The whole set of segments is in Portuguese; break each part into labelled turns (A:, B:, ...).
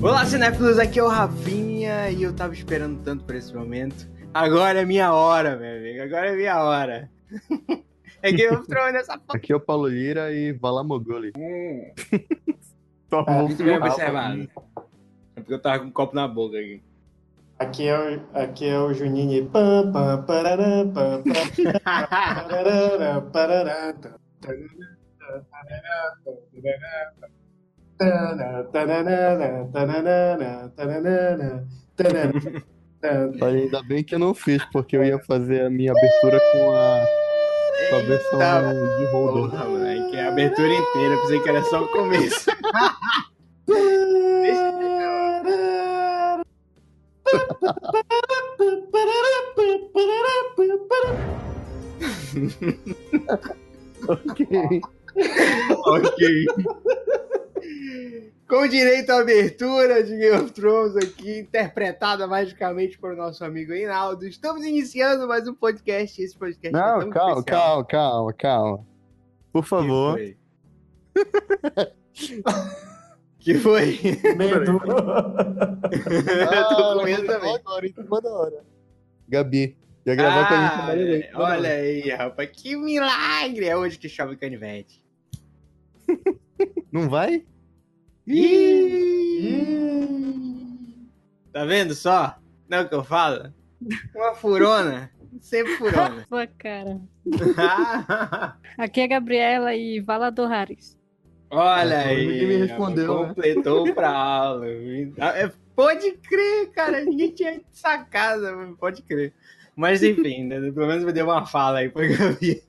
A: Olá, cinéfilos, aqui é o Rafinha e eu tava esperando tanto por esse momento. Agora é minha hora, meu amigo, agora é minha hora. é Game of Thrones essa porra.
B: Aqui é o Paulo Lira e Valamogoli.
A: Hum,
C: É,
A: Muito bem observado. É porque eu tava com um copo na boca aqui.
C: Aqui é o, aqui é o Juninho. Pam, pam, parará, pam, pam, parará, parará, tam, tarará, tarará, tarará, tarará, tarará, tarará.
B: Olha, ainda bem que eu não fiz, porque eu ia fazer a minha abertura com a, com a versão
A: Eita
B: de holder.
A: porra, moleque, é a abertura inteira, eu pensei que era só o começo.
B: Ok.
A: ok. Com direito à abertura de Game of Thrones aqui, interpretada magicamente por nosso amigo Reinaldo. Estamos iniciando mais um podcast. Esse podcast é
B: Não,
A: tão
B: calma,
A: especial.
B: calma, calma, calma. Por favor.
A: Que foi? Que foi?
C: Medo.
A: Eu tô com medo também.
B: Agora, em cima da hora. Gabi, ia gravar com a gente
A: Ah,
B: amanhã, hein?
A: olha aí, rapaz, que milagre! É hoje que chove canivete.
B: Não vai?
A: Tá vendo só? Não é o que eu falo? Uma furona. Sempre furona.
D: Sua cara. Aqui é a Gabriela e Valador Harris.
A: Olha
B: Ah,
A: aí.
B: ninguém me respondeu, né?
A: Completou pra aula. Ah, é, Pode crer, cara. Ninguém tinha sacado. Pode crer. Mas enfim, né, pelo menos me deu uma fala aí pra Gabi.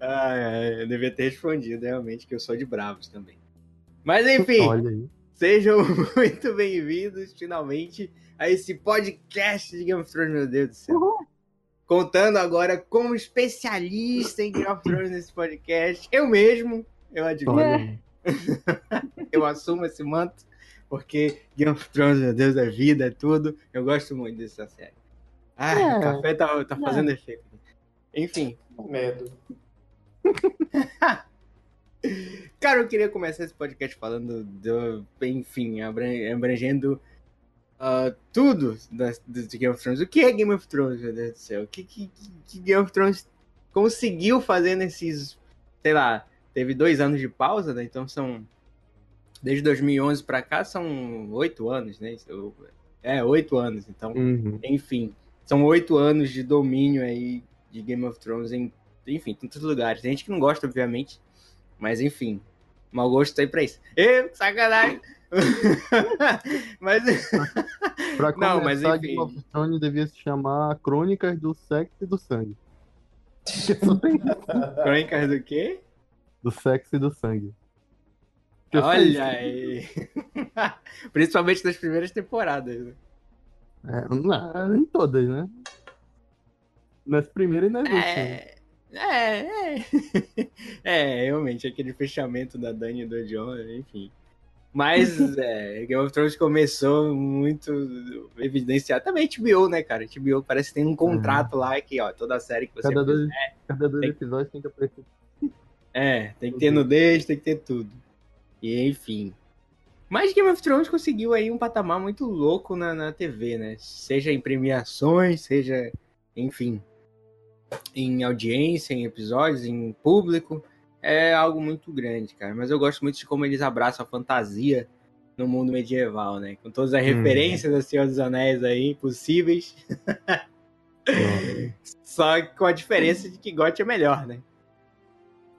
A: Ai, ai, eu devia ter respondido, realmente, que eu sou de bravos também. Mas enfim. Sejam muito bem-vindos, finalmente, a esse podcast de Game of Thrones, meu Deus do céu. Contando agora como especialista em Game of Thrones nesse podcast, eu mesmo, eu admito,
B: Olha aí.
A: eu assumo esse manto, porque Game of Thrones, meu Deus, é vida, é tudo. Eu gosto muito dessa série. Ai,
B: É.
A: o café tá, tá fazendo efeito. Enfim,
C: Medo.
A: Cara, eu queria começar esse podcast falando do, enfim, abran- abrangendo ah, tudo de Game of Thrones. O que é Game of Thrones, meu Deus do céu? O que, que, que Game of Thrones conseguiu fazer nesses, sei lá, teve dois anos de pausa, né? Então são, desde 2011 pra cá, são oito anos, né? É, oito anos, então
B: Uhum.
A: enfim, são oito anos de domínio aí de Game of Thrones em, enfim, em tantos lugares. Tem gente que não gosta, obviamente, mas enfim, mau gosto tá aí pra isso. Ê, sacanagem! mas,
B: Pra
A: Não, mas
B: começar,
A: enfim.
B: Game of Thrones devia se chamar Crônicas do Sexo e do Sangue.
A: Crônicas do quê?
B: do sexo e do sangue. Só
A: Olha aí! Principalmente nas primeiras temporadas. né?
B: É, não, em todas, né? Nas primeiras e nas últimas.
A: É, é, é. É, realmente, aquele fechamento da Dani e do John, enfim. Mas é, Game of Thrones começou muito evidenciado. Também HBO, né, cara? HBO parece que tem um contrato lá que, ó, toda série que você
B: Cada dois,
A: fizer-
B: cada dois
A: tem-
B: episódios tem que aparecer.
A: É, tem que ter nudez, tem que ter tudo. E enfim. Mas Game of Thrones conseguiu aí um patamar muito louco na, na TV, né? Seja em premiações, seja, enfim, em audiência, em episódios, em público. É algo muito grande, cara. Mas eu gosto muito de como eles abraçam a fantasia no mundo medieval, né? Com todas as
B: Hum.
A: referências do Senhor dos Anéis aí possíveis. Só que com a diferença de que GOT é melhor, né?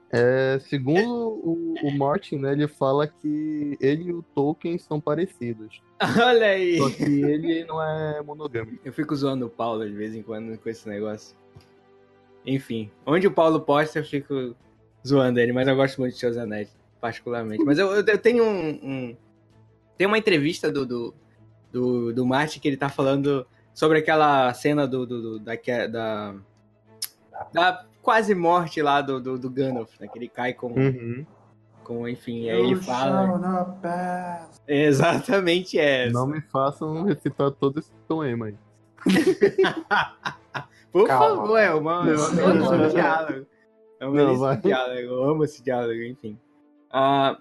B: É, segundo o, o Martin, né, ele fala que ele e o Tolkien são parecidos.
A: Olha aí!
B: Só que ele não é monogâmico.
A: Eu fico zoando o Paulo de vez em quando com esse negócio. Enfim, onde o Paulo posta, eu fico zoando ele, mas eu gosto muito de Seus Anéis, particularmente. Mas eu, eu- tenho um, um- Tem uma entrevista do, do, do, do Martin que ele tá falando sobre aquela cena do, do, do- da, da. da quase morte lá do, do, do Gandalf, né? Que ele cai com,
B: Uhum.
A: com enfim, aí ele fala. Exatamente essa.
B: Não me façam recitar todo esse poema aí.
A: Por
C: Calma.
A: favor, é uma, é uma
C: Não,
B: vai.
A: diálogo. É um
B: Não,
A: belíssimo diálogo. Eu amo esse diálogo, enfim. Ah,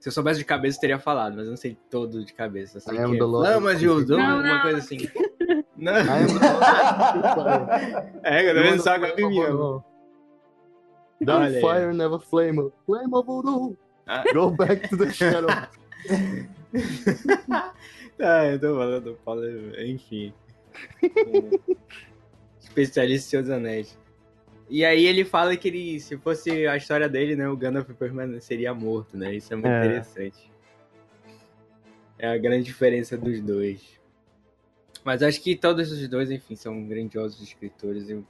A: se eu soubesse de cabeça, eu teria falado, mas eu não sei todo de cabeça. Sei
B: I am
A: que é
B: the Lord
A: Flamas de Udon,
D: Não, não.
A: coisa assim. Não,
B: the
A: é, eu tô vendo só a mesmo.
B: Dark
A: Olha aí.
B: fire never flame. Flame of voodoo.
A: Ah.
B: Go back to the shadow.
A: ah, eu tô falando do Paulo, enfim. Especialista em Seus Anéis. E aí ele fala que ele, se fosse a história dele, né, o Gandalf permaneceria morto, né? Isso é muito
B: É.
A: interessante. É a grande diferença dos dois. Mas acho que todos os dois, enfim, são grandiosos escritores. Eu...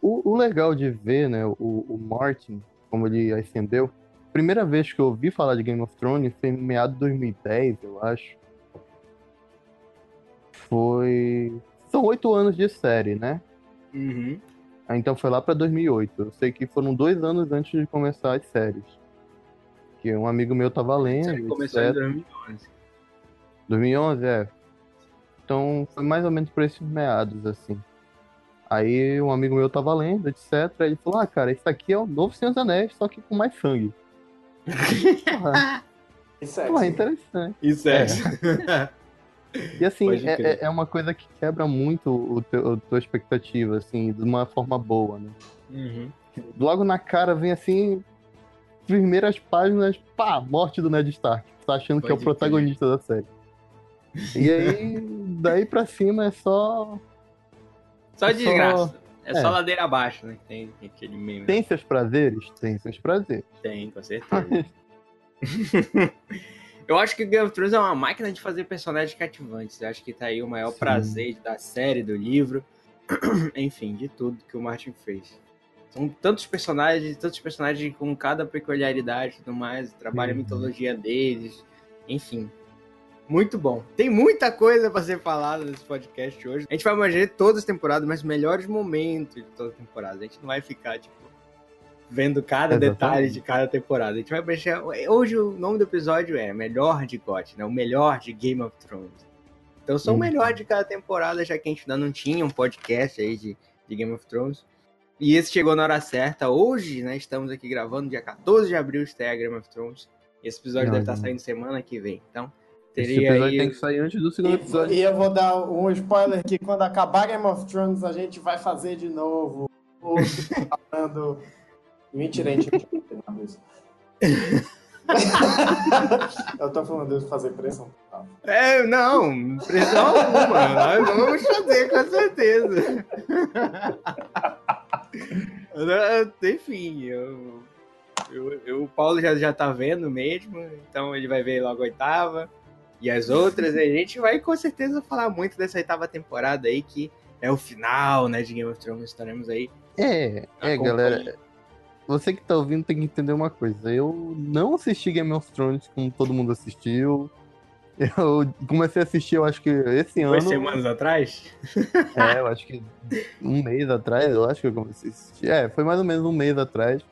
B: O, o legal de ver, né, o, o Martin, como ele ascendeu, primeira vez que eu ouvi falar de Game of Thrones foi em meados de 2010, eu acho. Foi. São oito anos de série, né?
A: Uhum.
B: Ah, Então foi lá pra 2008. Eu sei que foram dois anos antes de começar as séries. Que um amigo meu tava lendo.
A: Ele começou em
B: etc.
A: 2011.
B: 2011, é. Então foi mais ou menos por esses meados, assim. Aí um amigo meu tava lendo, etc. Ele falou: Ah, cara, isso aqui é o novo Senhor dos Anéis, só que com mais sangue. Porra,
C: Isso é.
B: porra, interessante.
A: Isso é.
B: E assim,
A: Pode
B: é,
A: crer.
B: é- é uma coisa que quebra muito o teu, a tua expectativa, assim, de uma forma boa, né?
A: Uhum.
B: Logo na cara vem assim, primeiras páginas, pá, morte do Ned Stark. Tá achando que é o
A: Pode
B: protagonista da série. E aí, daí pra cima é só.
A: Só
B: É
A: desgraça. É,
B: é.
A: só ladeira abaixo, né? Tem aquele meme.
B: Tem seus prazeres? Tem seus prazeres.
A: Tem, com certeza. Eu acho que Game of Thrones é uma máquina de fazer personagens cativantes. Eu acho que tá aí o maior
B: Sim.
A: prazer da série, do livro. Enfim, de tudo que o Martin fez. São tantos personagens, tantos personagens com cada peculiaridade e tudo mais. Trabalha a
B: Uhum.
A: mitologia deles. Enfim. Muito bom. Tem muita coisa pra ser falada nesse podcast hoje. A gente vai imaginar todas as temporadas, mas melhores momentos de toda a temporada. A gente não vai ficar, tipo, vendo cada
B: Exatamente.
A: detalhe de cada temporada. A gente vai mexer. Hoje o nome do episódio é Melhor de GOT, né? O melhor de Game of Thrones. Então são o
B: Uhum.
A: melhor de cada temporada, já que a gente ainda não tinha um podcast aí de, de Game of Thrones. E esse chegou na hora certa. Hoje, né? Estamos aqui gravando, dia 14 de abril, estreia Game of Thrones. Esse episódio
B: Não,
A: deve estar saindo semana que vem. Então,
B: Esse
A: teria
B: episódio
A: aí.
B: tem que sair antes do segundo
C: E,
B: episódio.
C: e eu vou dar um spoiler que quando acabar Game of Thrones a gente vai fazer de novo. Falando. Mentira, a gente não tinha combinado isso. eu tô falando de fazer pressão.
A: É, não, pressão alguma. Nós vamos fazer, com certeza. Enfim, eu, eu, eu- o Paulo já, já tá vendo mesmo, então ele vai ver logo a oitava. E as outras, a gente vai com certeza falar muito dessa oitava temporada aí, que é o final, né, de Game of Thrones. Estaremos aí.
B: É, é, galera. Você que tá ouvindo tem que entender uma coisa. Eu não assisti Game of Thrones como todo mundo assistiu. Eu comecei a assistir, eu acho que esse
A: Duas
B: ano.
A: semanas atrás.
B: É, eu acho que um mês atrás, eu acho que eu comecei a assistir. É, foi mais ou menos um mês atrás.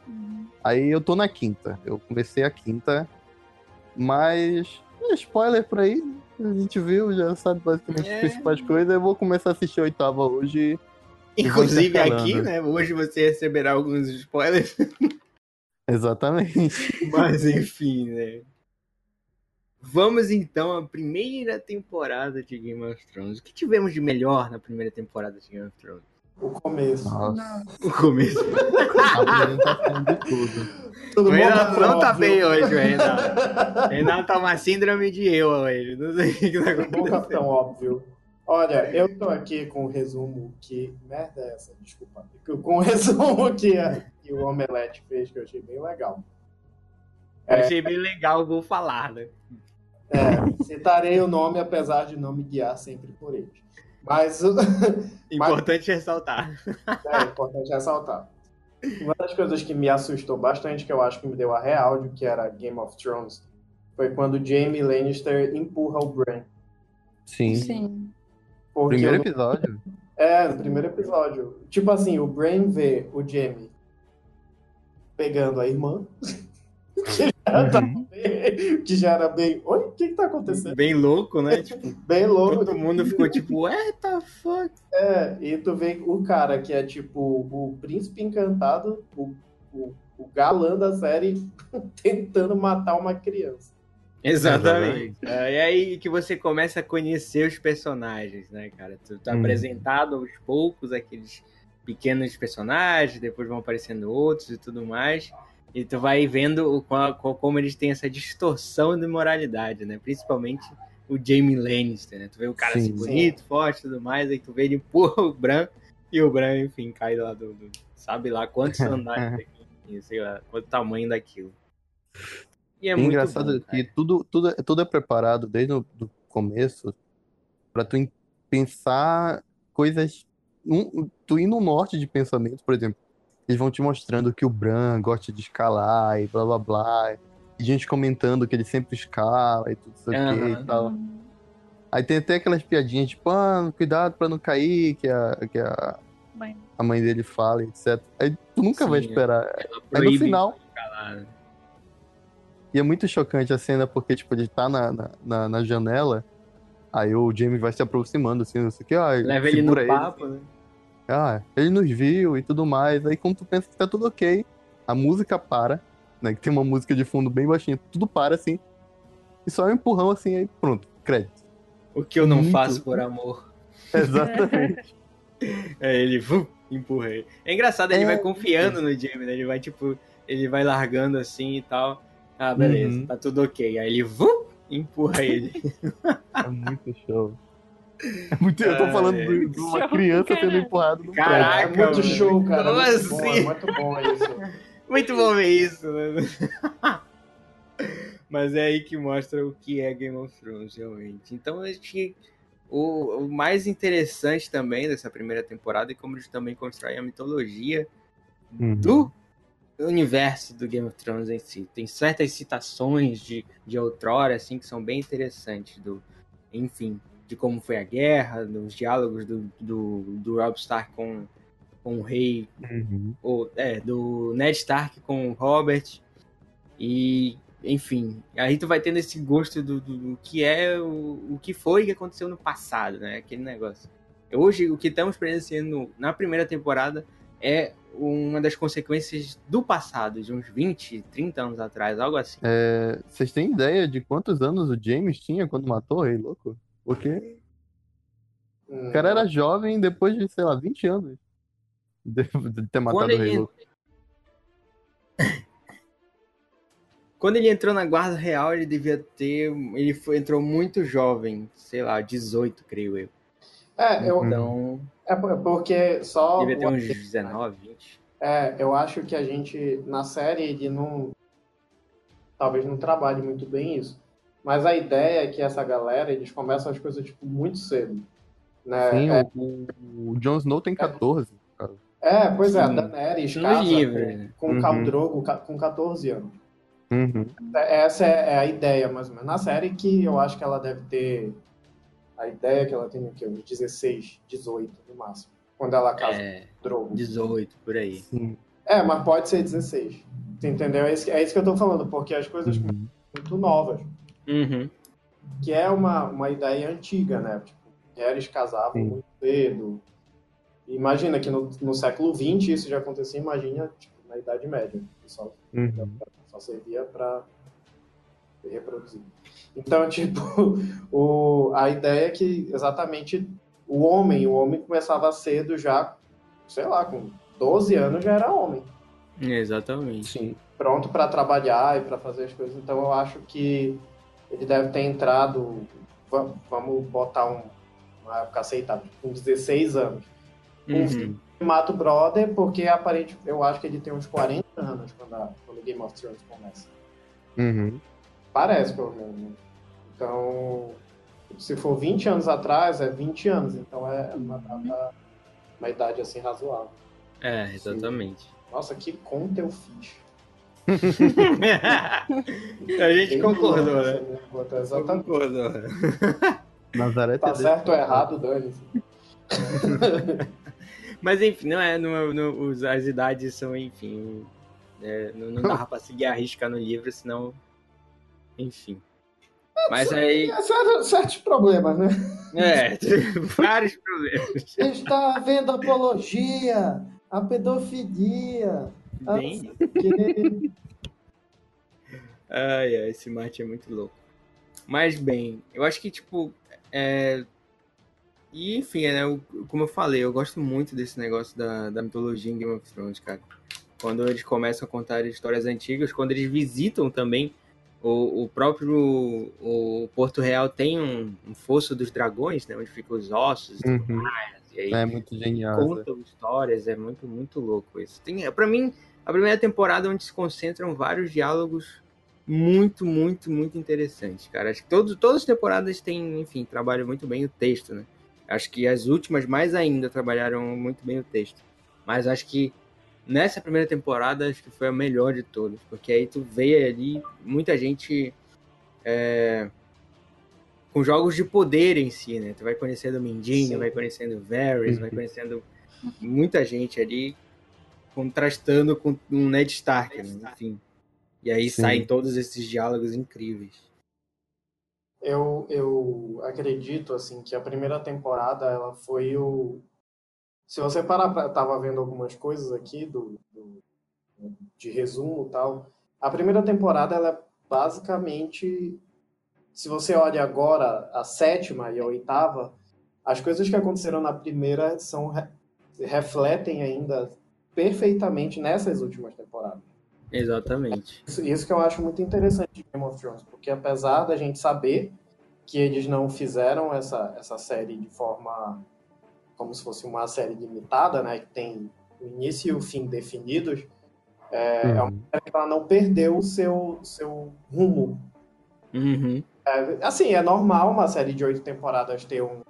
B: Aí eu tô na quinta. Eu comecei a quinta. Mas. é, spoiler por aí. A gente viu, já sabe basicamente
A: É.
B: as principais coisas. Eu vou começar a assistir a oitava hoje.
A: Inclusive aqui, né? Hoje você receberá alguns spoilers.
B: Exatamente.
A: Mas enfim, né? Vamos então à primeira temporada de Game of Thrones. O que tivemos de melhor na primeira temporada de Game of Thrones?
C: O começo.
B: Nossa,
A: O começo.
B: a apresentação de tudo.
C: Todo
A: O
C: mundo
A: Reinaldo não tá bem hoje, o Reinaldo. O Reinaldo tá uma síndrome de eu hoje. Não sei o que tá
C: Bom
A: acontecendo.
C: capitão, óbvio. Olha, eu tô aqui com o resumo que. Merda é essa? Desculpa. Com o resumo que, a- que o Omelete fez, que eu achei bem legal.
A: Eu achei bem legal, vou falar, né?
C: É, citarei o nome, apesar de não me guiar sempre por ele. Mas o-
A: Importante ressaltar.
C: é importante ressaltar. Uma das coisas que me assustou bastante, que eu acho que me deu a real de que era Game of Thrones, foi quando Jaime Lannister empurra o Bran.
B: Sim.
D: Sim.
C: Porque
B: Primeiro
C: o-
B: episódio.
C: É, no primeiro episódio. Tipo assim, o Brain vê o Jamie pegando a irmã. que, já tá
B: Uhum.
C: bem, que já era bem. Oi, o que, que tá acontecendo?
A: Bem louco, né? Tipo,
C: Bem louco.
A: todo mundo ficou tipo, what the fuck?
C: É, e tu vê o cara que é tipo o príncipe encantado, o, o, o galã da série tentando matar uma criança.
A: Exatamente. É, e aí que você começa a conhecer os personagens, né, cara? Tu tá
B: Hum.
A: apresentado aos poucos aqueles pequenos personagens, depois vão aparecendo outros e tudo mais. E tu vai vendo o, qual- qual- como eles têm essa distorção de moralidade, né? Principalmente o Jamie Lannister, né? Tu vê o cara assim
B: Sim.
A: bonito, forte e tudo mais, aí tu vê ele empurra o Bran e o Bran, enfim, cai lá do. do- sabe lá quantos andares daquilo, sei lá, quanto tamanho daquilo. E é
B: É
A: muito
B: engraçado
A: bom,
B: que
A: cara.
B: tudo, tudo, é- tudo é preparado desde o do começo pra tu pensar coisas. Um, tu ir no norte de pensamento, por exemplo. Eles vão te mostrando que o Bran gosta de escalar e blá blá blá. E gente comentando que ele sempre escala e tudo isso aqui e tal. Aí tem até aquelas piadinhas tipo, ah, cuidado pra não cair, que a, que a,
D: Mãe.
B: a mãe dele fala, etc. Aí tu nunca vai
A: Sim, é.
B: esperar.
A: Ela
B: Aí no
A: proíbe
B: final.
A: escalar, né?
B: E é muito chocante a cena, porque, tipo, ele tá na, na, na, na janela, aí o Jamie vai se aproximando, assim, não sei o que, ah,
A: Leva ele no
B: segura
A: papo, né?
B: Ah, ele nos viu e tudo mais. Aí quando tu pensa que tá tudo ok, a música para, né? Que tem uma música de fundo bem baixinha, tudo para assim. E só um empurrão assim, aí pronto, crédito.
A: O que eu não
B: Muito.
A: faço por amor.
B: Exatamente.
A: É, ele vum, empurra ele. É engraçado, ele
B: É.
A: vai confiando no Jamie, né? Ele vai, tipo, ele vai largando assim e tal. Ah, beleza,
B: Uhum.
A: tá tudo ok. Aí ele vum, empurra ele.
B: é muito show. É muito, eu tô
A: É,
B: falando
A: é.
B: de, de uma
D: Show,
B: criança sendo
D: caralho.
B: empurrada no
A: Caraca,
C: é muito show, cara.
A: Como
C: muito bom,
A: assim?
C: é muito bom isso.
A: Muito bom ver isso, né? Mas é aí que mostra o que é Game of Thrones, realmente. Então, acho que o, o mais interessante também dessa primeira temporada é como eles também constroem a mitologia
B: Uhum.
A: do universo do Game of Thrones em si. Tem certas citações de, de outrora, assim, que são bem interessantes. Do, enfim, de como foi a guerra, dos diálogos do, do, do Robb Stark com, com o rei
B: Uhum.
A: o, é, do Ned Stark com o Robert. E, enfim, aí tu vai tendo esse gosto do, do, do que é o, o que foi e que aconteceu no passado, né? Aquele negócio. Hoje, o que estamos presenciando na primeira temporada é uma das consequências do passado, de uns 20, 30 anos atrás, algo assim.
B: É, vocês têm ideia de quantos anos o James tinha quando matou o Rei Louco? Porque
C: Hum,
B: o cara era jovem depois de, sei lá, 20 anos de, de ter matado o Rei Louco.
A: Quando ele entrou na Guarda Real, ele devia ter. Ele foi, entrou muito jovem, sei lá, 18, creio eu.
C: É, eu,
B: Uhum.
A: Então,
C: é por- porque só.
A: devia ter uns 19, 20.
C: É, eu acho que a gente, na série, ele não. Talvez não trabalhe muito bem isso. Mas a ideia é que essa galera, eles começam as coisas, tipo, muito cedo. Né?
B: Sim,
C: é,
B: o, o Jon Snow tem 14. cara.
C: é, pois é, a
A: Sim.
C: Daenerys
A: Nos
C: casa
A: livros,
C: com,
A: né?
C: com o
B: Uhum.
C: Khal Drogo com 14 anos.
B: Uhum.
C: Essa é, é a ideia, mais ou menos. Na série que eu acho que ela deve ter. A ideia que ela tem o quê? Uns 16, 18 no máximo. Quando ela casa
A: É,
C: com o Drogo.
A: 18, por aí.
B: Sim.
C: É, mas pode ser 16. Tu entendeu? É isso, que- é isso que eu tô falando, porque as coisas
B: Uhum.
C: muito novas.
A: Uhum.
C: Que é uma, uma ideia antiga, né? Tipo, mulheres casavam
B: Sim.
C: muito cedo. Imagina que no, no século XX isso já acontecia, imagina tipo, na Idade Média. que Só,
B: Uhum.
C: só servia para reproduzir. Então, tipo, o, a ideia é que exatamente o homem, o homem começava cedo já, sei lá, com 12 anos já era homem.
A: Exatamente.
B: Sim.
C: pronto para trabalhar e para fazer as coisas. Então eu acho que ele deve ter entrado, va- vamos botar um, uma época aceitável, com 16 anos.
A: Uhum.
C: Mata o brother porque aparente, eu acho que ele tem uns 40 anos quando, a, quando o Game of Thrones começa.
B: Uhum.
C: Parece, pelo menos. né? Então, se for 20 anos atrás, é 20 anos. Então é uma, data- uma idade assim razoável.
A: É, exatamente.
C: Nossa, que conta eu fiz.
A: A gente concordou, né?
C: Botar Exatamente.
A: Concordou.
B: Nazaré
C: Tá certo ou errado, dane-se.
A: Mas enfim, não é. Não, não- os- as idades são, enfim. é, não, não dava pra seguir a risca no livro, senão. Enfim. Mas aí.
C: É, certo- certos problemas, né?
A: É, vários problemas.
C: Está havendo apologia, a pedofilia.
A: Bem... ai, ai, esse Marte é muito louco. Mas bem, eu acho que, tipo, é... E, enfim, né, eu, como eu falei, eu gosto muito desse negócio da, da mitologia em Game of Thrones, cara. Quando eles começam a contar histórias antigas, quando eles visitam também o, o próprio o Porto Real tem um, um, fosso dos dragões, né? Onde ficam os ossos e tudo
B: Uhum.
A: mais. E aí
B: É muito genial.
A: contam histórias, é muito, muito louco isso. Tem, pra mim, a primeira temporada é onde se concentram vários diálogos muito, muito, muito interessantes, cara. Acho que todos, todas as temporadas têm, enfim, trabalham muito bem o texto, né? Acho que as últimas mais ainda trabalharam muito bem o texto. Mas acho que nessa primeira temporada acho que foi a melhor de todas, porque aí tu vê ali muita gente é, com jogos de poder em si, né? Tu vai conhecendo o Mindinho,
C: Sim.
A: vai conhecendo o Varys, vai
B: Uhum.
A: conhecendo muita gente ali contrastando com um Ned Stark, né? enfim. E aí
B: Sim.
A: saem todos esses diálogos incríveis.
C: Eu, eu acredito, assim, que a primeira temporada, ela foi o... Se você parar pra... Tava vendo algumas coisas aqui do, do- de resumo e tal. A primeira temporada, ela é basicamente... Se você olha agora a sétima e a oitava, as coisas que aconteceram na primeira são re- refletem ainda perfeitamente nessas últimas temporadas.
A: Exatamente.
C: Isso, isso que eu acho muito interessante de Game of Thrones, porque apesar da gente saber que eles não fizeram essa, essa série de forma como se fosse uma série limitada, né, que tem o início e o fim definidos, é, é uma
B: Uhum.
C: série que ela não perdeu o seu, seu rumo.
A: Uhum.
C: É, assim, é normal uma série de oito temporadas ter um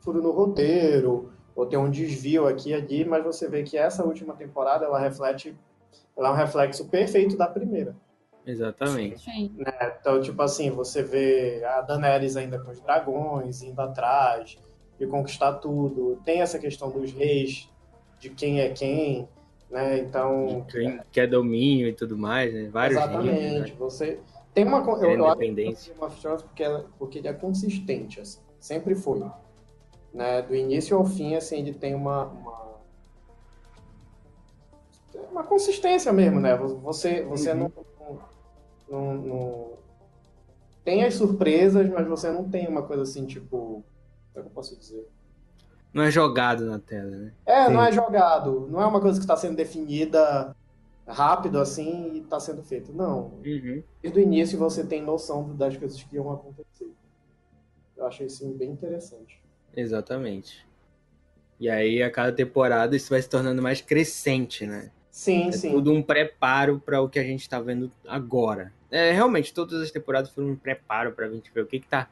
C: furo no roteiro, ou ter um desvio aqui e ali, mas você vê que essa última temporada, ela reflete, ela é um reflexo perfeito da primeira.
A: Exatamente.
D: Sim.
C: Então, tipo assim, você vê a Daenerys ainda com os dragões, indo atrás, de conquistar tudo. Tem essa questão dos reis, de quem é quem, né? Então,
A: Quem quer domínio e tudo mais, né? Vários
C: exatamente.
A: reinos, né?
C: Você tem uma... co-
A: Quer
C: Eu, eu acho que
A: independência.
C: Porque, ela- porque ele é consistente, assim. Sempre foi. Né? Do início ao fim, assim, ele tem uma... uma... uma consistência mesmo, né? Você, você
A: Uhum.
C: não, não, não- Tem as surpresas, mas você não tem uma coisa assim, tipo... Como é que eu posso dizer?
A: Não é jogado na tela, né?
C: É, não
B: Sim.
C: é jogado. Não é uma coisa que está sendo definida rápido, assim, e está sendo feito. Não.
A: Uhum.
C: Desde o início você tem noção das coisas que iam acontecer. Eu achei isso bem interessante.
A: Exatamente. E aí, a cada temporada, isso vai se tornando mais crescente, né?
C: Sim,
A: É
C: sim.
A: tudo um preparo para o que a gente tá vendo agora. É, realmente, todas as temporadas foram um preparo pra gente ver o que que tá...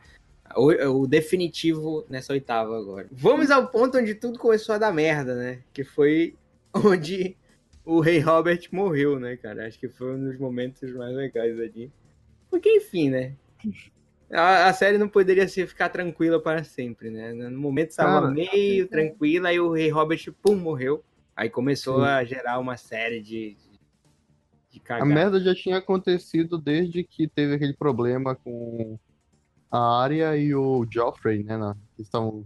A: O, o definitivo nessa oitava agora. Vamos ao ponto onde tudo começou a dar merda, né? Que foi onde o Rei Robert morreu, né, cara? Acho que foi um dos momentos mais legais ali. Porque, enfim, né? A, a série não poderia se ficar tranquila para sempre, né? No momento estava meio tranquila, aí o Rei Robert, pum, morreu. Aí começou
B: Sim.
A: a gerar uma série de, de, de
B: A merda já tinha acontecido desde que teve aquele problema com a Arya e o Joffrey, né? na- Eles estavam.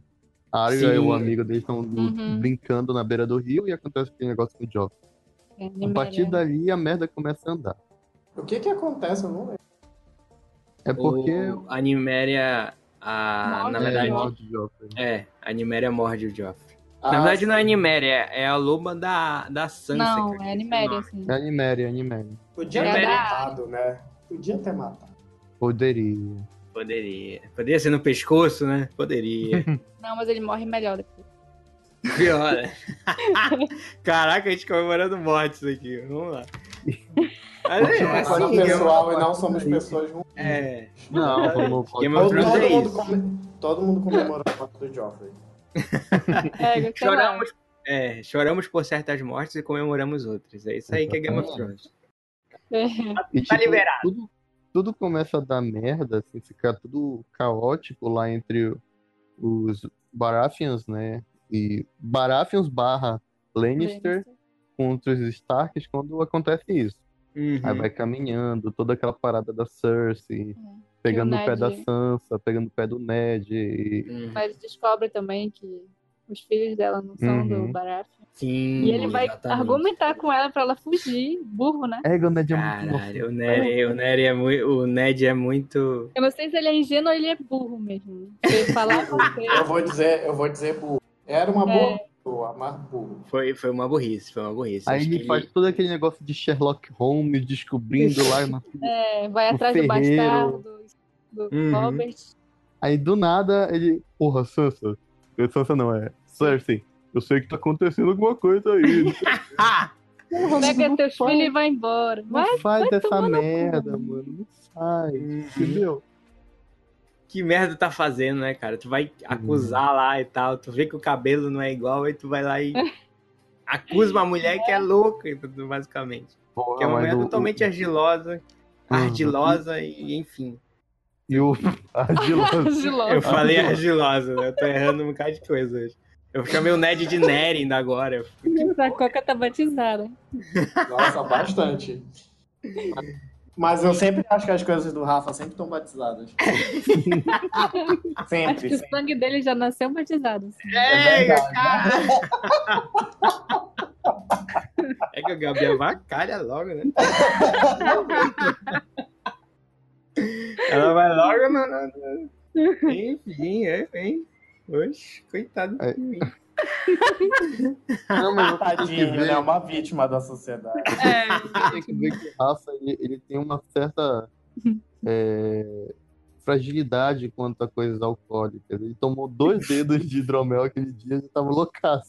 B: A Arya e
A: Sim.
B: o amigo deles estão
D: Uhum.
B: brincando na beira do rio e acontece aquele negócio com o Joffrey.
D: É,
B: A partir dali a merda começa a andar.
C: O que que acontece? Eu não lembro.
B: É porque.
A: O, a Niméria, a,
D: Morde
A: na
D: o
A: verdade,
B: morde o Joffrey.
A: é, a Niméria morde o Joffrey.
C: Ah,
A: na verdade não é a
C: sim.
A: Niméria, é a loba da, da Sansa.
D: Não,
A: que
D: é
A: esqueci o
D: Niméria,
A: nome.
D: sim.
B: É Animéria, é Animéria.
C: Podia
A: É
C: ter
D: da-
C: matado, né? Podia ter matado.
B: Poderia.
A: Poderia. Poderia ser no pescoço, né? Poderia.
D: Não, mas ele morre melhor depois.
A: Pior. né? Caraca, a gente comemorando mortes aqui. Vamos lá. Mas é,
C: Mas
A: assim,
C: o pessoal e não somos pessoas ruins.
A: É.
B: Não, como
A: Game of
C: Todo,
A: Thrones
C: todo
A: é
C: mundo
A: isso.
C: come- todo mundo comemorou a morte do Joffrey.
D: É.
A: Choramos, é, choramos por certas mortes e comemoramos outras. É isso aí que é Game of Thrones.
D: É.
B: E,
A: Tá
B: tipo,
A: liberado.
B: Tudo, tudo começa a dar merda, assim, ficar tudo caótico lá entre os Baratheons, né? E Baratheons barra Lannister contra os Starks quando acontece isso.
A: Uhum.
B: Aí vai caminhando, toda aquela parada da Cersei, pegando
D: o
B: no pé da Sansa, pegando no pé do Ned. E...
A: Uhum.
D: Mas descobre também que Os filhos dela não são
B: Uhum.
D: do Baratheon.
A: Sim,
D: E ele vai
A: exatamente.
D: argumentar com ela pra ela fugir. Burro, né?
B: É, o Ned é muito
A: Caralho, o Ned, o Ned é muito. O Ned é muito.
D: Eu não sei se ele é ingênuo ou ele é burro mesmo. Se ele falar com.
C: Eu vou dizer, eu vou dizer burro. Era uma boa pessoa, mas burro.
A: Foi, foi uma burrice, foi uma burrice.
B: Aí ele faz todo aquele negócio de Sherlock Holmes descobrindo lá na
D: É, vai
B: O
D: atrás do
B: ferreiro.
D: bastardo, do
A: Uhum.
D: Robert.
B: Aí do nada ele. Porra, Sansa. Sansa não, é. Cersei. Eu sei que tá acontecendo alguma coisa aí.
A: Ah!
D: Pega teus filhos e vai embora.
B: Não
D: Vai,
B: faz
D: vai
B: essa
D: tomar no cu.
B: merda, mano. Não faz.
A: Uhum.
B: Entendeu?
A: Que merda tá fazendo, né, cara? Tu vai acusar lá e tal, tu vê que o cabelo não é igual, aí tu vai lá e acusa uma mulher que é louca, basicamente.
B: Porra,
A: Que é uma mulher
B: o-
A: totalmente argilosa,
B: Uhum.
A: ardilosa e enfim.
B: E o.
D: Argiloso.
A: Eu falei argilosa, né? Eu tô errando um bocado de coisa hoje. Eu chamei o Ned de Neri ainda agora.
D: A Coca tá batizada.
C: Nossa, bastante. Mas eu sempre acho que as coisas do Rafa sempre estão batizadas.
D: Acho
C: sempre,
D: que o
C: sempre.
D: sangue dele já nasceu batizado. assim.
A: É,
C: verdade.
A: cara. É que o Gabi avacalha logo, né? Ela vai logo no. no- no- Enfim, é, hein? Oxe, coitado
B: É.
A: de mim.
B: Não, mas
C: Tadinho,
B: ver-
C: ele é uma vítima da sociedade.
D: É,
B: tem que ver que o Rafa ele, ele tem uma certa é, fragilidade quanto a coisas alcoólicas. Ele tomou dois dedos de hidromel aquele dia e tava loucaço.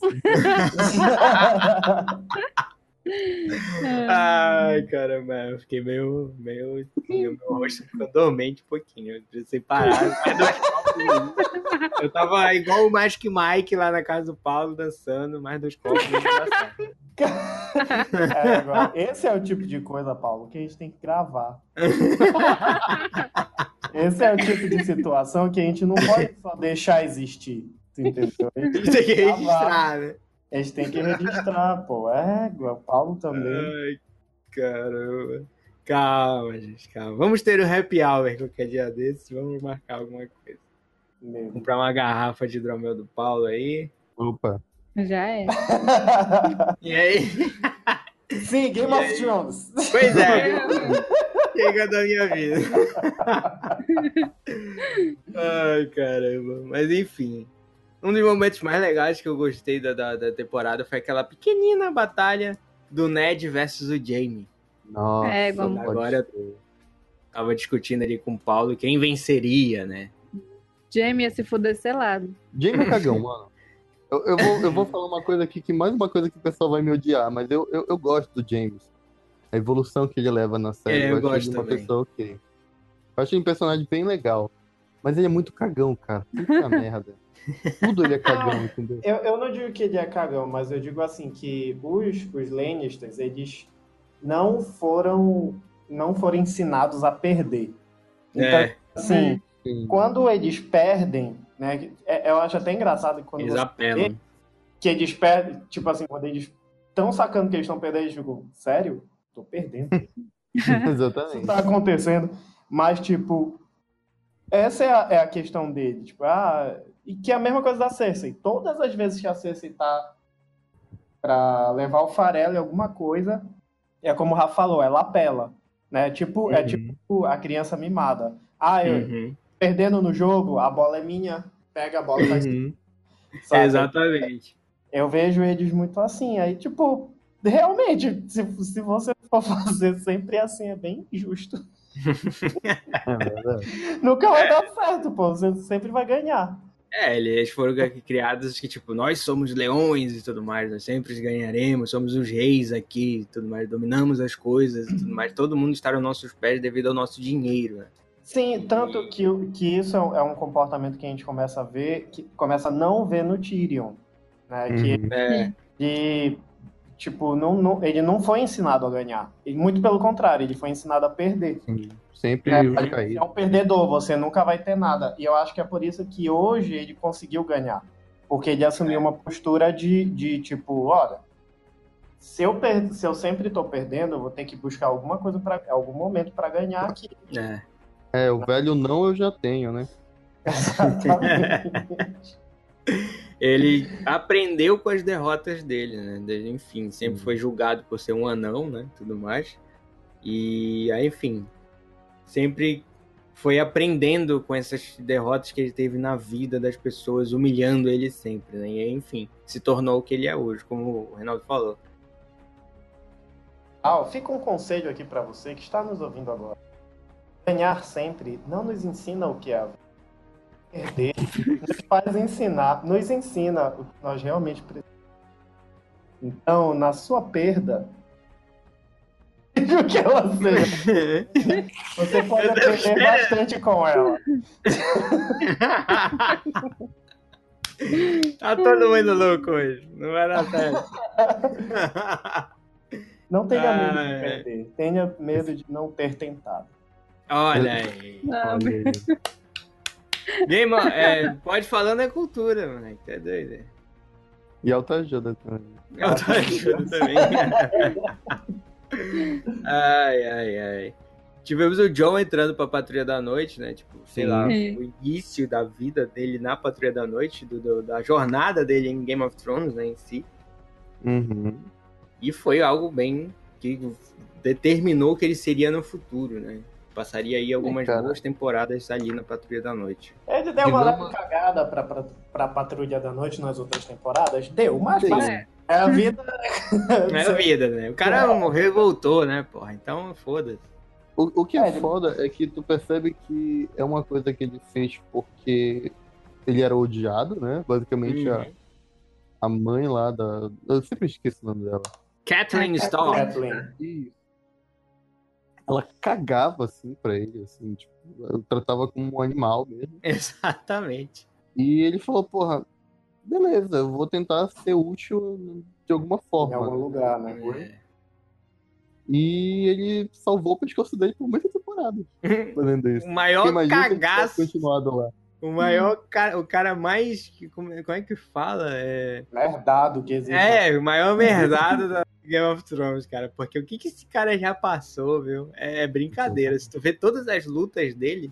D: é.
A: Ai, caramba, eu fiquei meio. meio. Meu rosto ficou dormente um pouquinho. Eu precisei parar. Eu tava igual o Magic Mike lá na casa do Paulo dançando, mais dois copos.
C: É, agora, esse é o tipo de coisa, Paulo, que a gente tem que gravar. Esse é o tipo de situação que a gente não pode só deixar existir. Entendeu? A gente
A: Tem que registrar, né?
C: A gente tem que registrar, pô. É, o Paulo também.
A: Ai, caramba. Calma, gente, calma. Vamos ter o happy hour qualquer dia desses. Vamos marcar alguma coisa.
C: Meu.
A: Comprar uma garrafa de hidromel do Paulo aí.
B: Opa.
D: Já é.
A: E aí?
C: Sim, Game of Thrones.
A: Pois é. Chega da minha vida. Ai, caramba. Mas enfim. Um dos momentos mais legais que eu gostei da, da, da temporada foi aquela pequenina batalha do Ned versus o Jamie.
B: Nossa,
D: É,
A: Agora-
B: ser.
A: Tava discutindo ali com o Paulo quem venceria, né?
D: Jamie ia se fuder selado.
B: Jamie é cagão, mano. Eu, eu, vou, eu vou falar uma coisa aqui que mais uma coisa que o pessoal vai me odiar, mas eu, eu, eu gosto do James. A evolução que ele leva na série.
A: É, eu
B: acho ele
A: gosto
B: uma
A: também.
B: pessoa ok. Eu acho ele um personagem bem legal. Mas ele é muito cagão, cara. Puta merda. Tudo ele é cagão, entendeu?
C: Eu, eu não digo que ele é cagão, mas eu digo assim que os, os Lannisters, eles não foram não foram ensinados a perder. Então,
A: É,
C: assim,
B: Sim.
C: quando eles perdem, né? é- Eu acho até engraçado que quando
A: eles apelam.
C: que eles perdem, tipo assim, quando eles estão sacando que eles estão perdendo, eles ficam, sério? Tô perdendo. Isso
B: Exatamente.
C: tá acontecendo. Mas, tipo, essa é a, é a questão dele. Tipo, ah, e que é a mesma coisa da Cersei. Todas as vezes que a Cersei tá pra levar o farelo em alguma coisa, é como o Rafa falou, ela apela. Né? Tipo, é
B: Uhum.
C: tipo a criança mimada. Ah, eu
A: Uhum.
C: Perdendo no jogo, a bola é minha. Pega a bola e faz.
A: Uhum. Exatamente.
C: Eu vejo eles muito assim. Aí, tipo, realmente, se, se você for fazer sempre assim, é bem justo.
B: É verdade.
C: Nunca vai dar certo, pô. Você sempre vai ganhar.
A: É, eles foram criados que, tipo, nós somos leões e tudo mais, nós sempre ganharemos, somos os reis aqui e tudo mais, dominamos as coisas e tudo mais. Todo mundo está aos nossos pés devido ao nosso dinheiro, né?
C: Sim, tanto que, que isso é um, é um comportamento que a gente começa a ver, que começa a não ver no Tyrion. Né? Que
B: Uhum.
A: É,
C: que, tipo, não, não- ele não foi ensinado a ganhar. E muito pelo contrário, ele foi ensinado a perder.
B: Sim. Sempre
C: É,
B: cair.
C: é um perdedor, você nunca vai ter nada. E eu acho que é por isso que hoje ele conseguiu ganhar. Porque ele assumiu uma postura de, de tipo, olha, se eu, per- se eu sempre tô perdendo, eu vou ter que buscar alguma coisa para algum momento para ganhar aqui.
A: é.
B: É, o velho não eu já tenho, né?
C: Exatamente.
A: ele aprendeu com as derrotas dele, né? Enfim, sempre foi julgado por ser um anão, né? Tudo mais. E aí, enfim, sempre foi aprendendo com essas derrotas que ele teve na vida das pessoas, humilhando ele sempre, né? E aí, enfim, se tornou o que ele é hoje, como o Reinaldo falou.
C: Ah, fica um conselho aqui para você que está nos ouvindo agora. Ganhar sempre não nos ensina o que é a vida perder nos faz ensinar, nos ensina o que nós realmente precisamos. Então, na sua perda, o que ela seja, você pode aprender bastante com ela.
A: tá todo mundo louco hoje, não vai dar certo.
C: Não tenha medo de perder, tenha medo de não ter tentado.
A: Olha aí. Game, é, pode falando é cultura, mano. É doido.
B: E autoajuda também.
A: Autoajuda também. ai, ai, ai. Tivemos o John entrando pra Patrulha da Noite, né? Tipo, sei Sim. lá, o início da vida dele na Patrulha da Noite, do, do, da jornada dele em Game of Thrones, né, em si.
B: Uhum.
A: E foi algo bem que determinou que ele seria no futuro, né? Passaria aí algumas é, boas temporadas ali na Patrulha da Noite.
C: Ele deu uma leve cagada pra, pra, pra Patrulha da Noite nas outras temporadas? Deu, mas, é. é a vida.
A: é a vida, né? O cara é. morreu e voltou, né, porra? Então, foda-se.
B: O, o que é, é foda é que tu percebe que é uma coisa que ele fez porque ele era odiado, né? Basicamente uhum. a, a mãe lá da. Eu sempre esqueço o nome dela.
A: Kathleen Storm.
C: Kathleen
B: ela cagava assim para ele, assim, tipo, eu tratava como um animal mesmo.
A: Exatamente.
B: E ele falou, porra, beleza, eu vou tentar ser útil de alguma forma.
C: Em algum lugar, né? É.
B: E ele salvou o pescoço dele por muita temporada fazendo isso.
A: o maior cagaço.
B: continuado lá.
A: O maior cara, o cara mais. Como, como é que fala? É...
C: Merdado que existe.
A: É, o maior merdado da Game of Thrones, cara. Porque o que, que esse cara já passou, viu? É, é brincadeira. Se tu vê todas as lutas dele,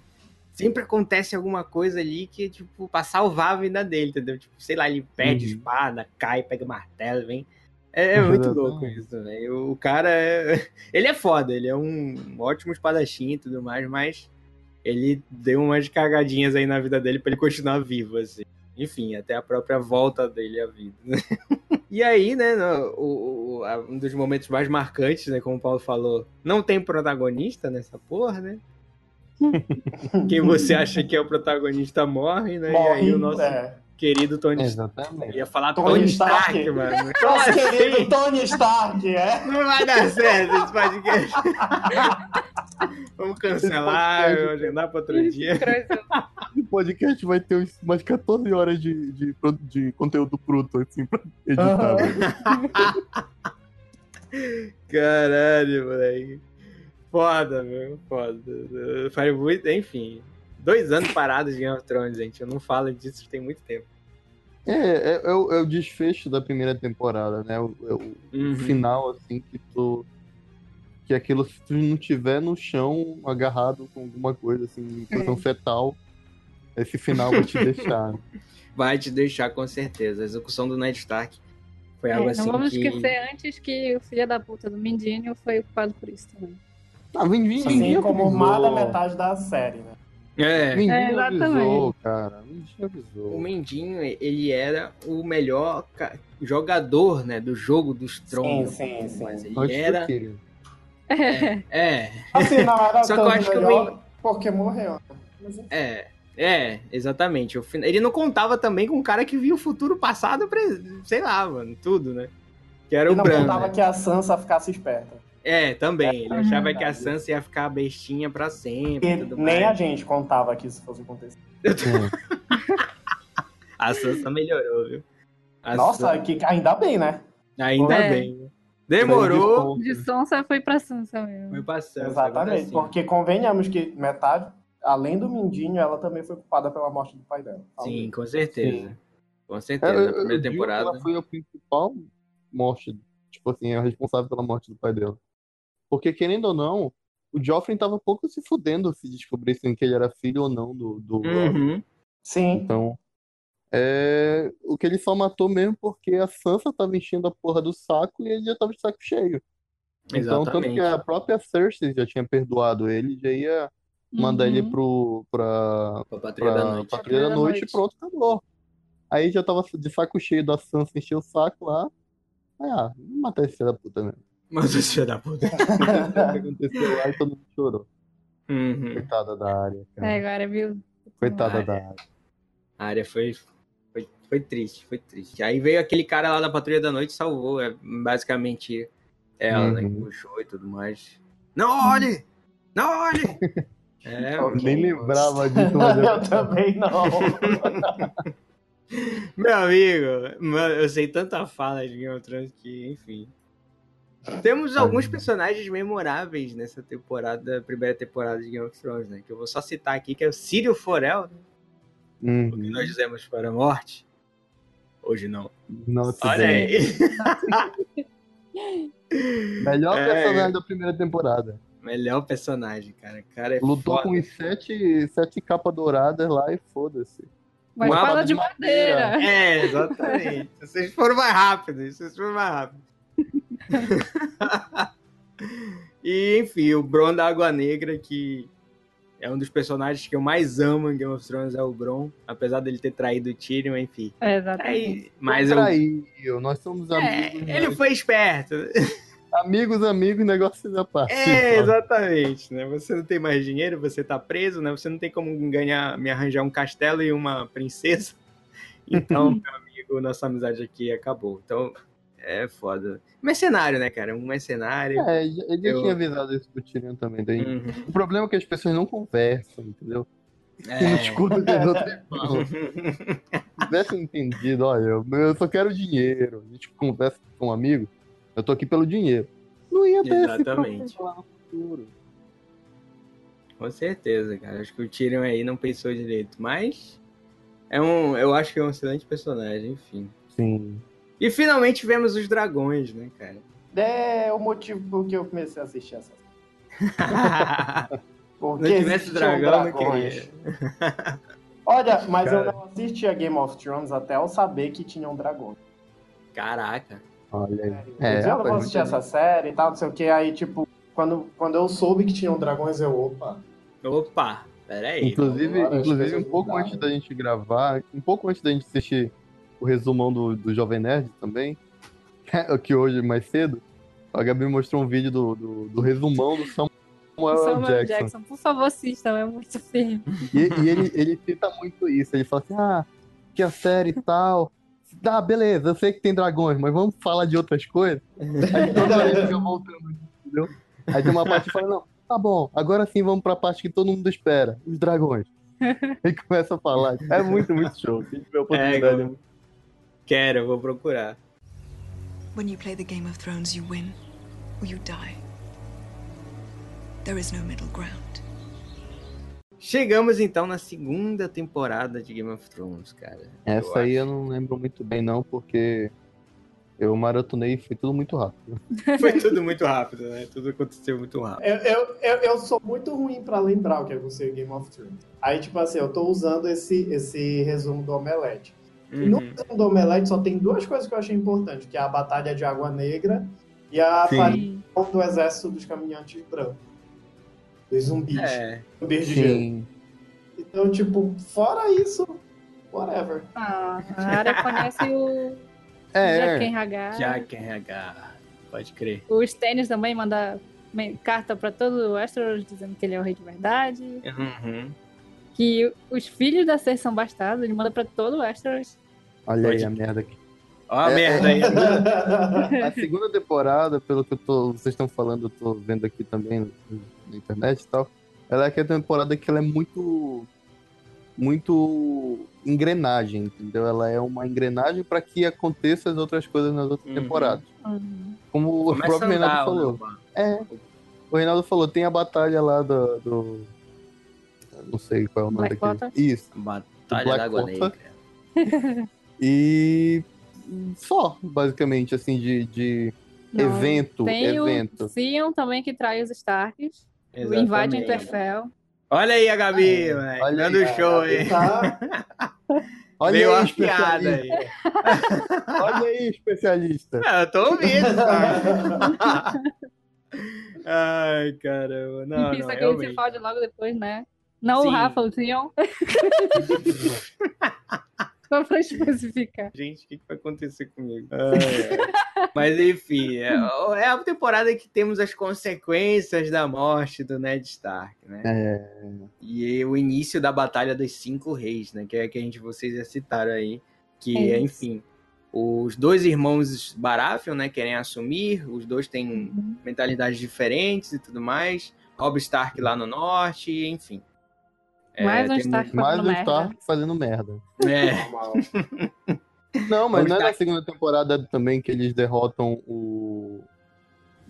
A: sempre acontece alguma coisa ali que, tipo, pra salvar a vida dele, entendeu? Tipo, sei lá, ele perde uhum. espada, cai, pega martelo, vem. É, é muito louco isso, né? O cara é... Ele é foda, ele é um ótimo espadachim e tudo mais, mas ele deu umas cagadinhas aí na vida dele para ele continuar vivo, assim. Enfim, até a própria volta dele à vida. e aí, né, no, o, o, um dos momentos mais marcantes, né, como o Paulo falou, não tem protagonista nessa porra, né? Quem você acha que é o protagonista morre, né?
C: Morre,
A: e aí o nosso é. querido Tony
B: Exatamente.
A: Ia falar Tony, Tony Stark, Stark, mano.
C: Nosso assim? querido Tony Stark, é?
A: Não vai dar certo esse podcast. Vamos cancelar, agendar para outro dia.
B: O podcast vai ter mais 14 horas de, de, de conteúdo bruto, assim, pra editar.
A: Uhum. Caralho, moleque. Foda, meu. Foda. Faz muito. Enfim. Dois anos parados de Game of Thrones, gente. Eu não falo disso tem muito tempo.
B: É, é, é, o, é o desfecho da primeira temporada, né? O, é o, uhum. final, assim, que tu que aquilo, se tu não tiver no chão agarrado com alguma coisa, assim, em posição é. fetal, esse final vai te deixar.
A: Vai te deixar, com certeza. A execução do Ned Stark foi algo é, assim.
D: Não vamos
A: que...
D: esquecer antes que o filho da puta do Mindinho foi ocupado por isso também.
B: Ah, Mindinho,
C: assim Mindinho como mais da metade da série, né?
A: É,
B: Mindinho é, exatamente. avisou, cara. Mindinho avisou.
A: O Mindinho, ele era o melhor jogador, né, do jogo dos tronos.
C: Sim, sim, sim.
A: Mas ele era...
D: É.
A: é.
C: Assim, não era Só que eu acho melhor que porque morreu.
A: É. É, exatamente. Ele não contava também com um cara que via o futuro passado, sei lá, mano, tudo, né? Que era
C: ele
A: o
C: não
A: Bran.
C: contava né? que a Sansa ficasse esperta.
A: É, também. Ele achava que a Sansa ia ficar bestinha pra sempre.
C: E nem mais. a gente contava que isso fosse acontecer.
A: a Sansa melhorou, viu? A
C: Nossa, Sansa... que ainda bem, né?
A: Ainda é. bem. Demorou.
D: De Sonsa foi pra Sansa mesmo.
A: Foi pra Sansa.
C: Exatamente, assim. porque convenhamos que metade, além do Mindinho, ela também foi culpada pela morte do pai dela.
A: Sim, com certeza. Sim. Com certeza. É, Na primeira temporada.
B: Ela foi a principal morte, tipo assim, a responsável pela morte do pai dela. Porque, querendo ou não, o Joffrey tava pouco se fudendo se descobrissem que ele era filho ou não do. do
A: uhum.
C: Sim.
B: Então. É, que ele só matou mesmo porque a Sansa tava enchendo a porra do saco e ele já tava de saco cheio. Então, tanto que
A: Exatamente.
B: a própria Cersei já tinha perdoado ele, já ia mandar ele
D: Uhum.
B: pro, pra,
A: Pra Patrulha da
B: pra
A: Noite.
B: Patrulha da
D: da
B: Noite e pronto, acabou. Aí já tava de saco cheio da Sansa, encheu o saco lá. Aí, ah, vou matar esse filho da puta mesmo.
A: Mas o filho da puta.
B: O que aconteceu lá e todo mundo chorou.
A: Uhum.
B: Coitada da área, cara.
D: É, agora, viu?
B: Coitada da área.
A: A área foi, foi, triste, foi triste. Aí veio aquele cara lá da Patrulha da Noite e salvou. É basicamente ela, né? Que
B: Uhum.
A: puxou e tudo mais. Não olhe! Não olhe! É,
C: Ok.
B: Nem lembrava disso, mas eu...
C: Eu também não.
A: meu amigo, mano, eu sei tanta fala de Game of Thrones que, enfim. Temos alguns personagens memoráveis nessa temporada, primeira temporada de Game of Thrones, né? Que eu vou só citar aqui, que é o Círio Forel, né? o que
B: Uhum.
A: nós dizemos para a morte. Hoje não.
B: Nossa,
A: Olha aí.
B: Melhor
A: É.
B: personagem da primeira temporada.
A: Melhor personagem, cara. Cara é
B: Lutou
A: foda.
B: com os sete, sete capas douradas lá e foda-se.
D: Mas
A: Uma
D: fala de
B: madeira.
D: madeira.
A: É, exatamente. Vocês foram mais rápidos. Vocês foram mais rápidos. e, enfim, o Bron da Água Negra, que é um dos personagens que eu mais amo em Game of Thrones, é o Bron. Apesar dele ter traído o Tyrion, enfim.
D: É, exatamente.
A: Aí, mas eu...
B: Traiu, nós somos
A: É,
B: amigos.
A: ele
B: né?
A: foi esperto.
B: Amigos, amigos, negócio da parte.
A: É, exatamente, né? Você não tem mais dinheiro, você tá preso, né? Você não tem como ganhar, me arranjar um castelo e uma princesa. Então, meu amigo, nossa amizade aqui acabou. Então, é foda. Mercenário, né, cara? Um mercenário.
B: É, ele
A: Eu-
B: tinha avisado isso pro Tyrion também. daí-
A: Uhum.
B: O problema é que as pessoas não conversam, entendeu? E não
A: É.
B: escutam o que as outras falam. Tivesse entendido, olha, eu, eu só quero dinheiro. A gente conversa com um amigo, eu tô aqui pelo dinheiro. Não ia ter esse
A: Exatamente.
B: problema lá no futuro.
A: Com certeza, cara. Acho que o Tyrion aí não pensou direito. Mas é um, eu acho que é um excelente personagem, enfim.
B: Sim.
A: E finalmente vemos os dragões, né, cara?
C: É o motivo por que eu comecei a assistir essa Porque
A: Não tivesse dragão, não
C: dragões.
A: queria.
C: Olha, mas
A: Cara.
C: eu não assistia Game of Thrones até eu saber que tinham dragões.
A: Caraca.
B: Olha aí.
C: É,
B: É,
C: eu não vou assistir essa série e tal, não sei o que. Aí, tipo, quando, quando eu soube que tinham dragões, eu, opa.
A: Opa, peraí.
B: Inclusive,
C: as
B: inclusive um pouco antes da gente gravar, um pouco antes da gente assistir o resumão do, do Jovem Nerd também, que hoje, mais cedo, a Gabi mostrou um vídeo do, do, do resumão do Samuel,
D: Samuel
B: Jackson.
D: Jackson. Por favor, assistam, é muito firme.
B: E, e ele, ele cita muito isso. Ele fala assim: ah, que a série e tal. Ah, beleza, eu sei que tem dragões, mas vamos falar de outras coisas. Aí toda hora ele fica voltando, entendeu? Aí tem uma parte que fala: não, tá bom, agora sim vamos pra parte que todo mundo espera: os dragões. Ele começa a falar. É muito, muito show. Se a gente
A: Quero, eu vou procurar.
E: When you play the Game of Thrones, you win or you die. There is no middle ground.
A: Chegamos então na segunda temporada de Game of Thrones, cara.
B: Essa aí
A: acho.
B: eu não lembro muito bem, não, porque eu maratonei e foi tudo muito rápido.
A: Foi tudo muito rápido, né? Tudo aconteceu muito rápido.
C: Eu, eu, eu, eu sou muito ruim pra lembrar o que aconteceu em Game of Thrones. Aí, tipo assim, eu tô usando esse, esse resumo do Omelete. No
A: Uhum.
C: resumo do Omelete só tem duas coisas que eu achei importantes, que é a Batalha de Água Negra e a aparição do exército dos caminhantes brancos. Dos zumbis.
A: É,
C: Zumbis de gelo.
B: Sim.
C: Então, tipo, fora isso, whatever.
D: Ah, a área conhece o
B: É,
D: Jaquen Hagar.
A: H. Pode crer.
D: Os tênis também manda carta pra todo o Westeros dizendo que ele é o rei de verdade.
A: Uhum.
D: Que os filhos da Cersei são bastardos, ele manda pra todo o Westeros.
B: olha aí a merda aqui.
A: Ó a
B: É,
A: merda aí.
B: A segunda temporada, pelo que eu tô, vocês estão falando, eu tô vendo aqui também na internet e tal. Ela é aquela temporada que ela é muito. Muito engrenagem, entendeu? Ela é uma engrenagem para que aconteça as outras coisas nas outras
A: Uhum.
B: temporadas.
D: Uhum.
B: Como o
A: Começa
B: próprio
A: a andar,
B: Reinaldo falou.
A: né?
B: É. O Reinaldo falou, tem a batalha lá do. do- não sei qual é o nome daquele. Isso.
A: Batalha da Água. Negra.
B: E só, basicamente, assim, de, de
D: Não,
B: evento,
D: Tem
B: evento.
D: o Theon também que trai os Starks. O invade
A: Exatamente.
D: Interfell.
A: Olha aí a Gabi, moleque.
B: olha
A: Dando
B: aí,
A: show aí.
C: tá-
B: Olha aí,
A: a piada aí.
B: especialista. Olha aí, especialista.
A: Ah, eu tô ouvindo, cara. Ai, caramba. Não,
D: Enfim,
A: não,
D: só que ele se
A: realmente.
D: fode logo depois, né? Não
A: Sim.
D: o Rafa, o Tion. Só pra especificar.
A: Gente, o que, que vai acontecer comigo? Ai, ai. Mas enfim, é, é a temporada que temos as consequências da morte do Ned Stark, né?
B: É,
A: E o início da Batalha dos Cinco Reis, né? Que é que a gente, vocês já citaram aí. Que,
D: É
A: enfim, os dois irmãos Baratheon, né? Querem assumir. Os dois têm
D: Uhum.
A: mentalidades diferentes e tudo mais. Robb Stark lá no norte, enfim. É,
D: Mais um
A: temos-
D: Stark
B: mais
D: fazendo
B: um
D: merda.
B: Stark fazendo merda.
A: É.
B: Não, mas
A: Vamos
B: não é na segunda temporada também que eles derrotam o,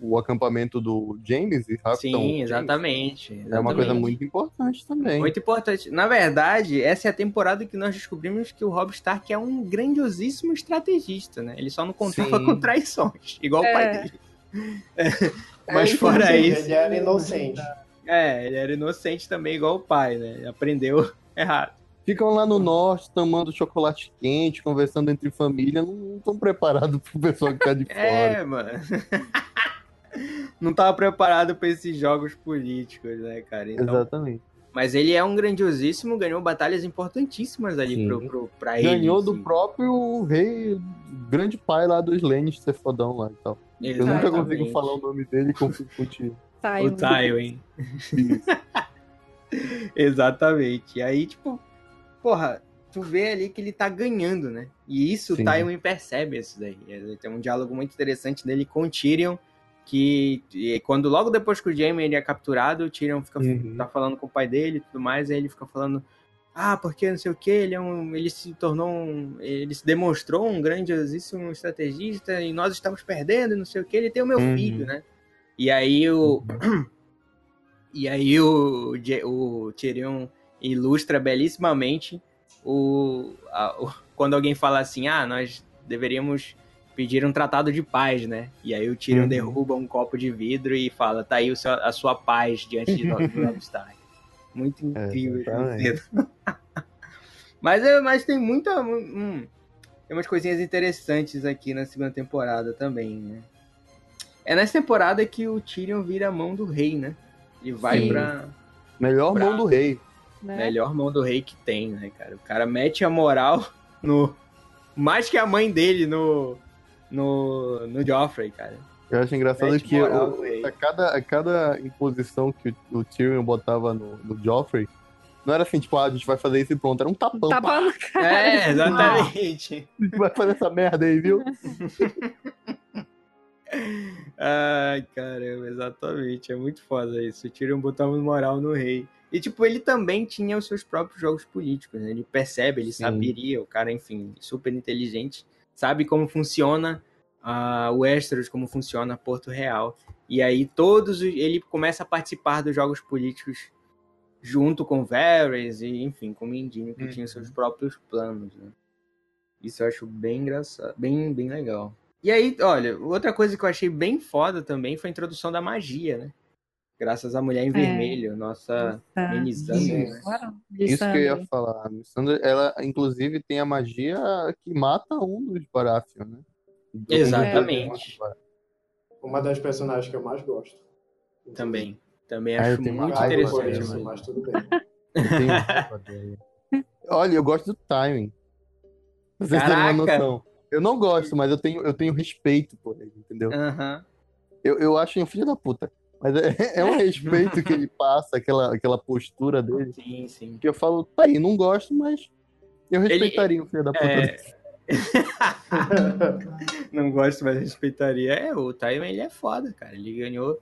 B: o acampamento do James e raptam o
A: sim,
B: James?
A: exatamente,
B: É uma coisa
A: exatamente.
B: muito importante também.
A: Muito importante. Na verdade, essa é a temporada que nós descobrimos que o Robb Stark é um grandiosíssimo estrategista, né? Ele só não contava
B: Sim.
A: com traições, igual o
D: É.
A: pai dele. Mas
B: É,
A: fora
C: Ele
A: isso,
C: era inocente.
A: É, ele era inocente também, igual o pai, né? Ele aprendeu errado.
B: Ficam lá no norte tomando chocolate quente, conversando entre família, não estão preparados pro pessoal que tá de fora.
A: É, mano. não tava preparado pra esses jogos políticos, né, cara? Então,
B: Exatamente.
A: mas ele é um grandiosíssimo, ganhou batalhas importantíssimas ali
B: Sim.
A: pro, pro, pra ele.
B: Ganhou do
A: si.
B: próprio rei, grande pai lá dos Lannister fodão lá e tal. Eu nunca consigo
A: Exatamente.
B: falar o nome dele e consigo contigo.
D: Tá,
A: O Tywin. Exatamente. E aí, tipo, porra, tu vê ali que ele tá ganhando, né? E isso
B: Sim.
A: o Tywin percebe isso daí. Ele Tem um diálogo muito interessante dele com o Tyrion, que e quando logo depois que o Jaime ele é capturado, o Tyrion fica
B: Uhum.
A: tá falando com o pai dele e tudo mais, aí ele fica falando ah, porque não sei o que, ele é um, ele se tornou um, ele se demonstrou um grandiosíssimo estrategista e nós estamos perdendo, não sei o que, ele tem o meu
B: Uhum.
A: filho, né? E aí o e aí o, o Tyrion ilustra belíssimamente o, a- o- quando alguém fala assim, ah, nós deveríamos pedir um tratado de paz, né? E aí o Tyrion
B: Uhum.
A: derruba um copo de vidro e fala, tá aí o seu- a sua paz diante de Ned Stark. Muito incrível. roteiro. mas, é- mas tem muita... hum, tem umas coisinhas interessantes aqui na segunda temporada também, né? É nessa temporada que o Tyrion vira a mão do rei, né? Ele vai
B: Sim.
A: pra
B: Melhor
A: Bravo.
B: mão do rei.
D: né?
A: melhor mão do rei que tem, né, cara? O cara mete a moral no. Mais que a mãe dele no. No, no Joffrey, cara.
B: Eu acho engraçado
A: Mete
B: que
A: moral
B: o- a, cada, a cada imposição que o, o Tyrion botava no, no Joffrey, não era assim, tipo, ah, a gente vai fazer isso e pronto, era um tapão. Pá,
D: bom, cara.
A: É, exatamente.
B: a gente vai fazer essa merda aí, viu?
A: Ai, caramba, exatamente. É muito foda isso. O Tyrion botava moral no rei. E, tipo, ele também tinha os seus próprios jogos políticos, né? Ele percebe, ele
B: Sim.
A: saberia, o cara, enfim, super inteligente, sabe como funciona o Westeros, como funciona Porto Real. E aí todos, os- ele começa a participar dos jogos políticos junto com Varys e, enfim, com o Mindinho, que
B: Uhum.
A: tinha seus próprios planos, né? Isso eu acho bem engraçado, bem, bem legal. E aí, olha, outra coisa que eu achei bem foda também foi a introdução da magia, né? Graças à Mulher em
D: É.
A: Vermelho, nossa. Melisandre, né?
B: Isso que eu ia falar. Missandra, ela, inclusive, tem a magia que mata um dos Baratheon, né? Do-
A: Exatamente.
C: Uma das personagens que eu mais gosto.
A: Também. Também
B: Ah,
A: acho muito
B: uma raiva
A: interessante.
C: isso,
A: mano.
C: mas tudo bem.
B: Eu tenho. Olha, eu gosto do timing. Pra vocês terem uma
A: Caraca!
B: noção. Eu não gosto, mas eu tenho, eu tenho respeito por ele, entendeu?
A: Aham.
B: Eu, eu acho ele um filho da puta. Mas é, é um respeito que ele passa, aquela, aquela postura dele.
A: Sim, sim.
B: Que eu falo, tá aí, não gosto, mas eu respeitaria o filho da puta
A: É,
B: dele.
A: não gosto, mas respeitaria. É, o Tywin, ele é foda, cara. Ele ganhou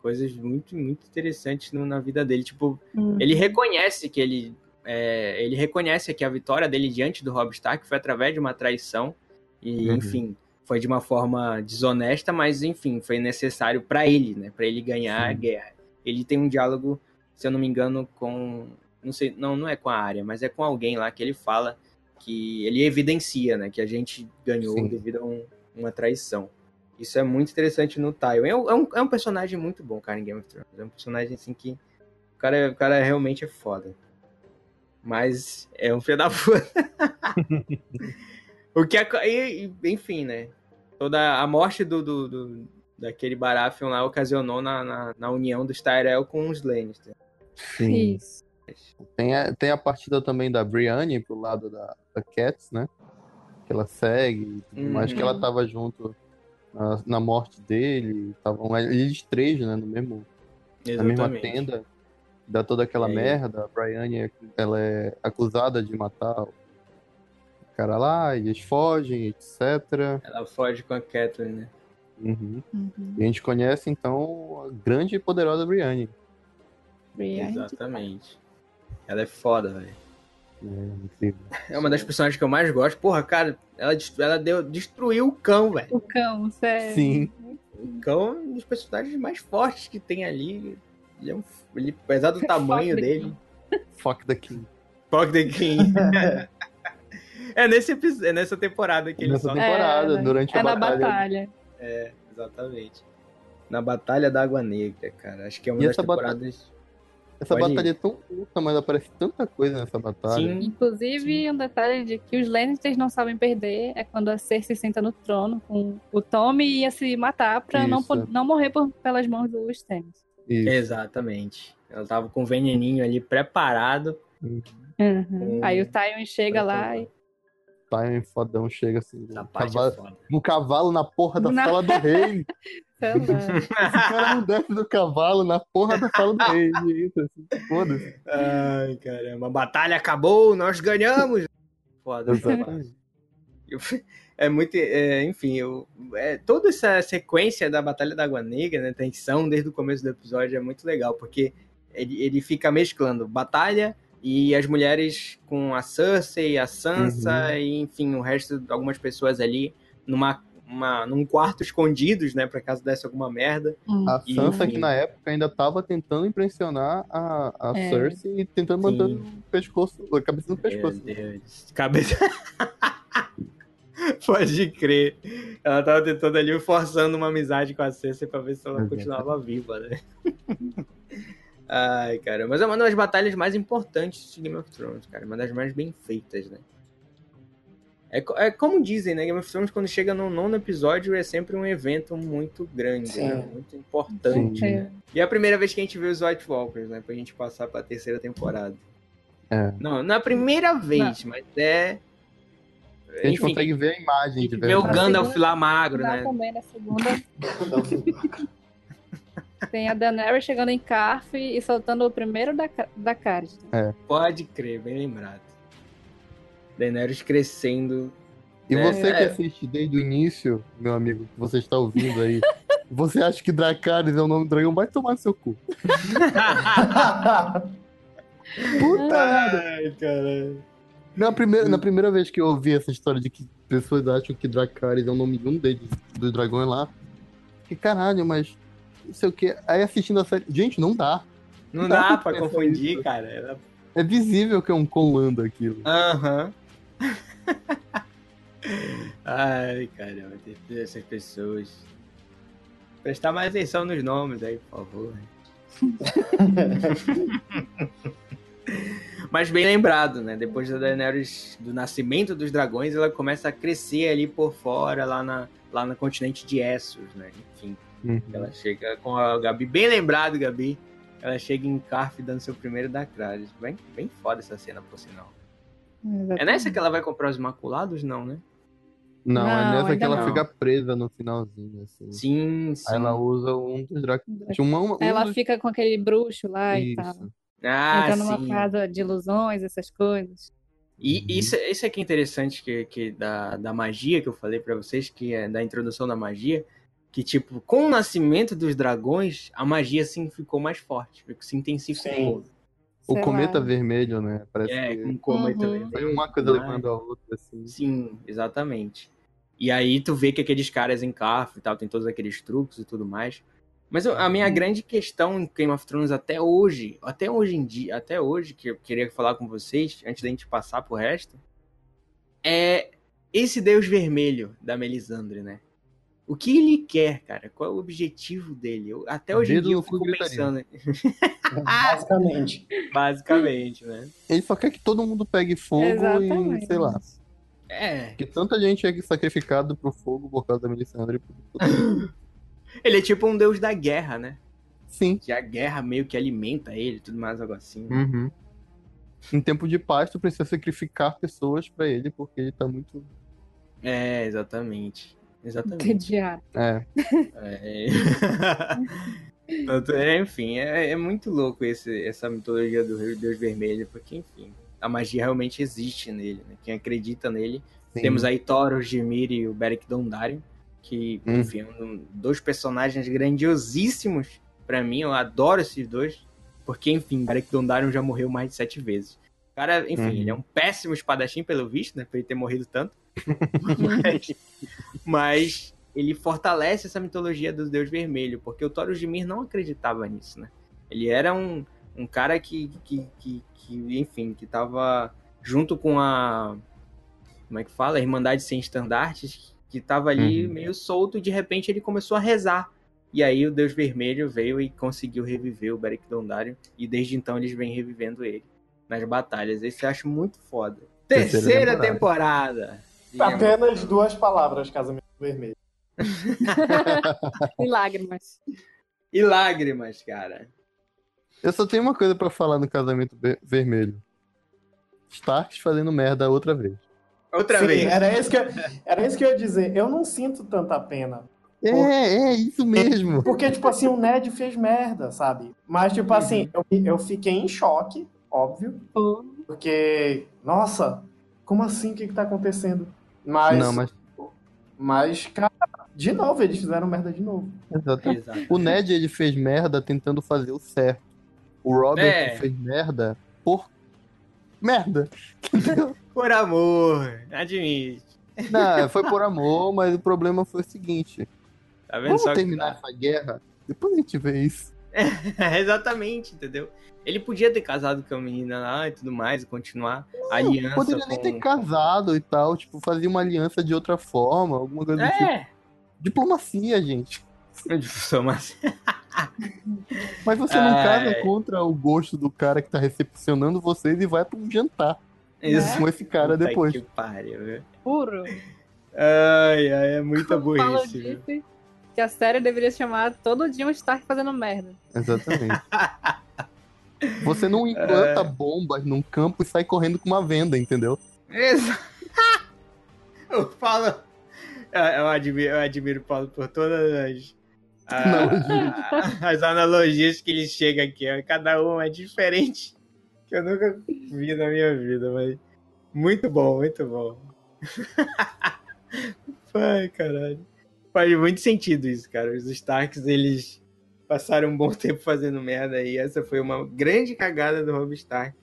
A: coisas muito, muito interessantes no- na vida dele. Tipo,
D: Hum.
A: ele reconhece que ele. é, ele reconhece que a vitória dele diante do Robb Stark foi através de uma traição. E,
B: Uhum.
A: enfim, foi de uma forma desonesta, mas, enfim, foi necessário pra ele, né? Pra ele ganhar a
B: Sim.
A: guerra. Ele tem um diálogo, se eu não me engano, com. Não sei, não, não é com a área, mas é com alguém lá que ele fala que ele evidencia, né? Que a gente ganhou
B: Sim.
A: devido a um- uma traição. Isso é muito interessante no Tywin. É um, é, um, é um personagem muito bom, cara, em Game of Thrones. É um personagem assim que. O cara, o cara realmente é foda. Mas é um filho da puta. o que é, enfim, né? Toda a morte do, do, do daquele Baratheon lá ocasionou na, na, na, união dos Tyrell com os Lannister.
B: Sim. Isso. Tem a, tem a partida também da Brienne pro lado da, da Cats, né? Que ela segue, uhum. mas que ela tava junto na, na morte dele. Estavam eles três, né? No mesmo, na mesma tenda. Dá toda aquela é. merda. A Brienne ela é acusada de matar o cara lá, eles fogem, etc.
A: Ela foge com a Catherine, né?
B: Uhum. Uhum. E a gente conhece, então, a grande e poderosa Brienne.
A: Brienne. Exatamente. Ela é foda, velho. É, é, uma das personagens que eu mais gosto. Porra, cara, ela, ela deu, destruiu o cão, velho.
D: O cão, sério.
B: Sim.
A: O cão é um dos personagens mais fortes que tem ali. Ele é um. Ele, apesar do tamanho dele.
B: Fuck the King.
A: Fuck the King. é, nesse, é nessa temporada que ele
B: Nessa só... temporada, é, durante
D: é
B: a batalha.
D: batalha.
A: É, exatamente. Na Batalha da Água Negra, cara. Acho que é uma e das temporadas. Batalha...
B: Essa Pode batalha ir. é tão curta, mas aparece tanta coisa nessa batalha.
D: Sim. Inclusive, Sim. um detalhe de que os Lannisters não sabem perder é quando a Cersei senta no trono com o Tommy ia se matar pra não, não morrer por, pelas mãos do Stannis.
A: Exatamente. Ela tava com o veneninho ali preparado.
D: Uhum. Com... Aí o Tywin chega lá e
B: Tywin fodão chega assim. No cavalo, é no cavalo, na porra da na... sala do rei. Esse cara não desce do cavalo na porra da sala do rei. Isso, assim, foda-se.
A: Ai, caramba. A batalha acabou, nós ganhamos. Foda, É muito. É, enfim, eu, é, toda essa sequência da Batalha da Água Negra, né? Tensão desde o começo do episódio é muito legal, porque ele, ele fica mesclando batalha e as mulheres com a Cersei, a Sansa, uhum. e enfim, o resto de algumas pessoas ali numa, uma, num quarto escondidos, né, pra caso desse alguma merda.
B: Uhum. A e, Sansa, que na época ainda tava tentando impressionar a, a é. Cersei e tentando manter o pescoço, a cabeça no pescoço.
A: Meu Deus. Cabeça. Pode crer. Ela tava tentando ali, forçando uma amizade com a Cersei pra ver se ela continuava viva, né? Ai, cara, mas é uma das batalhas mais importantes de Game of Thrones, cara. Uma das mais bem feitas, né? É, é como dizem, né? Game of Thrones, quando chega no nono episódio, é sempre um evento muito grande, né? Muito importante. Sim. Né? E é a primeira vez que a gente vê os White Walkers, né? Pra gente passar pra terceira temporada.
B: É.
A: Não, não é a primeira vez, não. mas é.
B: A gente Enfim, consegue ver a imagem de
A: ver o Gandalf lá magro, né?
D: Também na segunda. Tem a Daenerys chegando em Carf e soltando o primeiro da, da card.
B: É.
A: Pode crer, bem lembrado. Daenerys crescendo.
B: E né? você que é. assiste desde o início, meu amigo, que você está ouvindo aí, você acha que Dracarys é o nome do dragão? Vai tomar no seu cu. Puta Ai, caralho. Na primeira, na primeira vez que eu ouvi essa história de que pessoas acham que Dracarys é o nome de um deles, dos dragões lá, que caralho, mas não sei o que. Aí assistindo a série. Gente, não dá.
A: Não, não dá, dá pra confundir, isso. cara. Ela...
B: É visível que é um colando aquilo.
A: Aham. Uhum. Ai, caramba, tem essas pessoas. Prestar mais atenção nos nomes aí, por favor. Mas bem lembrado, né? Depois da Daenerys, do nascimento dos dragões, ela começa a crescer ali por fora, lá, na, lá no continente de Essos, né? Enfim. Uhum. Ela chega com a Gabi, bem lembrado, Gabi. Ela chega em Carf dando seu primeiro da Kralis. Bem, bem foda essa cena, por sinal. Exatamente. É nessa que ela vai comprar os Imaculados? Não, né?
B: Não, é não é nessa que ela não. fica presa no finalzinho, assim.
A: Sim, sim.
B: Aí ela usa um dos dragões.
D: Um, ela dos... fica com aquele bruxo lá Isso. e tal.
A: Ah,
D: Entra numa casa de ilusões, essas coisas.
A: E uhum. isso, isso é que é interessante que, que da, da magia que eu falei para vocês, que é da introdução da magia, que, tipo, com o nascimento dos dragões, a magia assim ficou mais forte, se intensificou. Sim.
B: O cometa lá. vermelho, né?
A: Parece é, que... um cometa uhum. vermelho.
B: Foi uma coisa levando a outra, assim.
A: Sim, exatamente. E aí tu vê que aqueles caras em Carf e tal, tem todos aqueles truques e tudo mais. Mas a minha uhum. grande questão em Game of Thrones até hoje, até hoje em dia, até hoje, que eu queria falar com vocês, antes da gente passar pro resto, é esse deus vermelho da Melisandre, né? O que ele quer, cara? Qual é o objetivo dele? Eu, até hoje em dia eu fico pensando.
C: Basicamente.
A: Basicamente, né?
B: Ele só quer que todo mundo pegue fogo Exatamente. e, sei lá.
A: É.
B: Que tanta gente é sacrificado pro fogo por causa da Melisandre.
A: ele é tipo um deus da guerra, né?
B: Sim.
A: Que a guerra meio que alimenta ele, tudo mais, algo assim. Né?
B: Uhum. Em tempo de paz, tu precisa sacrificar pessoas para ele, porque ele tá muito.
A: É, exatamente. Exatamente. Entediado.
B: É.
A: é. enfim, é, é, muito louco esse, essa mitologia do Deus Vermelho, porque, enfim, a magia realmente existe nele, né? Quem acredita nele. Sim. Temos aí Thoros, Dimir e o Beric Dondarrion, que, hum. enfim, dois personagens grandiosíssimos para mim, eu adoro esses dois, porque, enfim, Beric Dondarrion já morreu mais de sete vezes. O cara, enfim, uhum. ele é um péssimo espadachim, pelo visto, né? Por ele ter morrido tanto. Mas, mas, ele fortalece essa mitologia dos Deus Vermelho, porque o Thoros de Mir não acreditava nisso, né? Ele era um, um cara que, que, que, que, enfim, que tava junto com a. Como é que fala? A Irmandade Sem Estandartes, que tava ali uhum. meio solto e de repente ele começou a rezar e aí o Deus Vermelho veio e conseguiu reviver o Beric Dondarrion. E desde então eles vêm revivendo ele nas batalhas. Esse eu acho muito foda. Terceira, Terceira temporada.
C: temporada. Apenas duas palavras, Casamento Vermelho.
D: e lágrimas.
A: E lágrimas, cara.
B: Eu só tenho uma coisa para falar no Casamento Vermelho. Starks fazendo merda outra vez.
A: Outra Sim, vez.
C: Era isso, que eu, era isso que eu ia dizer. Eu não sinto tanta pena.
B: É, é isso mesmo.
C: Porque, tipo assim, o Ned fez merda, sabe? Mas, tipo assim, uhum. eu, eu fiquei em choque, óbvio. Porque, nossa, como assim? O que, que tá acontecendo? Mas. Não, mas. Mas, cara, de novo, eles fizeram merda de novo.
B: Exatamente. O Ned, ele fez merda tentando fazer o certo. O Robert é. fez merda por merda.
A: por amor, admite.
B: Não, foi por amor, mas o problema foi o seguinte: Tá vendo Vamos só terminar tá? essa guerra? Depois a gente vê isso.
A: É, exatamente, entendeu? Ele podia ter casado com a menina lá e tudo mais, e continuar a aliança.
B: Poderia
A: com...
B: nem ter casado e tal, tipo, fazer uma aliança de outra forma, alguma coisa é. do tipo. Diplomacia, gente.
A: Diplomacia.
B: Mas você não ah, casa é. contra o gosto do cara que tá recepcionando vocês e vai pra um jantar. Isso. Com esse cara Puta depois. Que
A: pariu,
D: Puro.
A: Ai, ai, é muita burrice
D: que a série deveria chamar Todo Dia um Stark fazendo merda.
B: Exatamente. Você não implanta é... bombas num campo e sai correndo com uma venda, entendeu?
A: Exato. eu falo. Eu admiro, eu admiro o Paulo por todas as. A, as analogias que ele chega aqui. Cada uma é diferente. Que eu nunca vi na minha vida, mas. Muito bom, muito bom. Ai, caralho faz muito sentido isso, cara. Os Starks, eles passaram um bom tempo fazendo merda e essa foi uma grande cagada do Rob Stark.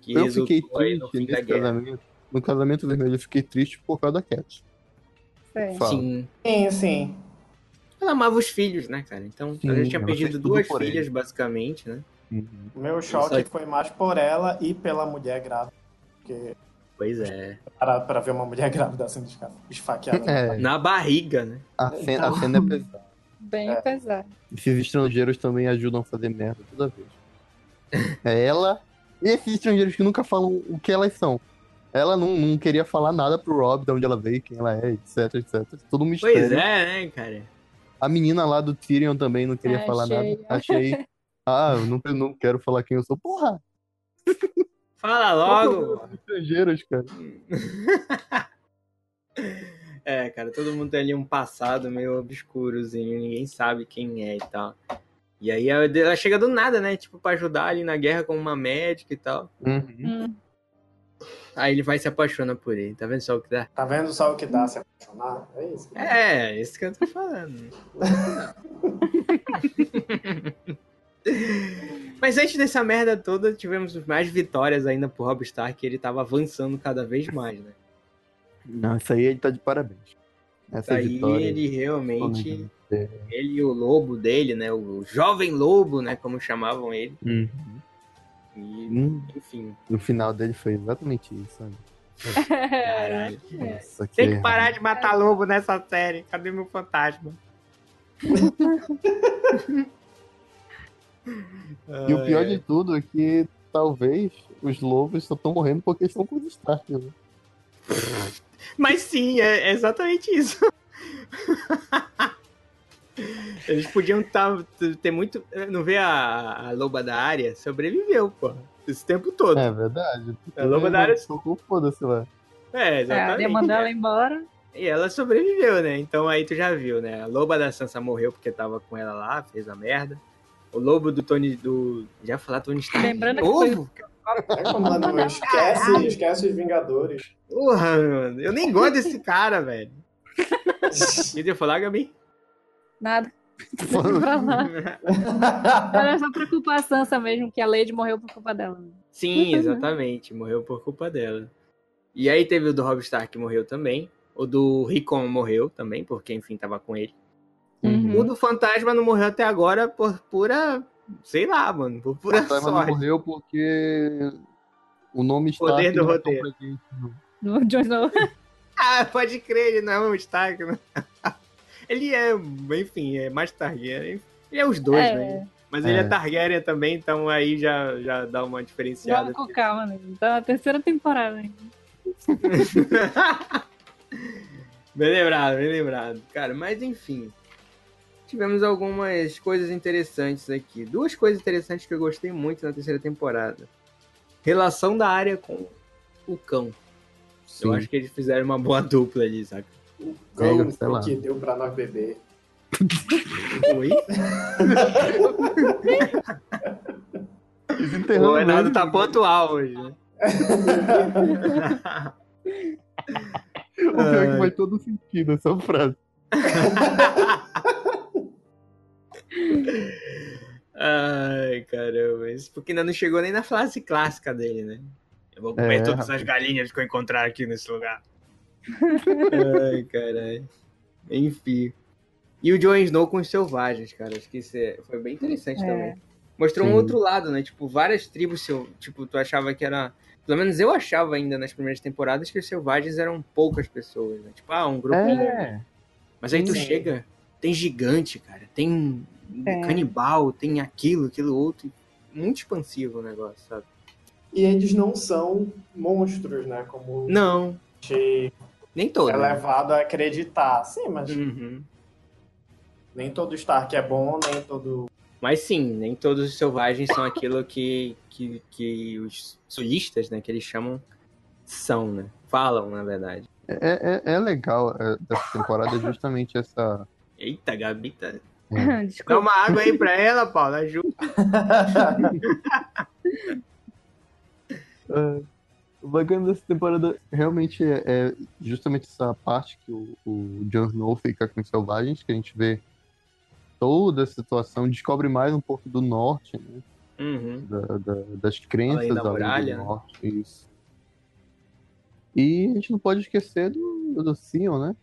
B: Que eu fiquei triste nesse casamento. No casamento vermelho eu fiquei triste por causa da Cat.
A: Sim.
C: Sim, sim.
A: Ela amava os filhos, né, cara? Então, sim, ela já tinha perdido duas filhas, ele. basicamente, né?
C: Uhum. O meu choque Só... foi mais por ela e pela mulher grávida. Porque
A: Pois é.
C: Para, para ver uma mulher grávida sendo esfaqueada.
A: É. Na barriga, né?
B: A cena, então... a cena é pesada.
D: Bem é. pesada.
B: Esses estrangeiros também ajudam a fazer merda toda vez. É ela e esses estrangeiros que nunca falam o que elas são. Ela não, não queria falar nada pro Rob, de onde ela veio, quem ela é, etc, etc. Todo um mistério.
A: Pois é, né, cara?
B: A menina lá do Tyrion também não queria é, falar achei. nada. Achei. Ah, eu não, não quero falar quem eu sou. Porra!
A: Fala logo!
B: Estrangeiros, cara.
A: é, cara, todo mundo tem ali um passado meio obscurozinho, ninguém sabe quem é e tal. E aí ela chega do nada, né? Tipo, pra ajudar ali na guerra como uma médica e tal.
B: Uhum. Hum.
A: Aí ele vai se apaixona por ele, tá vendo só o que dá?
C: Tá vendo só o que dá se apaixonar? É isso.
A: É, isso que eu tô falando. Mas antes dessa merda toda, tivemos mais vitórias ainda pro Rob Stark, que ele tava avançando cada vez mais, né?
B: Não, isso aí ele tá de parabéns.
A: Essa aí vitória, ele realmente. Ele e o lobo dele, né? O jovem lobo, né? Como chamavam ele.
B: Uhum.
A: E, hum. enfim.
B: No final dele foi exatamente isso, sabe?
A: Caralho.
B: Nossa,
A: Tem que parar de matar lobo nessa série. Cadê meu fantasma?
B: E o pior de tudo é que talvez os lobos só estão morrendo porque estão com Stark. Né?
A: Mas sim, é, é exatamente isso. Eles podiam tá, ter muito. Não vê a, a loba da área? Sobreviveu, pô. Esse tempo todo.
B: É verdade.
A: A loba da área.
B: Foda-se lá.
A: É, exatamente.
D: É, ela embora.
A: E ela sobreviveu, né? Então aí tu já viu, né? A loba da Sansa morreu porque tava com ela lá, fez a merda. O lobo do Tony. do. Já falar Tony Stark.
D: Lembrando que
A: Ovo?
C: É, mano, esquece, esquece os Vingadores.
A: Porra, mano. Eu nem gosto desse cara, velho. Queria falar, Gabi?
D: Nada. Era só pra culpar a Sansa mesmo, que a Lady morreu por culpa dela.
A: Sim, exatamente. Morreu por culpa dela. E aí teve o do Rob Stark que morreu também. O do Rickon morreu também, porque enfim, tava com ele.
D: Uhum.
A: O do Fantasma não morreu até agora por pura. Sei lá, mano. Por pura
B: O Fantasma
A: sorte.
B: não morreu porque o nome está
A: Poder do
B: é
A: roteiro.
B: presente, não.
D: No Jon Snow.
A: Ah, pode crer, ele não é o Stark. não. Ele é, enfim, é mais Targaryen. Ele é os dois,
D: É.
A: né? Mas ele é
B: É.
A: Targaryen também, então aí já, já dá uma diferenciada.
D: Vamos com calma, né? Tá na terceira temporada ainda.
A: Bem lembrado, bem lembrado. Cara, mas enfim. Tivemos algumas coisas interessantes aqui. Duas coisas interessantes que eu gostei muito na terceira temporada. Relação da área com o cão. Eu
B: Sim.
A: acho que eles fizeram uma boa dupla ali, saca?
C: Como
B: sei lá.
C: o que deu pra nós beber.
A: Oi? O Renato tá pontual hoje, né?
B: O pior é que faz todo sentido essa frase.
A: Ai, caramba. Isso porque ainda não chegou nem na frase clássica dele, né? Eu vou comer
B: É,
A: todas
B: rapaz.
A: as galinhas que eu encontrar aqui nesse lugar. Ai, caralho. Enfim. E o Jon Snow com os selvagens, cara. Acho que isso é- foi bem interessante
D: É.
A: também. Mostrou um
B: Sim.
A: outro lado, né? Tipo, várias tribos, seu- tipo, tu achava que era... Pelo menos eu achava ainda nas primeiras temporadas que os selvagens eram poucas pessoas, né? Tipo, ah, um grupinho.
B: É.
A: Mas aí tu
C: Sim.
A: chega, tem gigante, cara, tem
D: É.
A: canibal, tem aquilo, aquilo outro. Muito expansivo o negócio, sabe?
C: E eles não são monstros, né? Como
A: Não,
C: a gente
A: nem todo.
C: é
A: né?
C: levado a acreditar. Sim, mas
A: Uhum.
C: nem todo Stark é bom, nem todo.
A: Mas sim, nem todos os selvagens são aquilo que, que, que os sulistas, né, que eles chamam, são, né? Falam, na verdade.
B: É, é, é legal é, dessa temporada justamente essa.
A: Eita, Gabi, tá...
B: É.
D: Desculpa.
A: dá uma água aí pra ela, Paulo, ajuda.
B: É, o bacana dessa temporada realmente é, é justamente essa parte que o, o Jon Snow fica com os selvagens, que a gente vê toda a situação, descobre mais um pouco do norte, né?
A: Uhum.
B: da- da- das crenças
A: Além da
B: além
A: muralha,
B: do
A: né?
B: norte, isso. E a gente não pode esquecer do, do Theon, né?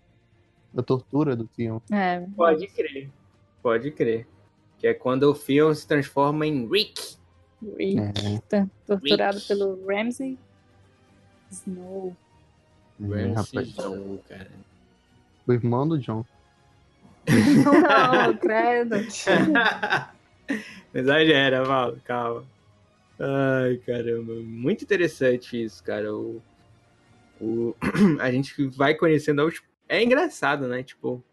B: Da tortura do Theon.
D: É,
A: Pode crer. Pode crer. Que é quando o Theon se transforma em Rick.
D: Rick,
B: É,
D: tá torturado
A: Rick.
D: pelo Ramsay Snow.
B: é,
A: Ramsay
B: rapaz.
A: Snow, cara.
B: O irmão do John.
D: Não, credo.
A: Exagera, Val, calma. Ai, caramba. Muito interessante isso, cara. O, o, a gente vai conhecendo aos. É engraçado, né? Tipo,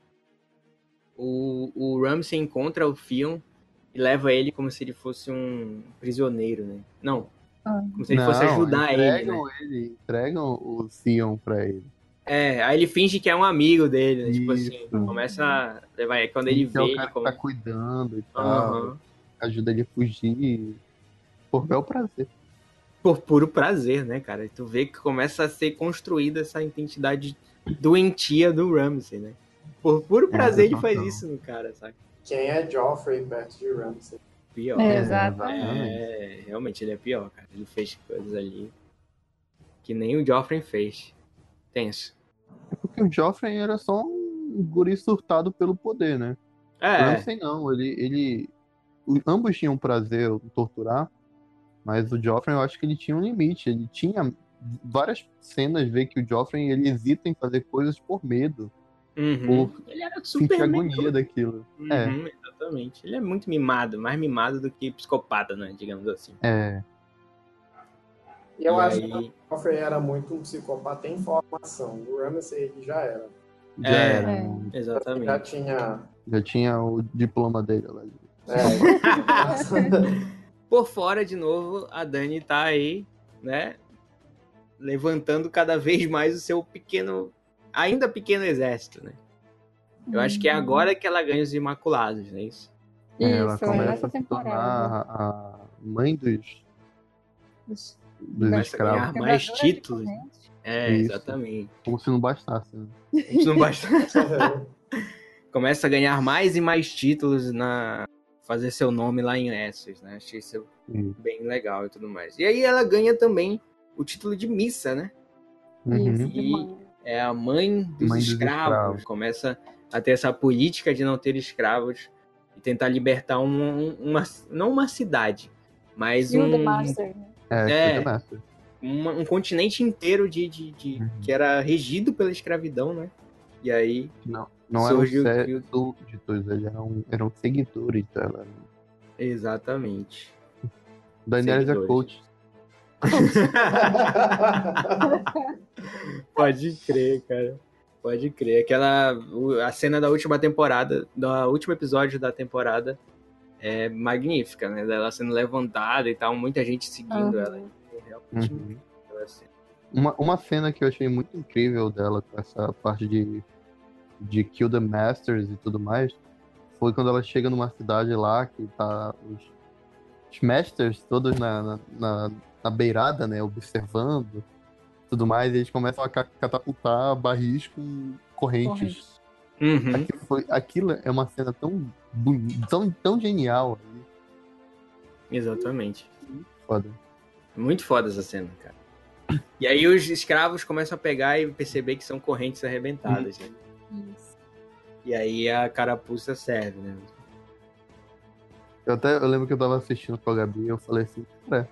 A: o, o Ramsay encontra o Theon e leva ele como se ele fosse um prisioneiro, né? Não,
D: Ah.
A: como se ele fosse
B: Não,
A: ajudar ele, né?
B: entregam ele, entregam o Theon pra ele.
A: É, aí ele finge que é um amigo dele, né? Tipo assim, começa a levar. é Quando ele
B: que é
A: vê,
B: o
A: ele
B: cara que
A: come...
B: tá cuidando e tal,
A: Aham.
B: ajuda ele a fugir. Por bel prazer.
A: por puro prazer, né, cara? E tu vê que começa a ser construída essa identidade doentia do Ramsey, né? Por puro prazer ele faz isso no cara, sabe?
C: Quem é Joffrey perto de Ramsay?
A: Pior.
D: É,
A: É,
D: exato.
A: é, realmente ele é pior, cara. Ele fez coisas ali que nem o Joffrey fez. Tenso.
B: Porque o Joffrey era só um guri surtado pelo poder, né? O
A: É,
B: Ramsay não, ele, ele. o- Ambos tinham prazer em torturar, mas o Joffrey eu acho que ele tinha um limite. Ele tinha várias cenas vê que o Joffrey ele hesita em fazer coisas por medo.
A: Uhum.
B: Ele era super agonia daquilo.
A: Uhum, é. Exatamente. Ele é muito mimado, mais mimado do que psicopata, né? Digamos assim.
B: É.
C: E eu e acho aí... que o Joffrey era muito um psicopata em formação. O Ramsay já era.
B: Já é, era.
A: É. Exatamente.
C: Já tinha.
B: Já tinha o diploma dele lá.
A: É. Por fora, de novo, a Dani tá aí, né? Levantando cada vez mais o seu pequeno, ainda pequeno exército, né? Eu acho que é uhum. agora que ela ganha os Imaculados, não é isso?
B: É, ela isso, começa a se a mãe dos,
A: dos, dos escravos. ganhar mais títulos. É, isso. exatamente.
B: Como se não bastasse, né?
A: Como se não bastasse. começa a ganhar mais e mais títulos na, fazer seu nome lá em Essos, né? Achei isso uhum. bem legal e tudo mais. E aí ela ganha também o título de missa, né?
B: Uhum.
A: E é a mãe dos, mãe escravos. dos escravos. Começa a ter essa política de não ter escravos e tentar libertar um, uma, não uma cidade, mas um,
D: um Master, né?
B: É,
A: é uma, um continente inteiro de, de, de uhum. que era regido pela escravidão, né? E aí
B: não não eram súditos, eles eram, eram seguidores dela.
A: Exatamente.
B: Daniela coach.
A: Pode crer, cara. Pode crer. Aquela. A cena da última temporada, do último episódio da temporada é magnífica, né? Ela sendo levantada e tal, muita gente seguindo uhum. ela. Realmente
B: uhum. Uma, uma cena que eu achei muito incrível dela, com essa parte de de Kill the Masters e tudo mais, foi quando ela chega numa cidade lá que tá os, os Masters todos na, na, na, na beirada, né, observando tudo mais, e eles começam a catapultar barris com correntes.
A: Uhum.
B: Aquilo, foi, aquilo, é uma cena tão, tão, tão genial.
A: Exatamente.
B: Foda.
A: Muito foda essa cena, cara. E aí os escravos começam a pegar e perceber que são correntes arrebentadas, uhum. né? Isso. E aí a carapuça serve, né?
B: Eu até eu lembro que eu tava assistindo com a Gabi e eu falei assim, cara,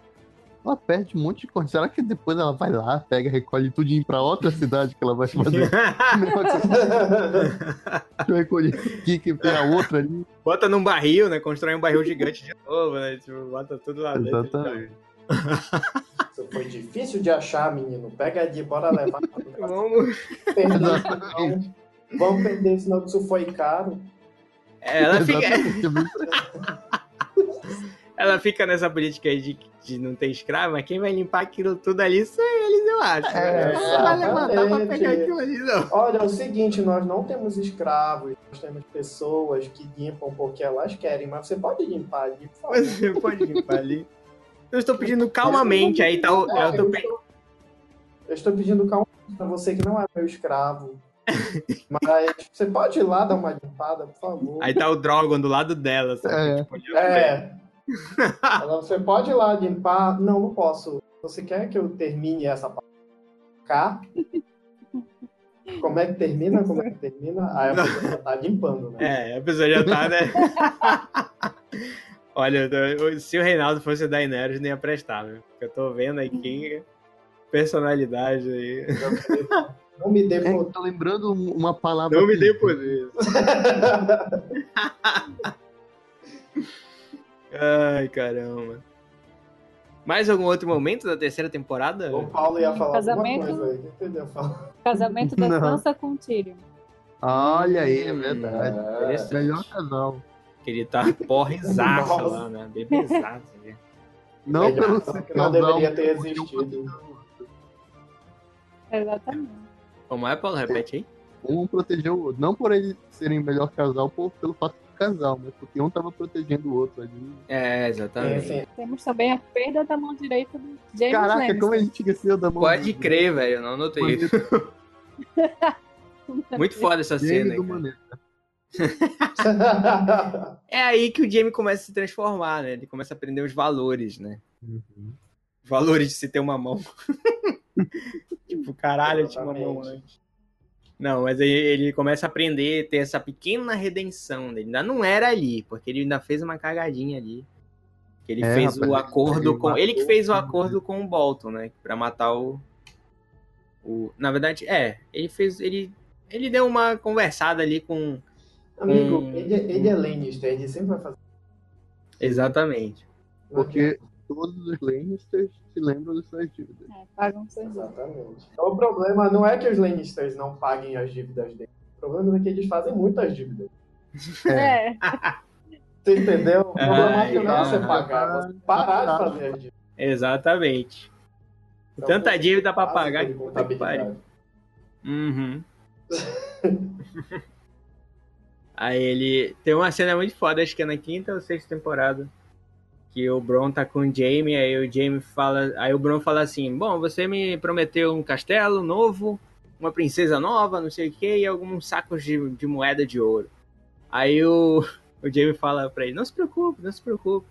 B: ela perde um monte de coisa. Será que depois ela vai lá, pega, recolhe tudinho pra outra cidade que ela vai fazer? recolher aqui que tem a outra ali.
A: Bota num barril, né? Constrói um barril gigante de novo, né? Tipo, bota tudo lá
B: dentro. Exatamente.
C: Isso foi difícil de achar, menino. Pega ali, bora levar.
A: Vamos.
C: Exatamente. Vamos perder, senão isso foi caro.
A: É, ela fica. Ela fica nessa política aí de, de não ter escravo, mas quem vai limpar aquilo tudo ali são eles, eu acho.
C: É, né? vai levantar pra pegar aquilo ali, não. Olha, é o seguinte, nós não temos escravos, nós temos pessoas que limpam porque elas querem, mas você pode limpar ali, por favor.
A: Você pode limpar ali. Eu estou pedindo calmamente, aí tá o. eu, tô...
C: eu estou pedindo calmamente pra você que não é meu escravo. Mas você pode ir lá dar uma limpada, por favor.
A: Aí tá o Drogon do lado dela, sabe?
C: É. Tipo, é. Você pode ir lá limpar? Não, não posso. Você quer que eu termine essa parte? Cá? Como é que termina? Como é que termina? Aí a pessoa já tá limpando, né?
A: É, a pessoa já tá, né? Olha, se o Reinaldo fosse da Daenerys, nem ia prestar, viu? Porque eu tô vendo aqui personalidade aí.
C: Não me dê poder.
B: É, tô lembrando uma palavra.
A: Não me dê poder. Ai, caramba. Mais algum outro momento da terceira temporada?
C: O Paulo ia falar
D: Casamento...
C: alguma coisa aí. Entendeu?
D: Casamento da Sansa com Tyrion.
B: Olha aí, é verdade. É, melhor casal.
A: Que ele tá porrezaço lá, né? Bebezaço.
B: Não pelo
C: Não deveria ter existido.
D: Exatamente.
A: Como é, Paulo? Repete aí.
B: Um protegeu o outro. Não por eles serem melhor casal por, pelo fato casal, mas porque um tava protegendo o outro ali.
A: É, exatamente.
D: Sim. Temos também a perda da mão direita do James
B: Caraca,
D: Lannister.
B: como a gente esqueceu da mão
A: Pode crer, velho. Eu não notei isso. Muito foda essa cena. é aí que o Jamie começa a se transformar, né? Ele começa a aprender os valores, né?
B: Uhum.
A: Valores de se ter uma mão. tipo, caralho, eu tinha uma mão antes. Não, mas aí ele começa a aprender, ter essa pequena redenção dele. Ainda não era ali, porque ele ainda fez uma cagadinha ali. Que ele é, fez rapaz, o acordo ele com. Ele que fez o acordo com o Bolton, né? Pra matar o, O, na verdade, é, ele fez. Ele, ele deu uma conversada ali com.
C: Amigo, com... Ele, é, ele é Lannister, ele sempre vai fazer.
A: Exatamente.
B: Porque todos os Lannisters se lembram das suas dívidas.
D: É, pagam suas
C: dívidas. Exatamente. Então, o problema não é que os Lannisters não paguem as dívidas deles. O problema é que eles fazem muitas dívidas.
D: É.
C: é. Você entendeu? O problema é não é você pagar, você parar de fazer as dívidas.
A: Exatamente. Então, Tanta dívida para pagar que puta que pariu. Uhum. Aí ele. Tem uma cena muito foda, acho que é na quinta ou sexta temporada. Que o Bron tá com o Jamie, aí o Jamie fala. Aí o Bron fala assim: Bom, você me prometeu um castelo novo, uma princesa nova, não sei o que, e alguns sacos de, de moeda de ouro. Aí o, o Jamie fala pra ele: Não se preocupe, não se preocupe.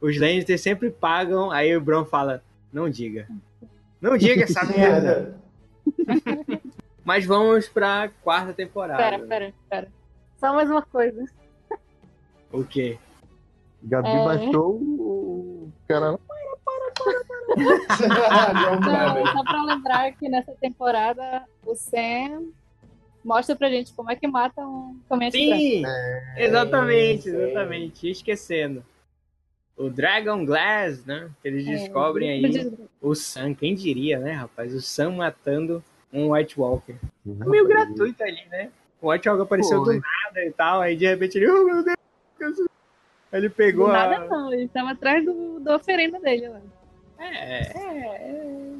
A: Os Lannisters sempre pagam. Aí o Bron fala: Não diga. Não diga essa merda. Mas vamos pra quarta temporada.
D: Pera, pera, pera. Só mais uma coisa.
A: O quê?
B: Gabi é... baixou o cara.
D: Não, só pra lembrar que nessa temporada o Sam mostra pra gente como é que mata um caminhante
A: Sim, é, exatamente, exatamente. Esquecendo. O Dragon Glass, né? Que eles é, descobrem aí. O Sam, quem diria, né, rapaz? O Sam matando um White Walker. Uhum. Meio gratuito ali, né? O White Walker apareceu Pô, do nada e tal, aí de repente ele, oh meu Deus, ele pegou do
D: nada a... não, ele tava atrás do, do oferenda dele lá.
A: É, é, é.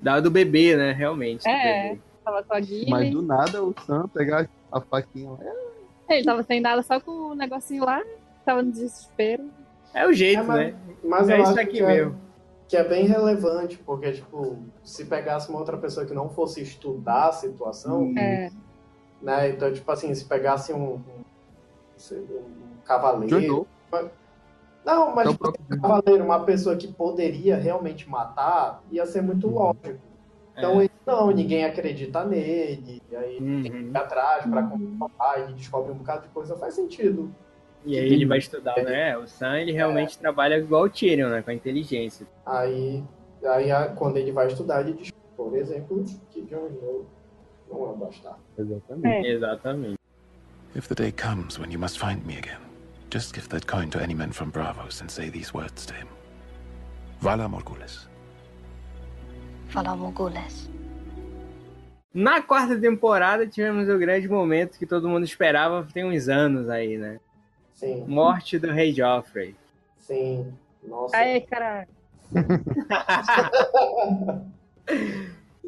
A: Da do bebê, né, realmente.
D: É, tava com a Guilherme.
B: Mas do nada o Sam pegar a faquinha lá.
D: É, ele tava sem nada, só com o negocinho lá, tava no desespero.
A: É o jeito, é, mas,
C: né? Mas é isso aqui que é mesmo. É, que é bem relevante, porque, tipo, se pegasse uma outra pessoa que não fosse estudar a situação,
D: é.
C: Né? Então, tipo assim, se pegasse um, um, um cavaleiro. Não, mas tipo, um cavaleiro, uma pessoa que poderia realmente matar, ia ser muito uhum. lógico. Então, é. ele, não, ninguém acredita nele, e aí uhum. tem que ir atrás pra comprovar, ele descobre um bocado de coisa, faz sentido.
A: E aí ele vai estudar, né? O Sam, ele realmente é. trabalha igual o Tyrion, né? Com a inteligência.
C: Aí, aí quando ele vai estudar, ele diz, por exemplo, que Jon Snow não é bastardo.
B: Exatamente.
A: É. Exatamente.
F: If the day comes when you must find me again, just give that coin to any men from Bravos and say these words to him. Vala Morgulis.
E: Vala Morgulis.
A: Na quarta temporada tivemos o grande momento que todo mundo esperava tem uns anos aí, né?
C: Sim.
A: Morte do Rei Joffrey.
C: Sim. Nossa.
D: Aí, caralho.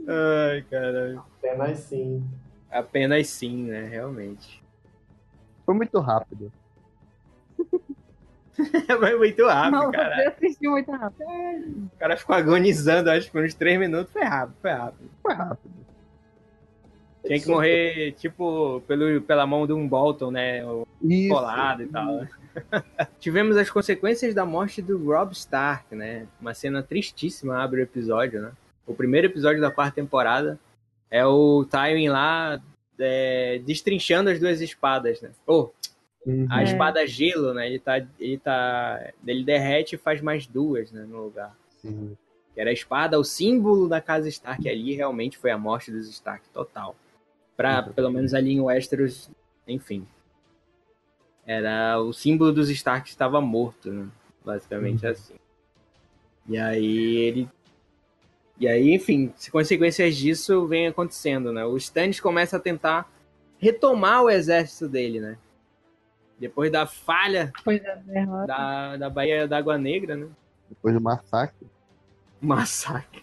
A: Ai, caralho.
C: Apenas sim.
A: Apenas sim, né? Realmente.
B: Foi muito rápido.
A: Foi muito rápido,
D: Não,
A: cara.
D: Eu assisti muito rápido.
A: O cara ficou agonizando, acho que por uns 3 minutos. Foi rápido, foi rápido.
B: Foi rápido.
A: Tinha que morrer, tipo, pelo, pela mão de um Bolton, né? Isso. Colado e tal. Tivemos as consequências da morte do Rob Stark, né? Uma cena tristíssima abre o episódio, né? O primeiro episódio da quarta temporada é o Tywin lá é, destrinchando as duas espadas, né? Oh, uhum. a espada gelo, né? Ele tá, ele tá, ele derrete e faz mais duas, né, no lugar.
B: Uhum.
A: Que era a espada, o símbolo da casa Stark ali realmente foi a morte dos Stark total. Pra, uhum. pelo menos ali em Westeros, enfim. Era o símbolo dos Stark estava morto, né? Basicamente uhum. assim. E aí ele e aí, enfim, consequências disso vem acontecendo, né? O Stannis começa a tentar retomar o exército dele, né? Depois da falha
D: da,
A: da, da Baía da Água Negra, né?
B: Depois do massacre.
A: Massacre.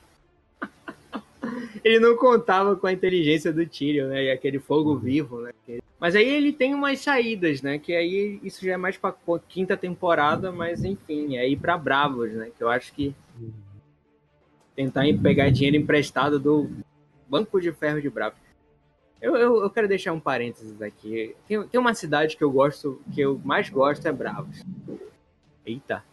A: ele não contava com a inteligência do Tyrion, né? E aquele fogo uhum. vivo, né? Mas aí ele tem umas saídas, né? Que aí isso já é mais pra quinta temporada, mas enfim, é ir pra Bravos, né? Que eu acho que uhum tentar pegar dinheiro emprestado do Banco de Ferro de Bravo. Eu, eu, eu, quero deixar um parênteses aqui. Tem, tem uma cidade que eu gosto, que eu mais gosto é Bravos. Eita.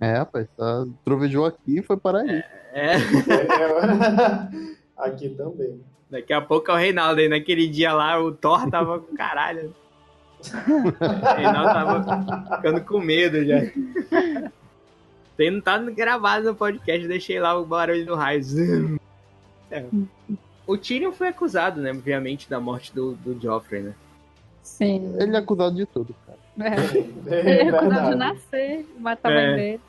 B: É, rapaz, tá, trovejou aqui e foi para aí.
A: É. é.
C: aqui também.
A: Daqui a pouco é o Reinaldo aí. Naquele dia lá, o Thor tava com caralho. o Reinaldo tava ficando com medo já. Tem, não tá gravado no podcast, deixei lá o barulho do raio. É. o Tyrion foi acusado, né, obviamente, da morte do, do Joffrey, né?
D: Sim.
B: Ele é acusado de tudo, cara.
D: É. é ele é acusado de nascer, matar a mãe é, dele.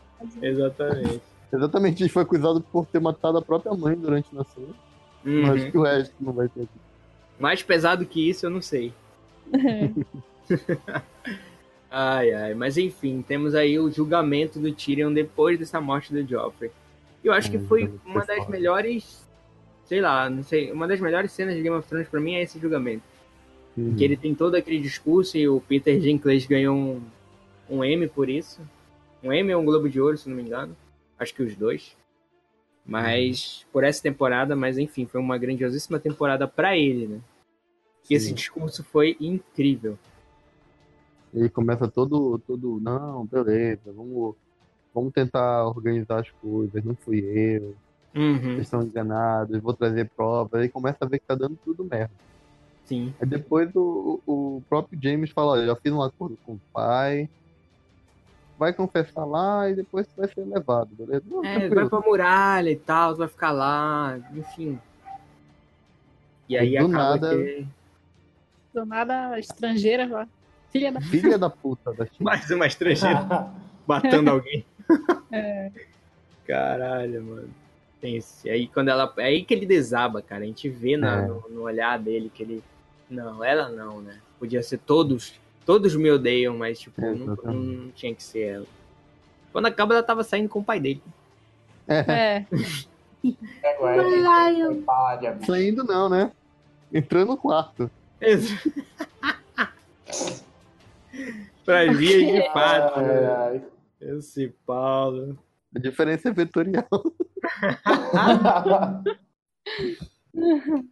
A: Exatamente.
B: Exatamente, ele foi acusado por ter matado a própria mãe durante o nascimento. Uhum. Mas que o resto não vai ter aqui.
A: Mais pesado que isso, eu não sei. ai, ai. Mas enfim, temos aí o julgamento do Tyrion depois dessa morte do Joffrey. Eu acho que foi uma das melhores. Sei lá, não sei. Uma das melhores cenas de Game of Thrones pra mim é esse julgamento. Uhum. Que ele tem todo aquele discurso e o Peter Dinklage ganhou um, um M por isso. Um M ou um Globo de Ouro, se não me engano. Acho que os dois. Mas por essa temporada, mas enfim, foi uma grandiosíssima temporada para ele, né? E esse discurso foi incrível.
B: Ele começa todo, todo, não, beleza, vamos, vamos tentar organizar as coisas, não fui eu, uhum. vocês estão enganados, vou trazer provas, aí começa a ver que tá dando tudo merda.
A: Sim.
B: Aí depois o, o próprio James fala, olha, já fiz um acordo com o pai, vai confessar lá e depois vai ser levado, beleza?
A: Não, é, vai pra muralha e tal, vai ficar lá, enfim. E aí
B: e do nada...
D: Que... Do nada, estrangeira lá. Filha da...
B: Filha da puta da
A: Mais uma estrangeira matando alguém. É. Caralho, mano. Tem esse. Aí quando ela. É aí que ele desaba, cara. A gente vê na, é. no, no olhar dele que ele. Não, ela não, né? Podia ser todos Todos me odeiam, mas, tipo, é, não, não, tinha que ser ela. Quando acaba, ela tava saindo com o pai dele.
D: É.
B: é. Saindo não, né? Entrando no quarto.
A: pra vias de fato. Esse Paulo.
B: A diferença é vetorial.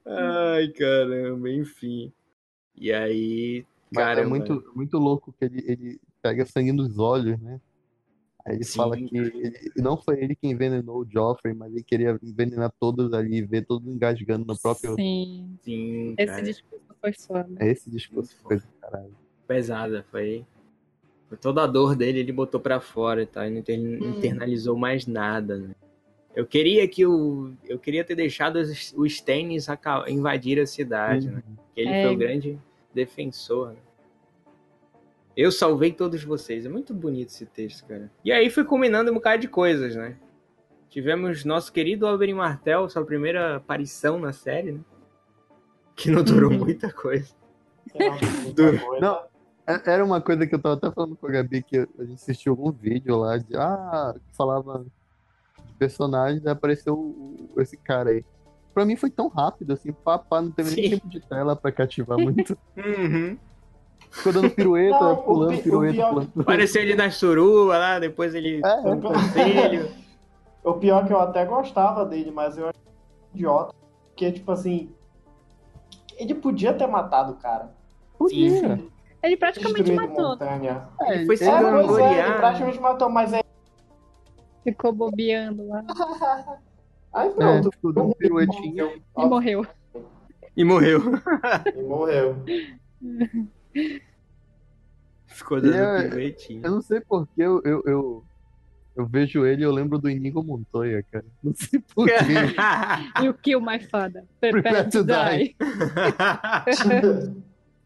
A: Ai, caramba, enfim. E aí
B: Cara, é muito, muito louco que ele, ele pega sangue nos olhos, né? Aí ele Sim. fala que ele, não foi ele quem envenenou o Joffrey, mas ele queria envenenar todos ali, ver todos engasgando no próprio.
D: Sim.
A: Sim.
D: Esse discurso foi foda.
B: É esse discurso foi caralho.
A: Pesada, foi. foi. Toda a dor dele ele botou para fora, tá? Ele não hum. internalizou mais nada, né? Eu queria que o. Eu queria ter deixado os, os invadir a cidade, né? Ele é. foi o grande defensor. Né? Eu salvei todos vocês. É muito bonito esse texto, cara. E aí foi combinando um bocado de coisas, né? Tivemos nosso querido Oberyn Martel, sua primeira aparição na série, né? Que não durou uhum. muita coisa.
B: Não, é, era uma coisa que eu tava até falando com a Gabi, que a gente assistiu algum vídeo lá de. Ah, que falava personagens, e apareceu esse cara aí pra mim foi tão rápido, assim, papá, não teve Sim. nem tempo de tela pra cativar muito.
A: uhum.
B: Ficou dando pirueta, não, pulando, pirueta, pior... pulando.
A: Apareceu ele na suruba lá, depois ele é. no conselho.
C: o pior é que eu até gostava dele, mas eu achei idiota. Porque, tipo assim, ele podia ter matado o cara.
B: Podia.
D: Ele praticamente matou. Montanha.
A: É, ele foi se
C: é, é, ele praticamente matou, mas é.
D: Ficou bobeando lá.
C: Aí pronto. É,
B: deu um piruetinho.
D: E morreu.
A: E morreu.
C: E morreu.
A: Ficou dando é, piruetinho.
B: Eu não sei porquê, eu, eu, eu, eu, vejo ele e eu lembro do Inigo Montoya, cara. Não sei porquê.
D: you kill my father. Prepare, to die.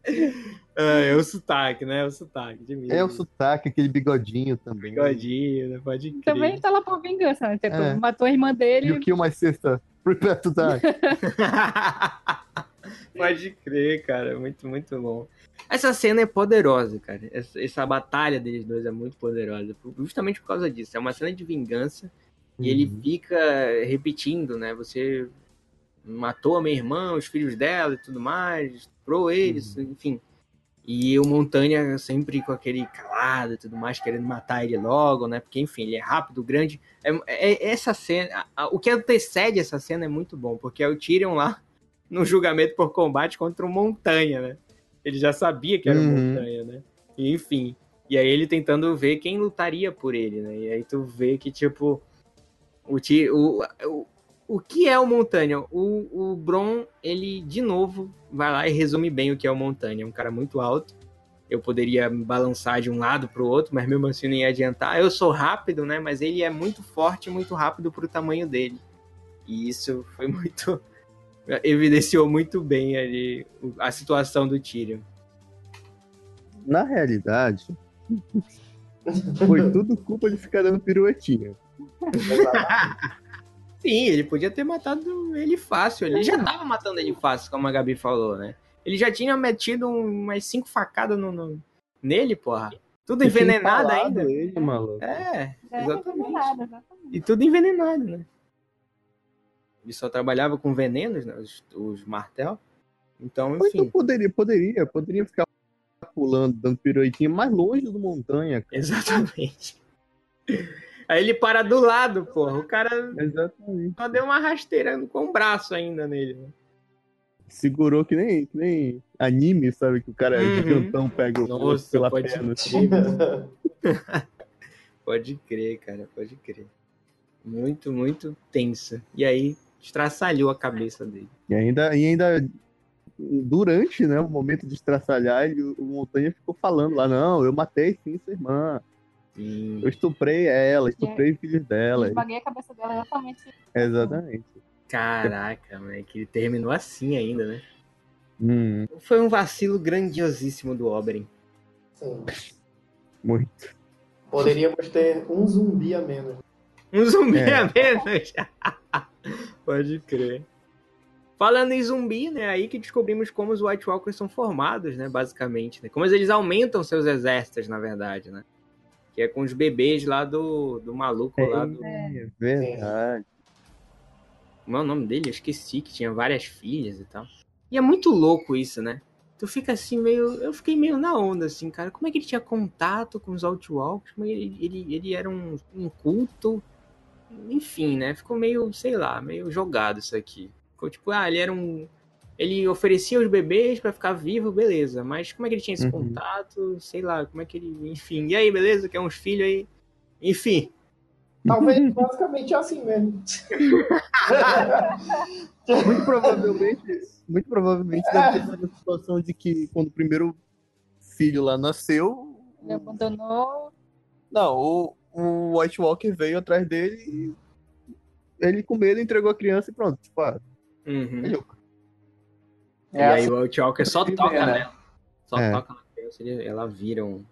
A: É, é o sotaque, né? É o sotaque de mim.
B: É o sotaque, aquele bigodinho também.
A: Bigodinho, né? Pode crer.
D: Também tá lá por vingança, né? Tipo, é. matou a irmã dele.
B: You kill my sister. Prepare to die.
A: Pode crer, cara. Muito, muito bom. Essa cena é poderosa, cara. Essa, essa, batalha deles dois é muito poderosa. Justamente por causa disso. É uma cena de vingança. Uhum. E ele uhum. fica repetindo, né? Você matou a minha irmã, os filhos dela e tudo mais. Estuprou eles, uhum. enfim. E o Montanha sempre com aquele calado e tudo mais, querendo matar ele logo, né? Porque, enfim, ele é rápido, grande. É, é, é essa cena, a, a, o que antecede essa cena é muito bom, porque é o Tyrion lá no julgamento por combate contra o Montanha, né? Ele já sabia que era o uhum. Montanha, né? E, enfim. E aí ele tentando ver quem lutaria por ele, né? E aí tu vê que, tipo, o, o, o, o que é o Montanha? O, o Bron, ele, de novo, vai lá e resume bem o que é o Montanha. É um cara muito alto. Eu poderia balançar de um lado para o outro, mas mesmo assim não ia adiantar. Eu sou rápido, né? Mas ele é muito forte e muito rápido para o tamanho dele. E isso foi muito evidenciou muito bem ali a situação do Tyrion.
B: Na realidade, foi tudo culpa de ficar dando piruetinha.
A: Sim, ele podia ter matado ele fácil. Ele já tava matando ele fácil, como a Gabi falou, né? Ele já tinha metido umas cinco facadas no, no... nele, porra. Tudo envenenado ainda.
B: Ele, maluco.
A: É, exatamente. E tudo envenenado, né? Ele só trabalhava com venenos, né? Os, os martel. Então, enfim. Então
B: poderia, poderia, poderia ficar pulando, dando piruetinha mais longe do montanha.
A: Cara. Exatamente. Aí ele para do lado, porra. O cara
B: Exatamente.
A: só deu uma rasteira com o braço ainda nele. Né?
B: Segurou que nem, que nem anime, sabe? Que o cara uhum. gigantão pega o
A: Nossa, pela pode perna. Crer. pode crer, cara, pode crer. Muito, muito tensa. E aí, estraçalhou a cabeça dele.
B: E ainda, e ainda durante né, o momento de estraçalhar, ele, o Montanha ficou falando lá, não, eu matei sim sua irmã. Sim. Eu estuprei ela, estuprei os filhos dela.
D: Esmaguei a cabeça dela exatamente.
B: Exatamente.
A: Caraca, né? Que ele terminou assim ainda, né?
B: Hum.
A: Foi um vacilo grandiosíssimo do Oberyn.
C: Sim.
B: Muito.
C: Poderíamos ter um zumbi a menos.
A: Um zumbi é. a menos? Pode crer. Falando em zumbi, né? Aí que descobrimos como os White Walkers são formados, né? Basicamente, né? Como eles aumentam seus exércitos, na verdade, né? Que é com os bebês lá do, do maluco é, lá do.
B: É verdade.
A: Como é o nome dele? Eu esqueci que tinha várias filhas e tal. E é muito louco isso, né? Tu fica assim meio. Eu fiquei meio na onda, assim, cara. Como é que ele tinha contato com os Outwalkers? Como ele, ele, ele era um, um culto? Enfim, né? Ficou meio, sei lá, meio jogado isso aqui. Ficou tipo, ah, ele era um. Ele oferecia os bebês para ficar vivo, beleza. Mas como é que ele tinha esse uhum. contato? Sei lá, como é que ele. Enfim. E aí, beleza? Quer uns filhos aí? Enfim.
C: Talvez basicamente assim mesmo.
B: muito provavelmente, muito provavelmente deve ter sido a situação de que quando o primeiro filho lá nasceu.
D: Ele abandonou.
B: Não, o, o White Walker veio atrás dele e ele com medo entregou a criança e pronto. Tipo, ah,
A: uhum. É, e aí o White Walker só toca né? Só é. toca na criança, ela vira um.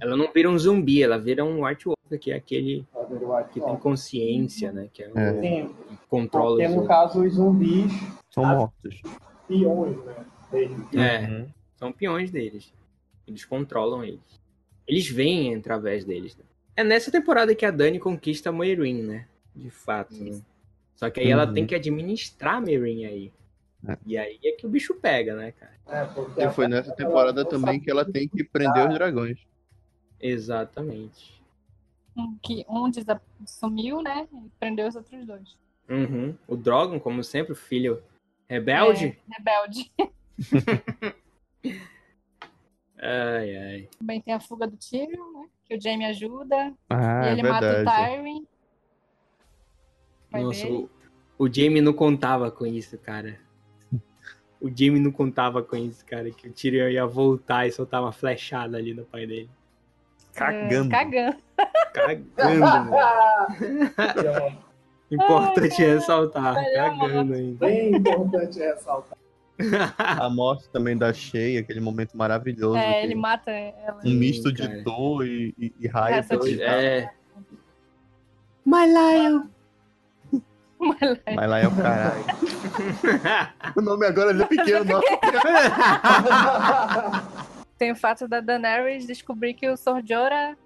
A: Ela não vira um zumbi, ela vira um White Walker, que é aquele que tem consciência, né? Que é, um, é. que controla
C: Porque, no caso, os zumbis
B: são mortos.
C: Peões, né? Deles.
A: É, uhum. são peões deles. Eles controlam eles. Eles vêm através deles. Né? É nessa temporada que a Dani conquista a Moirin, né? De fato, né? Só que aí uhum. ela tem que administrar a Meereen aí. É. E aí é que o bicho pega, né, cara?
B: É, e foi nessa temporada também que ela tem que prender os dragões.
A: Exatamente.
D: Um, que um sumiu, né? E prendeu os outros dois.
A: Uhum. O Drogon, como sempre, o filho rebelde.
D: É, rebelde.
A: ai, ai.
D: Também tem a fuga do Tyrion, né? Que o Jaime ajuda.
B: Ah,
D: e ele
B: verdade.
D: mata o Tywin.
A: Nossa, o, o Jamie não contava com isso, cara. O Jamie não contava com isso, cara. Que o Tyrion ia voltar e soltar uma flechada ali no pai dele.
B: Cagando.
D: É, cagando.
A: Cagando, Importante Ai, ressaltar. Cagando ainda.
C: Bem importante ressaltar.
B: A morte também da Cheia, aquele momento maravilhoso.
D: É, ele mata ela.
B: Um misto de dor e, e, e raiva.
A: É. My Lion!
B: My Lion é o caralho. o nome agora é pequeno, não.
D: Tem o fato da Daenerys descobrir que o Sorjora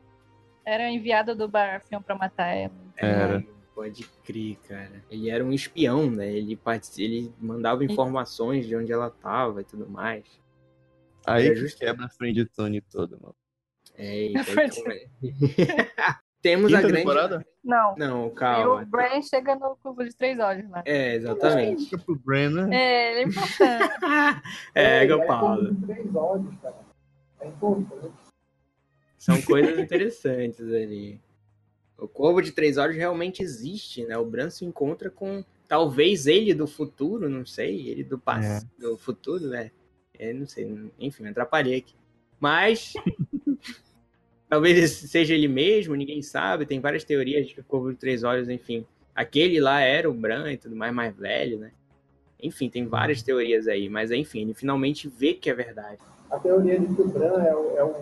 D: era enviado do Baratheon pra matar ela.
B: Era.
A: Pode crer, cara. Ele era um espião, né? Ele, ele mandava informações de onde ela tava e tudo mais.
B: Aí era just... quebra a friendzone toda, mano.
A: É, então, Temos Quinta a grande. Temporada?
D: Não.
A: Não, calma.
D: E o Bran chega no curvo de três olhos lá.
A: É, exatamente.
B: Fica pro Bran, né?
D: É, ele é importante.
A: é, é Paulo.
C: Três olhos, cara. É importante.
A: São coisas interessantes ali. O Corvo de Três Olhos realmente existe, né? O Bran se encontra com talvez ele do futuro, não sei, ele do passado, é. do futuro, né? É, não sei, enfim, me atrapalhei aqui. Mas talvez seja ele mesmo, ninguém sabe. Tem várias teorias de que o Corvo de Três Olhos, enfim, aquele lá era o Bran e tudo mais, mais velho, né? Enfim, tem várias teorias aí, mas enfim, ele finalmente vê que é verdade.
C: A teoria de que o Bran é o, é o,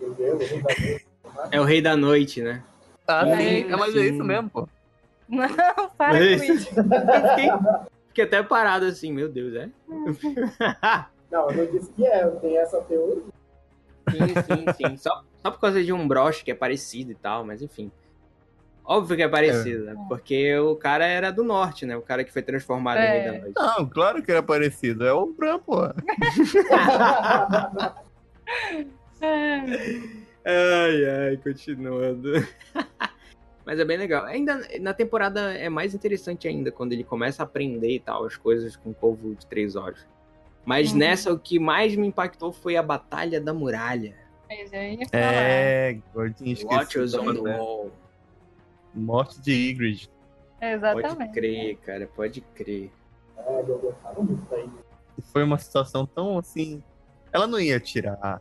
C: o rei da noite.
A: É o rei da noite, né?
B: Ah,
D: sim.
B: sim. É, mas é isso mesmo, pô.
D: Não, para com isso.
A: Eu fiquei, fiquei até parado assim, meu Deus, é?
C: Não, eu não disse que é, tem essa teoria.
A: Sim, sim, sim. Só, só por causa de um broche que é parecido e tal, mas enfim. Óbvio que é parecido, né? Porque o cara era do norte, né? O cara que foi transformado em
D: É.
A: Rei da Noite.
B: Não, claro que era parecido. É o Bran, pô.
A: Ai, ai, continuando. Mas é bem legal. Ainda na temporada é mais interessante ainda, quando ele começa a aprender e tal, as coisas com o povo de três olhos. Mas
D: Uhum.
A: nessa, o que mais me impactou foi a Batalha da Muralha.
B: É, eu tinha esquecido.
A: Watchers on the
B: da-
A: Wall.
B: Morte de Ygritte.
A: Pode
D: Exatamente.
A: crer, cara, pode crer.
C: É, eu gostava muito daí.
B: Foi uma situação tão assim. Ela não ia tirar.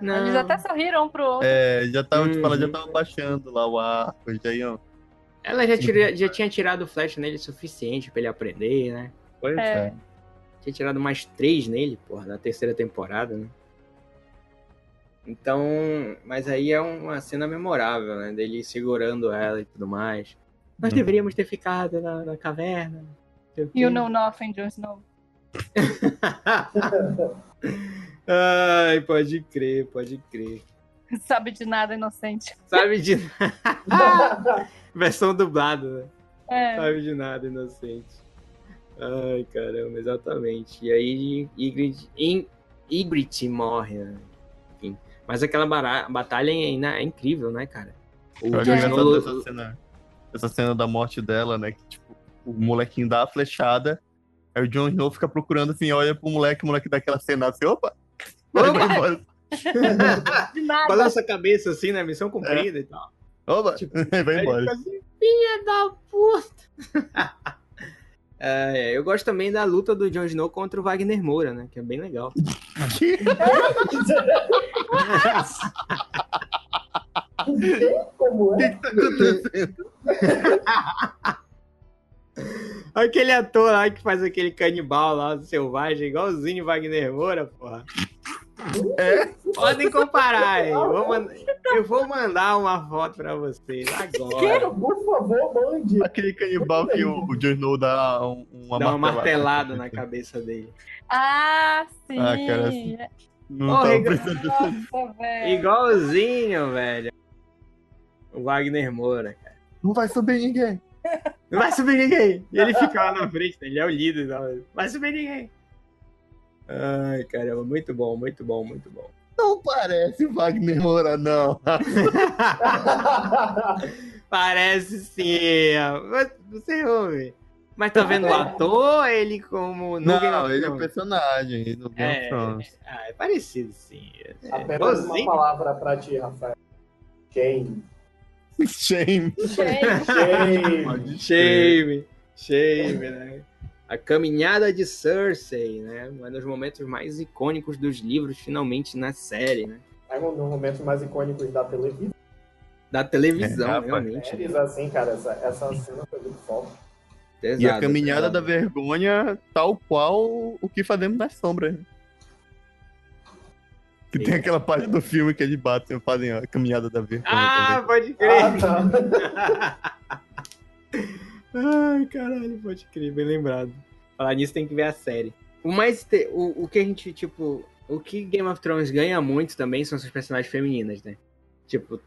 A: Não.
D: Eles até sorriram pro outro.
B: É, já tava, tipo, ela já
A: Uhum.
B: tava baixando lá o arco, já iam.
A: Ela já, tira- já tinha tirado o flash nele o suficiente pra ele aprender, né?
B: Pois
D: É.
B: é.
A: Tinha tirado mais três nele, porra, na terceira temporada, né? Então, mas aí é uma cena memorável, né? Dele segurando ela e tudo mais. Nós
B: Uhum.
A: deveríamos ter ficado na, na caverna.
D: You know nothing, Jon Snow.
A: Ai, pode crer, pode crer.
D: Sabe de nada, inocente.
A: Sabe de Versão dublada, né?
D: É.
A: Sabe de nada, inocente. Ai, caramba, exatamente. E aí, Ygritte, In- Ygritte morre, né? Enfim. Mas aquela bara- batalha é, é incrível, né, cara? O
B: Eu
D: É.
A: Snow-
B: essa cena, essa cena da morte dela, né? Que, tipo, o molequinho dá a flechada, aí o Jon Snow fica procurando assim, olha pro moleque, o moleque dá aquela cena assim, opa!
D: Nada.
A: Balança a cabeça assim, né? Missão cumprida e tal.
B: Opa! Aí vai embora.
A: assim, filha da puta! É, eu gosto também da luta do Jon Snow contra o Wagner Moura, né? Que é bem legal.
C: Como é?
B: tá acontecendo?
A: Aquele ator lá que faz aquele canibal lá, selvagem, igualzinho Wagner Moura, porra.
B: É?
A: Podem comparar, hein? Eu vou, mand- eu vou mandar uma foto pra vocês agora.
C: Por favor, mande.
B: Aquele canibal que o, o Jon Snow dá um- uma,
A: Dá uma
B: martelada
A: martelada na cabeça dele.
D: Ah, sim.
B: Ah, cara, assim. Não
A: Ô,
B: tava.
D: Nossa, velho.
A: Igualzinho, velho. O Wagner Moura, cara.
B: Não vai subir ninguém.
A: Não vai subir ninguém. E ele fica lá na frente, né? ele é o líder. Não vai subir ninguém. Ai, caramba, muito bom, muito bom, muito bom.
B: Não parece Wagner Moura, não.
A: Parece sim. Mas Você ouve. Mas tá vendo o ator, ele como no Game
B: Não,
A: of
B: ele é um
A: Thrones?
B: personagem no Game of
A: É,
B: Thrones.
A: ah, é parecido sim. É,
C: Apenas uma palavra pra ti, Rafael. Shame.
B: Shame.
C: Shame.
A: Shame, shame, né? A caminhada de Cersei, né? Um dos momentos mais icônicos dos livros, finalmente na série, né?
C: É um dos momentos mais icônicos da televisão.
A: Da televisão,
B: É,
A: realmente.
C: Séries assim, cara, essa, essa cena foi muito forte.
A: Pesado,
B: E a caminhada
A: pesado.
B: da vergonha, tal qual o que fazemos nas sombras. né? Que tem aquela parte do filme que eles batem, fazem a caminhada da vergonha
A: Ah,
B: também.
A: pode crer!
C: Ah, tá.
A: Ai, caralho, pode crer, bem lembrado. Falar nisso tem que ver a série. O mais. te- O, o que a gente, tipo. O que Game of Thrones ganha muito também são suas personagens femininas, né? Tipo.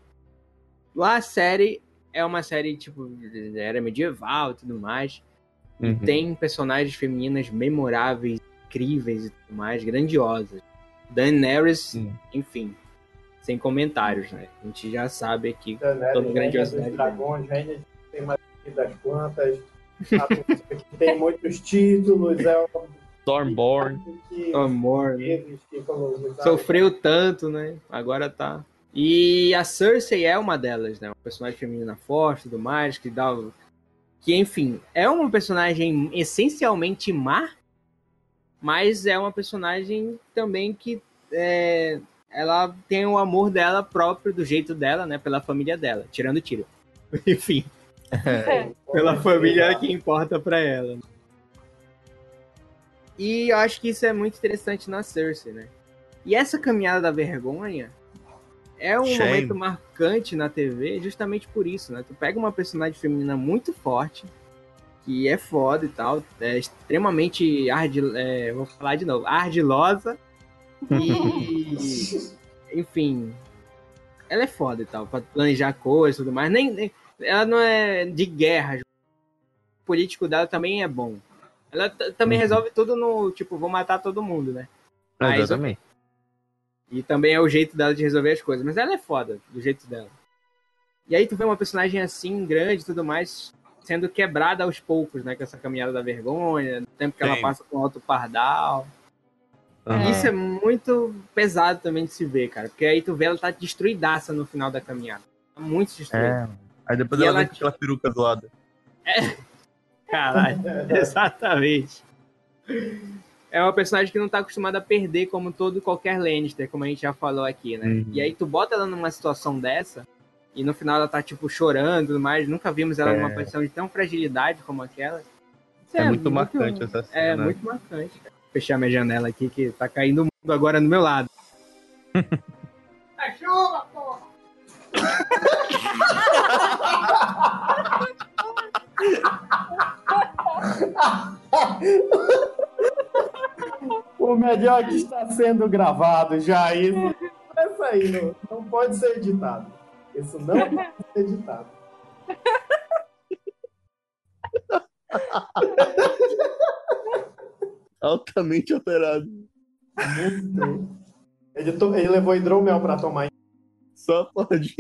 A: Lá a série é uma série, tipo, era medieval e tudo mais. E
B: Uhum.
A: tem personagens femininas memoráveis, incríveis e tudo mais, grandiosas. Daenerys,
B: Sim.
A: enfim. Sem comentários, né? A gente já sabe aqui
C: Daenerys,
A: Toda grandiosidade
C: dos dragões, tem mais das quantas. Que tem muitos títulos, é o
B: Stormborn.
A: amor, né? sofreu tanto, né? Agora tá. E a Cersei é uma delas, né? Uma personagem feminina forte e tudo mais, que dá. Que, enfim, é uma personagem essencialmente má, mas é uma personagem também que é, ela tem o amor dela próprio, do jeito dela, né? Pela família dela, tirando o tiro. Enfim,
D: é.
A: pela família que importa pra ela. E eu acho que isso é muito interessante na Cersei, né? E essa caminhada da vergonha é um Shame. momento marcante na TV justamente por isso, né? Tu pega uma personagem feminina muito forte, que é foda e tal, é extremamente ardil... É, vou falar de novo, ardilosa e enfim, ela é foda e tal, pra planejar coisas e tudo mais. Nem, nem, ela não é de guerra. O político dela também é bom. Ela também uhum. resolve tudo no, tipo, vou matar todo mundo, né?
B: Mas, Exatamente.
A: E também é o jeito dela de resolver as coisas. Mas ela é foda, do jeito dela. E aí tu vê uma personagem assim, grande e tudo mais, sendo quebrada aos poucos, né? Com essa caminhada da vergonha, no tempo que Sim. ela passa com o Alto Pardal. Uhum. Isso é muito pesado também de se ver, cara. Porque aí tu vê ela tá destruidaça no final da caminhada. Tá muito destruída. É.
B: Aí depois e ela, ela vem com aquela peruca zoada.
A: É. Caralho, exatamente. É uma personagem que não tá acostumada a perder como todo qualquer Lannister, como a gente já falou aqui, né? Uhum. E aí tu bota ela numa situação dessa, e no final ela tá, tipo, chorando e tudo mais. Nunca vimos ela é. numa posição de tão fragilidade como aquela.
B: É, é, muito, muito marcante essa cena.
A: É, muito marcante. Cara. Fechar minha janela aqui, que tá caindo o mundo agora no meu lado. tá chuva, porra!
C: O melhor que está sendo gravado já isso vai sair, não, não pode ser editado. Isso não pode ser editado.
B: Altamente alterado.
C: Ele, to... ele levou hidromel para tomar.
B: Só pode.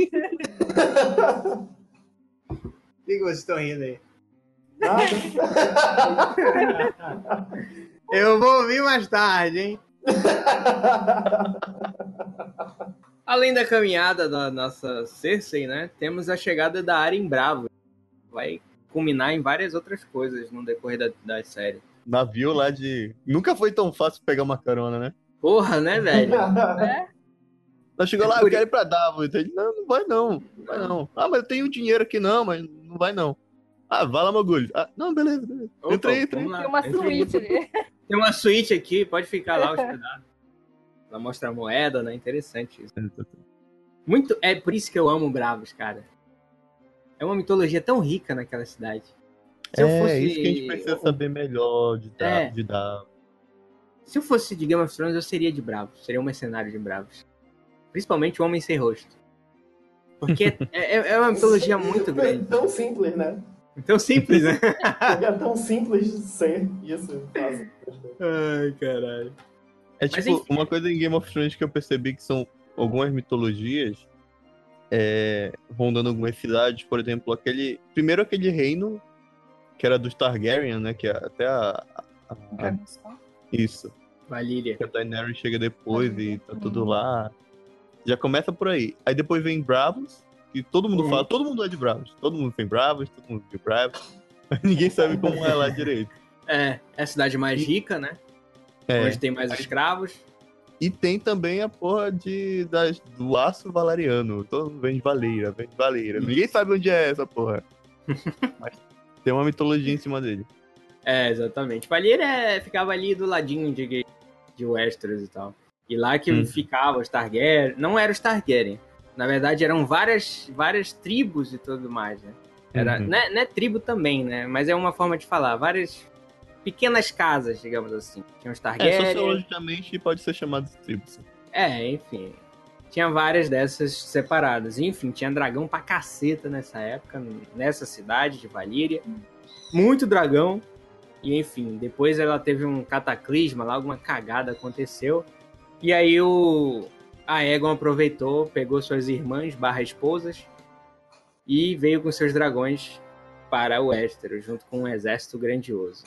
A: O que, vocês estão rindo aí?
C: Nada.
A: Eu vou ouvir mais tarde, hein? Além da caminhada da nossa Cersei, né? Temos a chegada da Arya em Bravo. Vai culminar em várias outras coisas no decorrer da, da série.
B: Navio lá de. Nunca foi tão fácil pegar uma carona, né?
A: Porra, né, velho? é?
B: Ela chegou é lá, eu quero ir pra Davos. Ele, não, não vai não, não vai não. Ah, mas eu tenho dinheiro aqui, não, mas não vai não. Ah, vai lá, Mogulho. Ah, não, beleza, beleza. Opa, entrei, entrei.
D: Tem uma suíte ali.
A: Tem uma suíte aqui, pode ficar lá hospedado. Ela mostra a moeda, né? Interessante isso. Muito, é por isso que eu amo Bravos, cara. É uma mitologia tão rica naquela cidade.
B: Se é, fosse... isso que a gente precisa saber melhor de dar, é. de dar.
A: Se eu fosse de Game of Thrones, eu seria de Bravos. Seria um mercenário de Bravos. Principalmente o Homem Sem Rosto. Porque é, é, é uma mitologia muito grande.
C: Tão simples, né?
A: Tão simples, né?
C: é tão simples de ser isso.
A: Ai, caralho.
B: É tipo, Mas, uma coisa em Game of Thrones que eu percebi que são algumas mitologias é, rondando algumas cidades, por exemplo, aquele. Primeiro aquele reino que era dos Targaryen, né? Que é até a. a, a isso.
A: Valíria.
B: Que a Daenerys chega depois e tá tudo lá. Já começa por aí. Aí depois vem Bravos, que todo mundo uhum. fala, todo mundo é de Bravos. Todo mundo tem Bravos, todo mundo de Bravos. Ninguém sabe como é lá direito.
A: É, é a cidade mais rica, né? É. Onde tem mais escravos.
B: E tem também a porra de, das, do aço valeriano. Todo mundo vem de Valeira, vem de Valeira. Ninguém sabe onde é essa porra. Mas tem uma mitologia em cima dele.
A: É, exatamente. Valeira é, ficava ali do ladinho de, de Westeros e tal. E lá que hum. ficava os Targaryen. Não era os Targaryen. Na verdade, eram várias, várias tribos e tudo mais, né? Era, uhum. não, é, não, é, tribo também, né? Mas é uma forma de falar. Várias pequenas casas, digamos assim. Tinha os é, Targaryen.
B: É, sociologicamente pode ser chamado de tribo. Sim.
A: É, enfim. Tinha várias dessas separadas. Enfim, tinha dragão pra caceta nessa época, nessa cidade de Valíria. Muito dragão. E enfim, depois ela teve um cataclisma lá, alguma cagada aconteceu. E aí o, a Egon aproveitou, pegou suas irmãs barra esposas e veio com seus dragões para o Westeros, junto com um exército grandioso.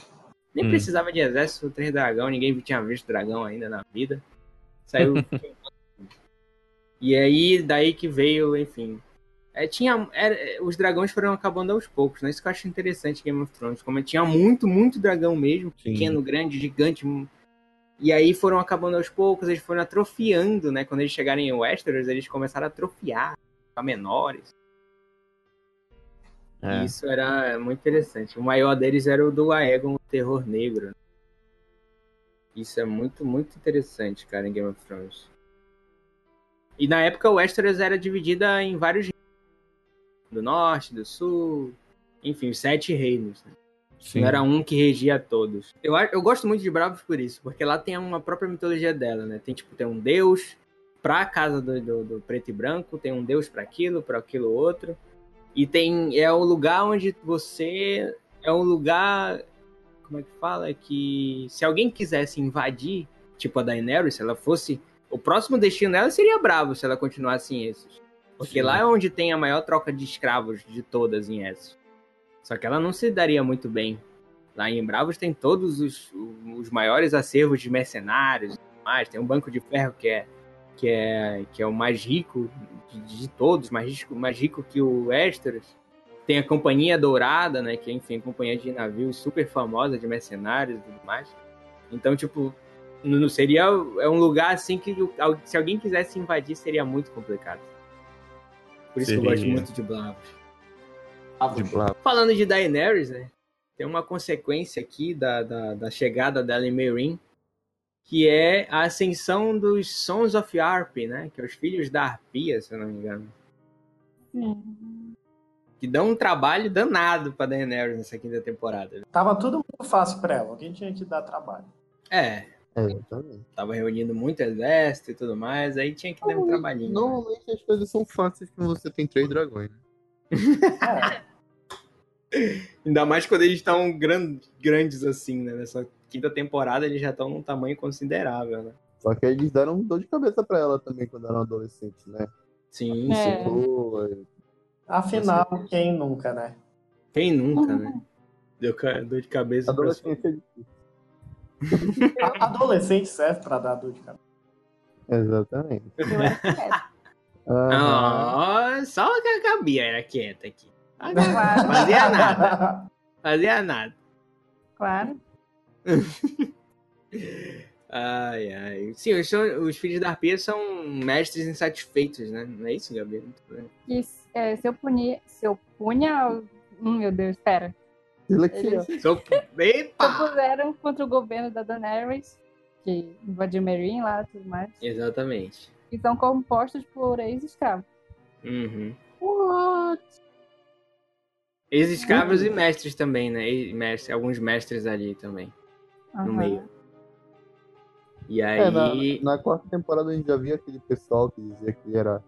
A: Nem hum. precisava de exército, três dragão, ninguém tinha visto dragão ainda na vida. Saiu. e aí, daí que veio, enfim. É, tinha, é, os dragões foram acabando aos poucos, né? Isso que eu acho interessante Game of Thrones. Como tinha muito, muito dragão mesmo, Sim. pequeno, grande, gigante, e aí foram acabando aos poucos, eles foram atrofiando, né? Quando eles chegaram em Westeros, eles começaram a atrofiar, a menores. É. Isso era muito interessante. O maior deles era o do Aegon, o Terror Negro. Isso é muito, muito interessante, cara, em Game of Thrones. E na época o Westeros era dividida em vários do norte, do sul, enfim, os sete reinos. Né? Não era um que regia todos. Eu, eu gosto muito de Bravos por isso, porque lá tem uma própria mitologia dela, né? Tem tipo, tem um deus pra casa do, do, do preto e branco, tem um deus para aquilo, para aquilo outro. E tem é o lugar onde você é um lugar como é que fala que se alguém quisesse invadir, tipo a Daenerys, se ela fosse o próximo destino dela seria Bravo se ela continuasse em Essos. Porque Sim. lá é onde tem a maior troca de escravos de todas em Essos. Só que ela não se daria muito bem. Lá em Bravos tem todos os, os maiores acervos de mercenários, mais tem um banco de ferro que é que é que é o mais rico de, de todos, mais rico, mais rico que o Westeros. Tem a Companhia Dourada, né, que é, enfim, companhia de navios super famosa de mercenários e tudo mais. Então, tipo, não seria é um lugar assim que se alguém quisesse invadir seria muito complicado. Por isso seria. que eu gosto muito de Blavos. Falando de Daenerys, né? Tem uma consequência aqui da, da, da chegada dela em Meereen, que é a ascensão dos Sons of Arp, né? Que é os filhos da Arpia, se eu não me engano. Sim. Que dão um trabalho danado pra Daenerys nessa quinta temporada.
C: Tava tudo muito fácil pra ela, alguém tinha que dar trabalho.
A: É. É, Tava reunindo muito exército e tudo mais, aí tinha que dar um trabalhinho.
B: Né? Normalmente né? as coisas são fáceis quando você tem três dragões, né?
A: É. Ainda mais quando eles estão grandes assim, né? Nessa quinta temporada eles já estão num tamanho considerável, né?
B: Só que eles deram dor de cabeça pra ela também quando eram adolescentes, né?
A: Sim, é.
C: sim. Afinal, assim, quem nunca, né?
A: Quem nunca, né? Deu dor de cabeça.
B: Adolescente é difícil.
C: Adolescente serve pra dar dor de cabeça.
B: Exatamente.
A: Uhum. só a Bia era quieta aqui. Claro. Fazia nada. Fazia nada.
D: Claro.
A: ai, ai. Sim, os, os filhos da Arpia são mestres insatisfeitos, né? Não é isso, Gabi?
D: Isso, é, se eu punir, se eu punha. Hum, meu Deus, espera.
A: Eles so...
D: puseram contra o governo da Daenerys, que invadiu Meereen lá e tudo mais.
A: Exatamente.
D: E são compostos por ex-escravos.
A: Uhum.
D: What?
A: Ex-escravos uhum. e mestres também, né? E mestre, alguns mestres ali também. Uhum. No meio. E aí. É,
B: na, na, quarta temporada a gente já via aquele pessoal que dizia que ele era.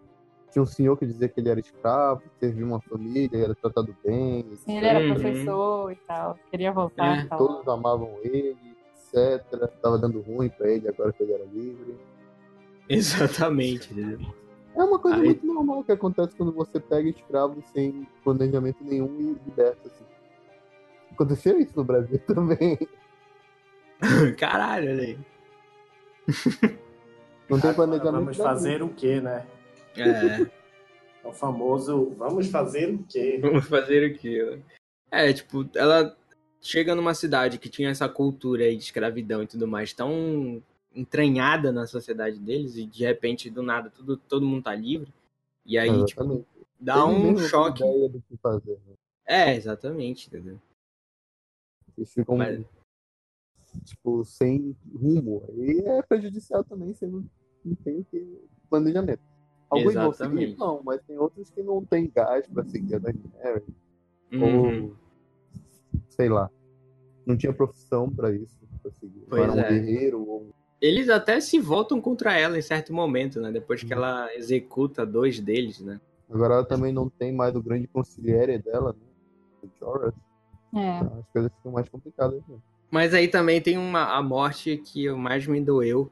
B: Tinha um senhor que dizia que ele era escravo, servia uma família, era tratado bem.
D: Sim, ele era uhum. professor e tal. Queria voltar. É.
B: Tal. Todos amavam ele, etc. Tava dando ruim pra ele agora que ele era livre.
A: Exatamente.
B: É uma coisa Aí... muito normal que acontece quando você pega escravos sem planejamento nenhum e liberta, assim. Aconteceu isso no Brasil também.
A: Caralho, olha aí.
B: Não tem planejamento.
C: Vamos fazer o quê, né?
A: É.
C: é. O famoso vamos fazer o quê?
A: Vamos fazer o quê? É, tipo, ela chega numa cidade que tinha essa cultura aí de escravidão e tudo mais tão entranhada na sociedade deles e de repente do nada tudo todo mundo tá livre. E aí tipo, dá um choque.
B: do que fazer, né?
A: é exatamente entendeu?
B: Eles ficam Mas... tipo sem rumo. E é prejudicial também se não, não tem planejamento. Alguns vão seguir não mas tem outros que não tem gás para seguir a Daniela uhum. ou sei lá. Não tinha profissão para isso pra seguir. Pois era um é. guerreiro ou
A: eles até se voltam contra ela em certo momento, né? Depois que uhum. ela executa dois deles, né?
B: Agora ela também não tem mais o grande consigliere dela, né? O Joras.
D: É.
B: Então, as coisas ficam mais complicadas. Né?
A: Mas aí também tem uma, a morte que mais me doeu,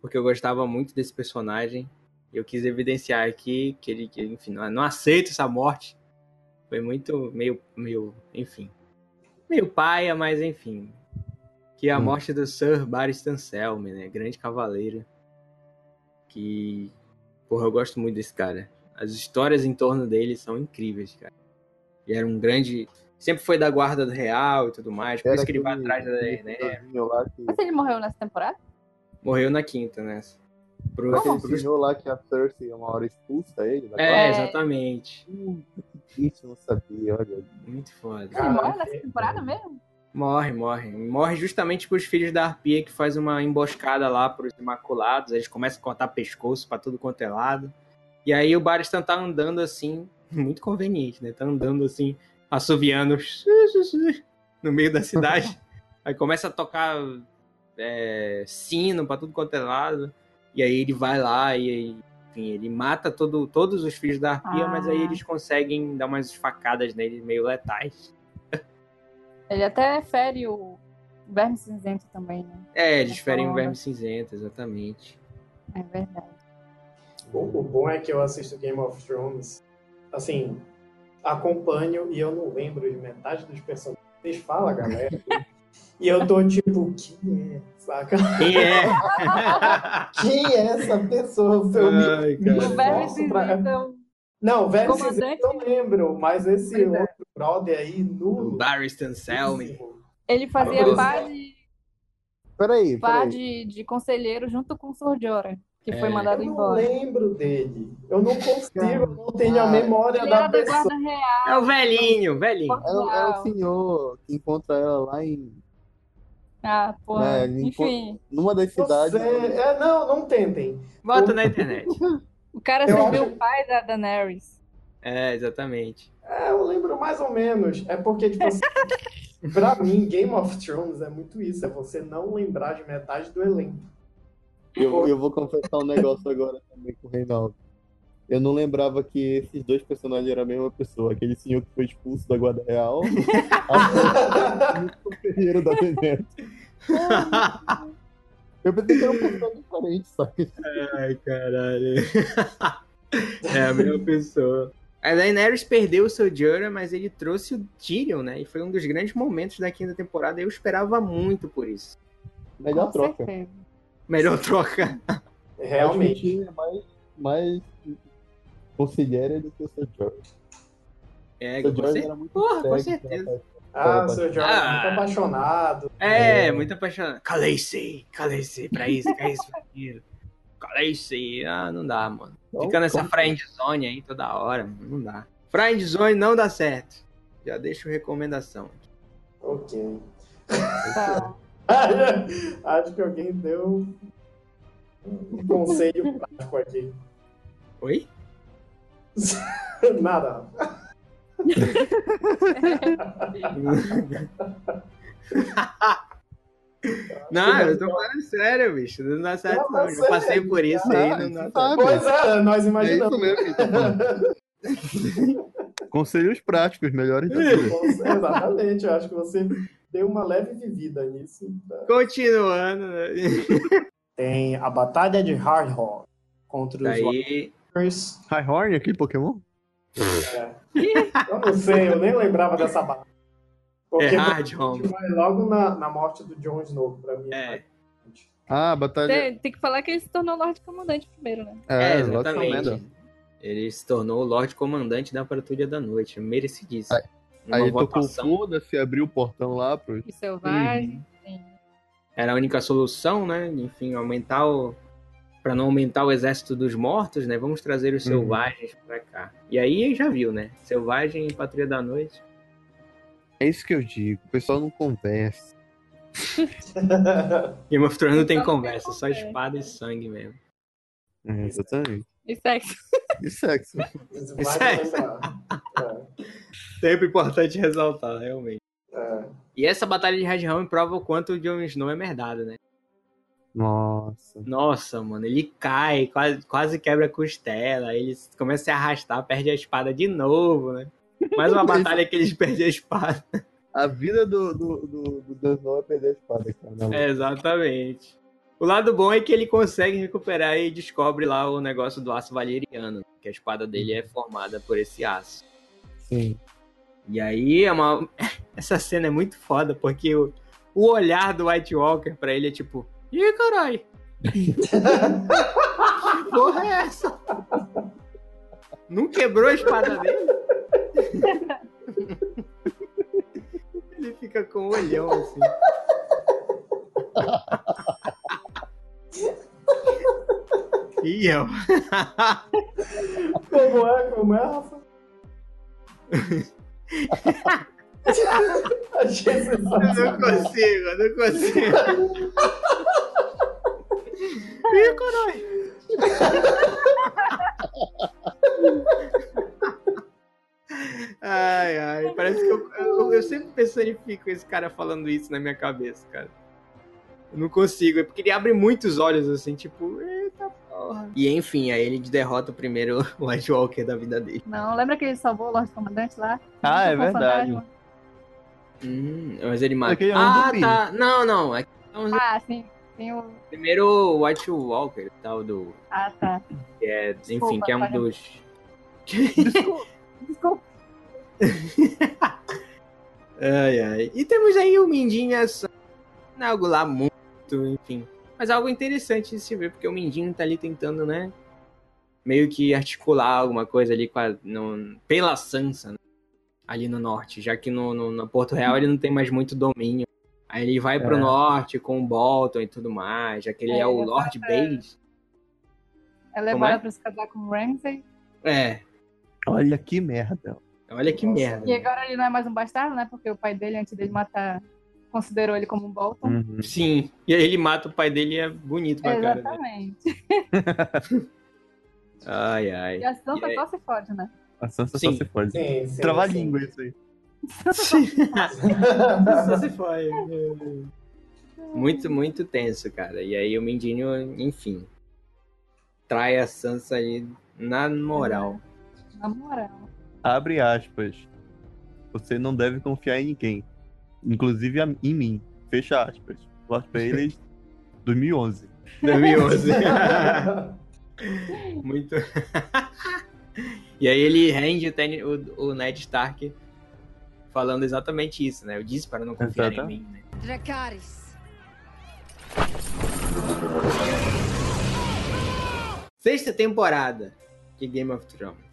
A: porque eu gostava muito desse personagem. Eu quis evidenciar aqui que ele, que, enfim, não, não aceito essa morte. Foi muito, meio, meio, enfim, meio paia, mas enfim, que é a hum. morte do Sir Barristan Selmy, né? Grande cavaleiro. Que. Porra, eu gosto muito desse cara. As histórias em torno dele são incríveis, cara. Ele era um grande. Sempre foi da guarda real e tudo mais. Por era isso que ele vai atrás da Daenerys.
D: Mas ele morreu nessa temporada?
A: Morreu na quinta, nessa.
B: Pro, aquele pro... senhor lá que a Cersei uma hora expulsa ele.
A: É, exatamente.
B: isso não sabia, olha.
A: Muito foda.
D: Ele morre nessa temporada mesmo?
A: Morre, morre. Morre justamente com os filhos da Arpia que faz uma emboscada lá pros Imaculados. Eles começam a cortar pescoço pra tudo quanto é lado. E aí o Baristan tá andando assim, muito conveniente, né? Tá andando assim, assoviando no meio da cidade. aí começa a tocar é, sino pra tudo quanto é lado. E aí ele vai lá e enfim, ele mata todo, todos os filhos da Arpia, ah. mas aí eles conseguem dar umas facadas nele meio letais.
D: Ele até fere o verme cinzento também, né?
A: É, eles ferem o verme cinzento, exatamente.
D: É verdade.
C: O, o bom é que eu assisto Game of Thrones, assim, acompanho e eu não lembro de metade dos personagens. Vocês falam, galera. e eu tô tipo, quem é? Saca?
A: Quem é?
C: quem é essa pessoa? O seu
D: Ai, o verme cinzento pra...
C: Não, velho, eu não lembro, mas esse é. outro brother aí, nulo.
A: Barristan Selmy.
D: Ele fazia parte
B: Peraí,
D: peraí. De, de conselheiro junto com o Sordiora, que é. foi mandado
C: eu
D: embora.
C: Eu não lembro dele. Eu não consigo, eu não tenho a memória
D: ele
C: da
D: era
C: pessoa.
D: Da real,
A: é o velhinho, velhinho.
B: É, é, o senhor que encontra ela lá em.
D: Ah, porra. Né, Enfim.
B: Numa das cidades.
C: É, não, não tentem.
A: Bota na internet.
D: O cara eu serviu acho... o pai da Daenerys.
A: É, exatamente.
C: É, eu lembro mais ou menos. É porque, tipo assim, pra mim, Game of Thrones é muito isso. É você não lembrar de metade do elenco.
B: Eu, eu vou confessar um negócio agora também com o Reinaldo. Eu não lembrava que esses dois personagens eram a mesma pessoa. Aquele senhor que foi expulso da Guarda Real. o ferreiro da Tenente. Eu pensei que era um personagem diferente, sabe?
A: Ai, caralho. É a mesma pessoa. A Daenerys perdeu o seu Jorah, mas ele trouxe o Tyrion, né? E foi um dos grandes momentos da quinta temporada. Eu esperava muito por isso.
B: Melhor Com troca.
D: Certeza.
A: Melhor troca.
C: Realmente.
B: É mais, mais considera do que o seu Jorah.
A: É, seu Jorah era muito Porra, com certeza.
C: Ah, o seu Jorah ah, muito apaixonado.
A: É, é, muito apaixonado. Calei-se, calei-se pra isso, pra isso, pra aquilo. Calei-se. Ah, não dá, mano. Fica nessa friend zone aí toda hora, não dá. Friend zone não dá certo. Já deixo recomendação.
C: Ok. Tá. Acho que alguém deu um conselho prático aqui.
A: Oi?
C: Nada.
A: Não, eu tô falando sério, bicho. Não dá certo, não. Eu passei por isso aí, não dá certo.
C: Pois é, nós imaginamos.
B: É isso mesmo Conselhos práticos, melhores do
C: Exatamente, eu acho que você deu uma leve vivida nisso.
A: Tá? Continuando. Né?
C: Tem a Batalha de Hardhorn contra os
A: Daí...
B: Highhorn aqui, Pokémon?
C: É. Eu não sei, eu nem lembrava dessa batalha.
A: Porque é hard home.
C: vai logo na, na morte do Jon Snow, pra mim. É.
B: Ah, batalha.
D: Tem, tem, que falar que ele se tornou Lorde Comandante primeiro, né?
A: É, é exatamente. Ele se tornou o Lorde Comandante da Patrulha da Noite. Merecidíssimo.
B: Aí, aí tocou foda-se, abriu o portão lá pro.
D: E selvagem. Uhum.
A: Era a única solução, né? Enfim, aumentar o. Pra não aumentar o exército dos mortos, né? Vamos trazer os uhum. selvagens pra cá. E aí já viu, né? Selvagem e Patrulha da Noite.
B: É isso que eu digo, o pessoal não conversa.
A: Game of Thrones não tem conversa, só espada e sangue mesmo.
B: É, exatamente.
D: E sexo.
B: E sexo.
A: E sexo. É. Sempre importante ressaltar, realmente.
C: É.
A: E essa batalha de Red Helm prova o quanto o Jon Snow é merdado, né?
B: Nossa.
A: Nossa, mano, ele cai, quase, quase quebra a costela, ele começa a se arrastar, perde a espada de novo, né? Mais uma batalha que eles perdem a espada.
B: A vida do, do, do, do é perder a espada, cara.
A: É, exatamente. O lado bom é que ele consegue recuperar e descobre lá o negócio do aço valeriano, que a espada dele é formada por esse aço.
B: Sim.
A: E aí é uma. Essa cena é muito foda, porque o, o olhar do White Walker pra ele é tipo. Ih, caralho! que porra é essa? Não quebrou a espada dele? Ele fica com o olhão assim. E eu?
C: Como é? Como é, Rafa?
A: Eu não consigo, eu não consigo. Ih, caralho. Ai, ai, parece que eu, eu, eu sempre personifico esse cara falando isso na minha cabeça, cara. Eu não consigo, é porque ele abre muitos olhos assim, tipo, eita porra. E enfim, aí ele derrota o primeiro White Walker da vida dele.
D: Não, lembra que ele salvou o Lorde Comandante lá?
B: Ah, é verdade.
A: Hum, mas ele mata.
B: É
A: ah, tá. Não, não. É zumbi.
D: Ah, sim. Tem o.
A: Primeiro o White Walker, tal, do.
D: Ah, tá.
A: Que é, enfim,
D: Desculpa,
A: que é um dos.
D: Desculpa. Desculpa.
A: Ai, ai. E temos aí o é algo lá muito, enfim. Mas algo interessante de se ver, porque o Mindinho tá ali tentando, né? Meio que articular alguma coisa ali com a, no- pela Sansa, né? ali no norte. Já que no, no, no Porto Real ele não tem mais muito domínio. Aí ele vai pro
B: É.
A: norte com o Bolton e tudo mais, já que ele é,
D: É,
A: o
D: ele
A: Lord
D: pra-
A: Baelish.
D: É
A: Como é?
D: levada pra se casar com o Ramsay.
A: É,
B: Olha que merda.
A: olha que
C: Nossa,
A: merda.
D: E agora ele não é mais um bastardo, né? Porque o pai dele, antes dele matar, considerou ele como um Bolton.
B: Uhum.
A: Sim, e aí ele mata o pai dele e é bonito pra cara. dele.
D: Exatamente.
A: Ai, ai.
D: E a Sansa
A: E aí?
D: só se fode, né?
B: A Sansa
A: Sim.
B: só se pode.
C: Sim, sim,
B: Trava a
C: sim.
B: língua isso aí.
A: Só se foi. Muito, muito tenso, cara. E aí o Mindinho, enfim, trai a Sansa aí na moral.
D: Na moral.
B: Abre aspas. Você não deve confiar em ninguém. Inclusive em mim. Fecha aspas. Lord Bailey 2011.
A: 2011. muito. e aí ele rende o, o- o Ned Stark falando exatamente isso, né? Eu disse para não confiar em
B: Exatamente.
A: mim, né?
G: Dracarys.
A: Sexta temporada de Game of Thrones.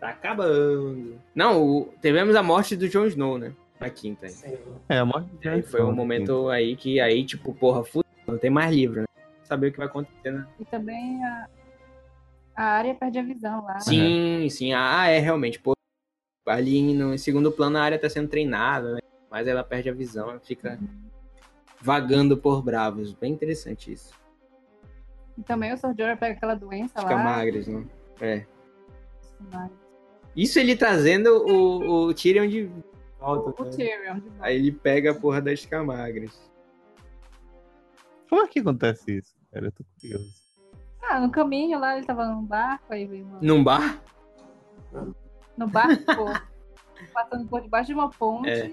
A: Tá acabando. Não, o- tivemos a morte do Jon Snow, né? Na quinta. aí.
C: Sim.
B: É, a morte
A: E aí foi um momento aí que aí, tipo, porra, fudeu, não tem mais livro, né? Saber o que vai acontecer, né?
D: E também a, a área perde a visão lá.
A: Sim, sim. Ah, é, realmente. Pô, ali no segundo plano a área tá sendo treinada, né? Mas ela perde a visão, ela fica vagando por bravos. Bem interessante isso.
D: E também o Sr. Jorah pega aquela doença
A: Fica
D: lá.
A: magras, né? É.
D: Mas-
A: Isso ele trazendo o, o Tyrion de volta.
D: O
A: né?
D: Tyrion de volta.
A: Aí ele pega a porra das camagras.
B: Como é que acontece isso? Cara, eu tô curioso.
D: Ah, no caminho lá, ele tava num barco, aí veio uma...
A: Num bar?
D: no barco, passando por debaixo de uma ponte.
A: É.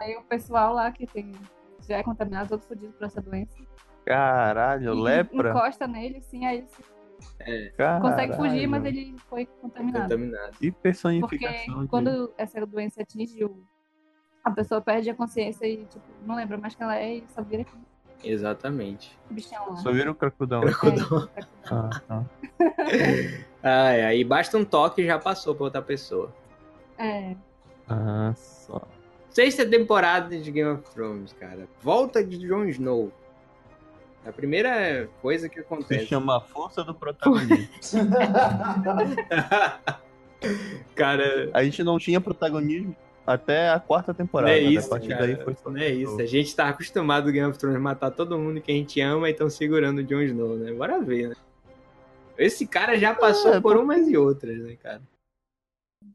D: Aí o pessoal lá que tem, já é contaminado, todo fodido por essa doença.
B: Caralho,
D: e
B: lepra?
D: encosta nele, sim, aí ele
B: Caralho.
D: consegue fugir, mas ele foi contaminado.
A: Contaminado.
B: E
D: Porque
B: personificação de-
D: quando essa doença atinge o... a pessoa perde a consciência e, tipo, não lembra mais quem ela é e só vira aquele
A: Exatamente.
D: bichão lá.
B: Só vira o crocodão.
A: Crocodão.
D: É,
B: Ah, tá.
A: Ai, aí basta um toque e já passou pra outra pessoa.
D: é,
B: Ah, só.
A: Sexta temporada de Game of Thrones, cara. Volta de Jon Snow. A primeira coisa que
B: Se
A: acontece.
B: chama a força do protagonismo.
A: cara,
B: A gente não tinha protagonismo até a quarta
A: não
B: temporada.
A: é
B: né?
A: isso,
B: a partir
A: cara.
B: daí foi só.
A: Não é isso. A gente tá acostumado o Game of Thrones matar todo mundo que a gente ama e estão segurando o Jon Snow, né? Bora ver, né? Esse cara já passou
B: É,
A: por umas e outras, né, cara?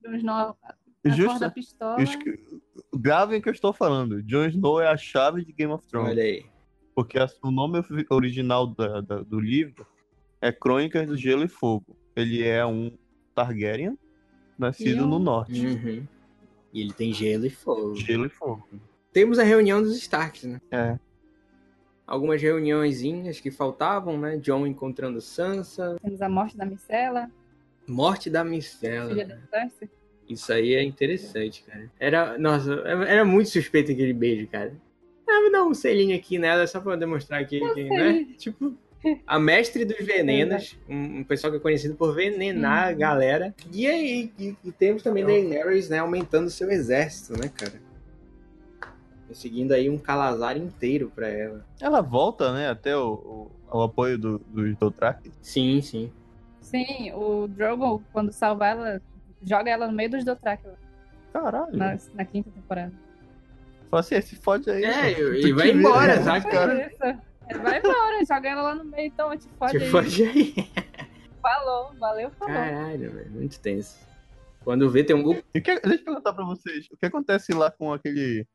D: os no... a
B: Justo.
D: da pistola.
B: Gravem o que eu estou falando. Jon Snow é a chave de Game of Thrones.
A: Olha aí.
B: Porque o nome original da- da- do livro é Crônicas do Gelo e Fogo. Ele é um Targaryen nascido
D: um-
B: no norte.
A: Uhum. E ele tem gelo e fogo.
B: Gelo e fogo.
A: Temos a reunião dos Starks, né?
B: É.
A: Algumas reuniõezinhas que faltavam, né? John encontrando Sansa.
D: Temos a morte da Micela,
A: Morte da Micela.
D: filha da Cersei.
A: Isso aí é interessante, cara. Era, nossa, era muito suspeito aquele beijo, cara. Ah, vou dar um selinho aqui nela só pra demonstrar que, que né? Tipo, a mestre dos venenos, um, um pessoal que é conhecido por venenar a
D: Uhum.
A: galera. E aí, e, e temos também Daenerys, né, aumentando seu exército, né, cara? Conseguindo aí um calazar inteiro pra ela.
B: Ela volta, né, até o, o, o apoio do, dos Dothraki.
A: Sim, sim.
D: Sim, o Drogo, quando salva ela, joga ela no meio dos Dothraki. lá.
B: Caralho.
D: Na, na quinta temporada.
B: Fala assim, esse fode aí.
A: É, e vai
B: vira,
A: embora,
B: né?
A: saca?
B: Cara.
D: Ele vai embora, joga ela lá no meio, então te fode
A: Te
D: aí.
A: fode aí.
D: Falou, valeu, falou.
A: Caralho, velho. Muito tenso. Quando vê, tem um Goku.
B: O que- deixa eu perguntar pra vocês, o que acontece lá com aquele.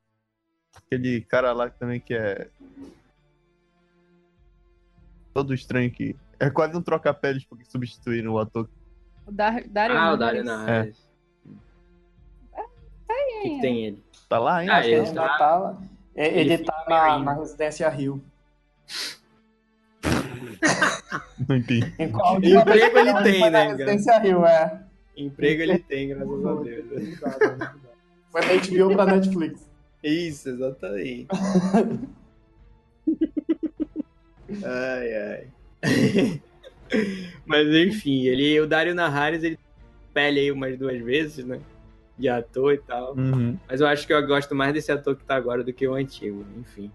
B: Aquele cara lá que também que é. Todo estranho que. É quase um troca-peles porque substituíram o ator.
D: O Dar Dario
A: Ah, o. Dario Naharis. O que, que tem ele?
B: Tá lá ainda?
A: Ah, ele
C: Ele
A: tá-
C: tá, lá- ele,
A: ele
C: tá
A: fica
C: na,
A: indo.
C: na residência Rio.
B: Não entendi.
C: Em qual
A: Emprego ele tem,
C: na
A: né,
C: residência Rio, é.
A: Emprego ele tem, graças a Deus.
C: Foi da HBO pra Netflix.
A: Isso, exatamente. ai, ai. Mas enfim, ele, o Dario Naharis, ele pele aí umas duas vezes, né? De ator e tal.
B: Uhum.
A: Mas eu acho que eu gosto mais desse ator que tá agora do que o antigo, enfim.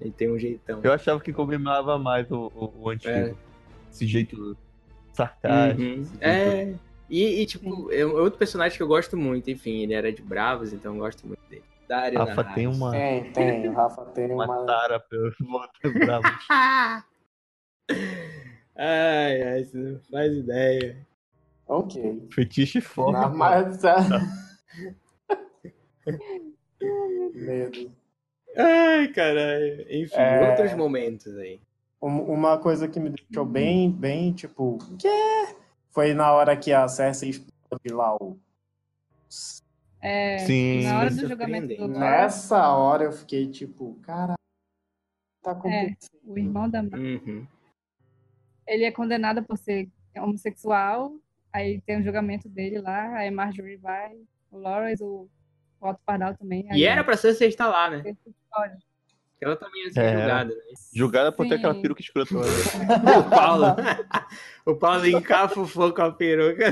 A: Ele tem um jeitão.
B: Eu achava que combinava mais o, o, o antigo.
A: É.
B: Esse jeito sarcástico.
A: Uhum.
B: esse jeito-
A: É. E, e, tipo, é outro personagem que eu gosto muito, enfim, ele era de Bravos, então eu gosto muito dele. Dario
B: Rafa tem uma,
C: Tem, tem. O Rafa tem
B: uma
C: uma.
B: tara pelo voto bravo.
A: Ai, ai, você não faz ideia.
C: Ok.
B: Fetiche forte.
C: Na, mas. Medo.
A: Ai, caralho. Enfim,
C: É.
A: outros momentos aí.
C: Um- Uma coisa que me deixou bem, bem, tipo, que foi na hora que a Cersei explode lá o.
D: É,
B: Sim.
D: na hora do julgamento do
C: Nessa hora eu fiquei tipo, cara, tá acontecendo.
D: o irmão da
A: Uhum.
D: ele é condenado por ser homossexual, aí tem o julgamento dele lá, aí Marjorie vai, o Loras, o, o Otto Pardal também.
A: E era pra Cersei estar lá, né? Ela também ia ser
B: É.
A: julgada, né?
B: Julgada por ter
D: Sim.
B: aquela peruca escrota.
A: O Paulo. o Paulo encafufou com a peruca.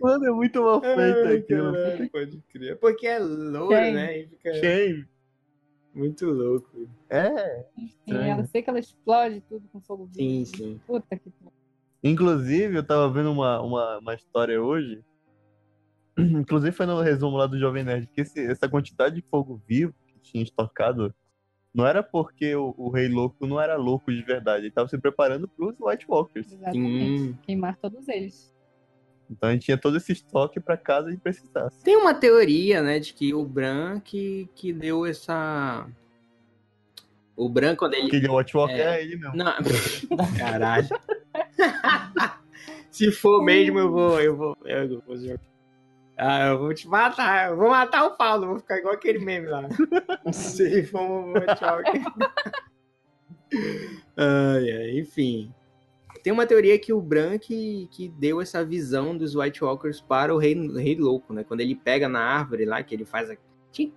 B: Mano, é muito mal feito
A: Ai,
B: aquilo.
A: caralho, pode crer. Porque é louro,
D: Quem?
A: né? E fica
B: Shame.
A: muito louco.
B: É. Estranho.
D: ela sei que ela explode tudo com fogo vivo.
A: Sim, sim.
D: Puta que.
B: Inclusive, eu tava vendo uma, uma, uma história hoje. Inclusive foi no resumo lá do Jovem Nerd, que esse- essa quantidade de fogo vivo que tinha estocado não era porque o, o Rei Louco não era louco de verdade, ele tava se preparando pros White Walkers.
D: Exatamente.
A: Sim.
D: Queimar todos eles.
B: Então a gente tinha todo esse estoque pra caso ele precisasse.
A: Tem uma teoria, né, de que o Bran que, que deu essa. O Bran, quando ele.
B: Ele é White Walker,
A: É.
B: é, ele mesmo.
A: Não. Caralho. Se for mesmo, eu vou. Eu vou. Eu vou jogar. Ah, eu vou te matar. Eu vou matar o Paulo. Vou ficar igual aquele meme lá. For um choque. ai, ai, enfim. Tem uma teoria que o Bran que, que deu essa visão dos White Walkers para o Rei, Rei Louco, né? Quando ele pega na árvore lá, que ele faz a.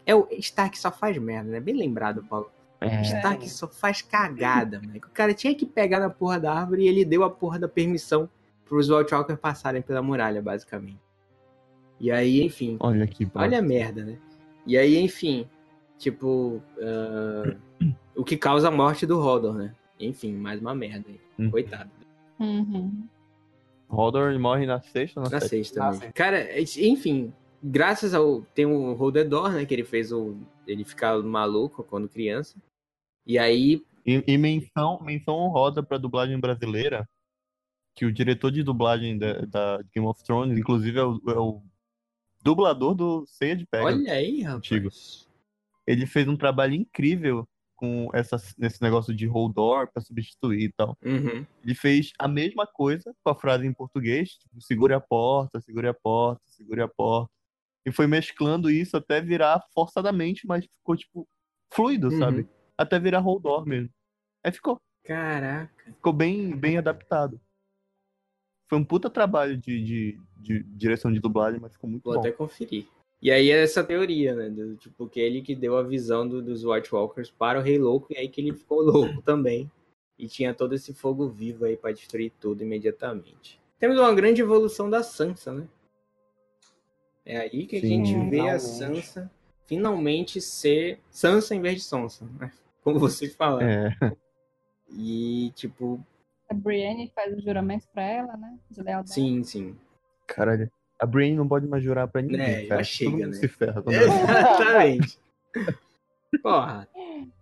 A: É o Stark só faz merda, né? Bem lembrado, Paulo.
B: É.
A: Stark só faz cagada, moleque. O cara tinha que pegar na porra da árvore e ele deu a porra da permissão pros White Walkers passarem pela muralha, basicamente. E aí, enfim.
B: Olha aqui, pô.
A: Olha a merda, né? E aí, enfim. Tipo. ah, o que causa a morte do Hodor, né? Enfim, mais uma merda aí.
B: Hum.
A: Coitado.
D: Uhum.
B: Hodor morre na sexta ou na,
A: Na sexta
C: Na sexta.
A: Cara, enfim. Graças ao. Tem o Holdedor, né? Que ele fez o. Ele ficar maluco quando criança. E aí.
B: E, e menção, menção honrosa pra dublagem brasileira, que o diretor de dublagem da, da Game of Thrones, inclusive, é o, é o dublador do Ceia de Pega.
A: Olha aí, rapaz.
B: Antigo. Ele fez um trabalho incrível com essa, esse negócio de Holdor pra substituir e tal.
A: Uhum.
B: Ele fez a mesma coisa com a frase em português, tipo, segure a porta, segure a porta, segure a porta. E foi mesclando isso até virar forçadamente, mas ficou, tipo, fluido,
A: Uhum.
B: sabe? Até virar Holdor mesmo. Aí ficou.
A: Caraca.
B: Ficou bem, bem adaptado. Foi um puta trabalho de, de, de direção de dublagem, mas ficou muito
A: Vou
B: bom.
A: até conferir. E aí é essa teoria, né? Do, tipo, que ele que deu a visão do- dos White Walkers para o Rei Louco, e aí que ele ficou louco também. E tinha todo esse fogo vivo aí pra destruir tudo imediatamente. Temos uma grande evolução da Sansa, né? É aí que a
B: Sim.
A: gente vê a
C: Finalmente.
A: Sansa finalmente ser Sansa em vez de Sonsa, né? Como vocês falaram.
B: É,
A: E, tipo,
D: A Brienne faz o juramento pra ela, né? De lealdade.
A: sim, sim.
B: caralho. A Brienne não pode mais jurar pra ninguém,
A: É,
B: cara.
A: já chega,
B: Todo mundo
A: né?
B: se ferra. quando ela-
A: Exatamente. Porra.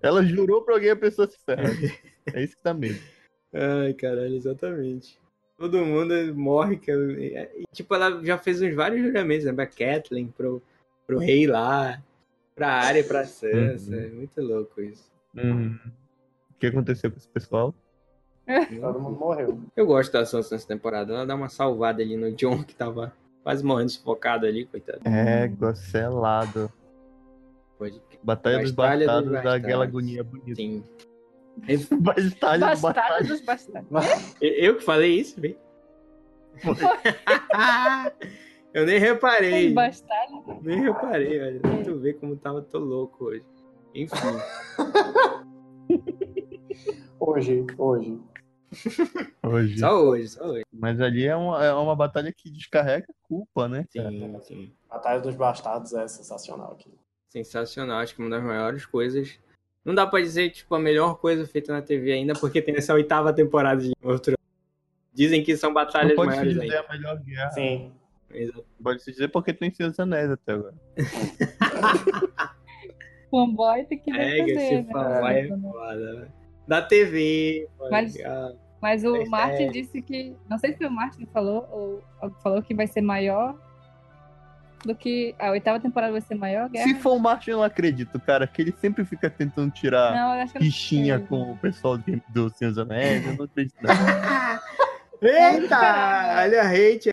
B: Ela jurou pra alguém, a pessoa se ferra. É isso que dá medo.
A: Ai, caralho, exatamente. Todo mundo morre. que e, tipo, ela já fez uns vários juramentos, né? Pra Kathleen, pro, pro rei lá, pra Arya e pra Sansa.
B: Uhum.
A: É muito louco isso.
B: Uhum. O que aconteceu com esse pessoal?
C: Todo mundo morreu.
A: Eu gosto da Sansa nessa temporada. Ela dá uma salvada ali no John, que tava quase morrendo sufocado ali, coitado.
B: É.
A: Pode...
B: Batalha dos
A: Batalha dos
B: Bastardos, dá
A: Bastardos.
B: aquela agonia bonita.
A: Sim.
B: Batalha dos
D: Bastardo
B: Bastardos.
D: dos bastardos.
A: Eu eu que falei isso, bem. Eu nem reparei.
D: Bastardo.
A: Nem reparei, olha. Pra tu ver como tava tô louco hoje. Enfim.
C: Hoje, hoje.
B: Hoje.
A: Só hoje, só hoje.
B: Mas ali é uma, é uma batalha que descarrega culpa, né? cara?
A: Sim, sim.
C: Batalha dos Bastardos é sensacional aqui.
A: Sensacional. Acho que uma das maiores coisas. Não dá pra dizer, tipo, a melhor coisa feita na TV ainda, porque tem essa oitava temporada de outro. Dizem que são
B: Não
A: batalhas
B: pode se
A: maiores
B: dizer
A: ainda.
B: a melhor guerra.
C: Sim.
A: Exato.
B: Pode se dizer porque tem Senhor dos Anéis até agora.
D: Fanboy tem que
A: É, que
D: defender,
A: esse
D: né?
A: fanboy é foda, né? Da TV.
D: Mas-. Mas o
A: É
D: Martin disse que. Não sei se foi o Martin que falou, ou falou que vai ser maior do que. A oitava temporada vai ser maior, guerra.
B: Se for o Martin, eu não acredito, cara, que ele sempre fica tentando tirar
D: Não,
B: rixinha
D: sei.
B: com o pessoal do, do Senhor dos Anéis. Eu não acredito, não.
A: Eita! Olha a hate.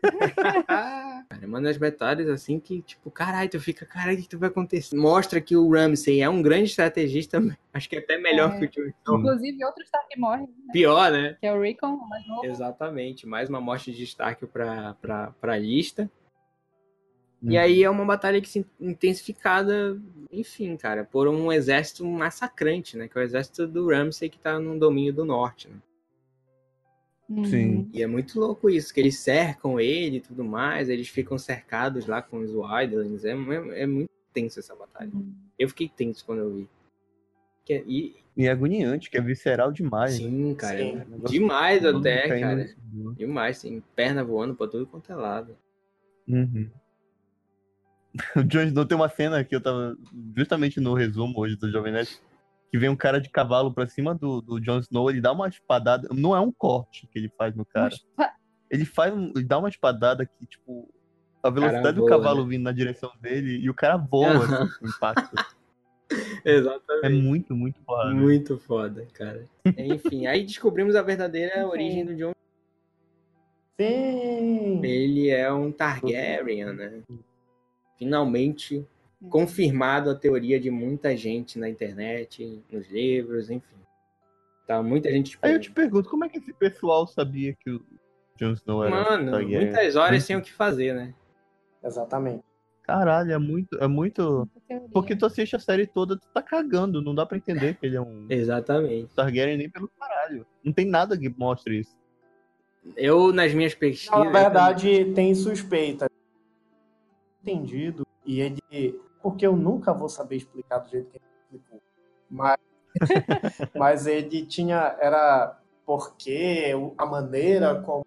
A: Cara, uma das batalhas assim que, tipo, caralho, tu fica, caralho, o que, que vai acontecer? Mostra que o Ramsey é um grande estrategista, acho que é até melhor
D: É.
A: que o Jon Snow.
D: Inclusive, outro Stark morre, né?
A: Pior, né?
D: que é o Rickon, o mais novo.
A: Exatamente, mais uma morte de Stark pra, pra, pra lista.
B: Uhum.
A: E aí é uma batalha que se intensificada, enfim, cara, por um exército massacrante, né? Que é o exército do Ramsey que tá no domínio do norte, né?
D: Uhum.
B: Sim.
A: E é muito louco isso, que eles cercam ele e tudo mais, eles ficam cercados lá com os Wildlings. É, é, é muito tenso essa batalha.
D: Uhum.
A: Eu fiquei tenso quando eu vi. Que é- e,
B: E é agoniante, que é visceral demais. né?
A: sim, cara.
C: Sim.
A: é demais
B: Todo
A: até,
B: caindo
A: cara.
B: mundo.
A: Demais, tem perna voando pra tudo quanto é lado.
B: Uhum. O Jon Snow tem uma cena que eu tava justamente no resumo hoje do Jovem Nerd, que vem um cara de cavalo pra cima do, do Jon Snow, ele dá uma espadada, não é um corte que ele faz no cara, ele faz um, ele dá uma espadada que, tipo, a velocidade do
A: voa,
B: cavalo
A: né?
B: vindo na direção dele e o cara voa assim, com o impacto. É
A: Exatamente.
B: muito, muito foda.
A: Muito foda, cara. Enfim, aí descobrimos a verdadeira origem do Jon.
C: Sim.
A: Ele é um Targaryen, né? Finalmente confirmado a teoria de muita gente na internet, nos livros, enfim. Tá muita gente
B: Aí eu te pergunto, como é que esse pessoal sabia que o Jon Snow era
A: Mano,
B: Targaryen?
A: muitas horas sem o que fazer, né?
C: Exatamente.
B: Caralho, é muito, é muito... Porque tu assiste a série toda, tu tá cagando, não dá pra entender que ele é um
A: Exatamente.
B: Targaryen nem pelo caralho. Não tem nada que mostre isso.
A: Eu, nas minhas pesquisas.
C: Na verdade, tem suspeita. Entendido. E ele. Porque eu nunca vou saber explicar do jeito que ele explicou. Mas, mas ele tinha. Era porque a maneira como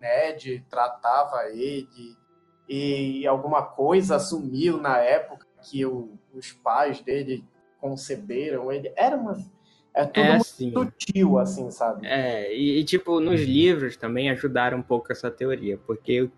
C: Ned tratava ele e alguma coisa sumiu na época que o- os pais dele conceberam ele. Era uma. É tudo
A: É
C: muito
A: assim.
C: sutil, assim, sabe?
A: É, e, e, tipo, nos livros também ajudaram um pouco essa teoria, porque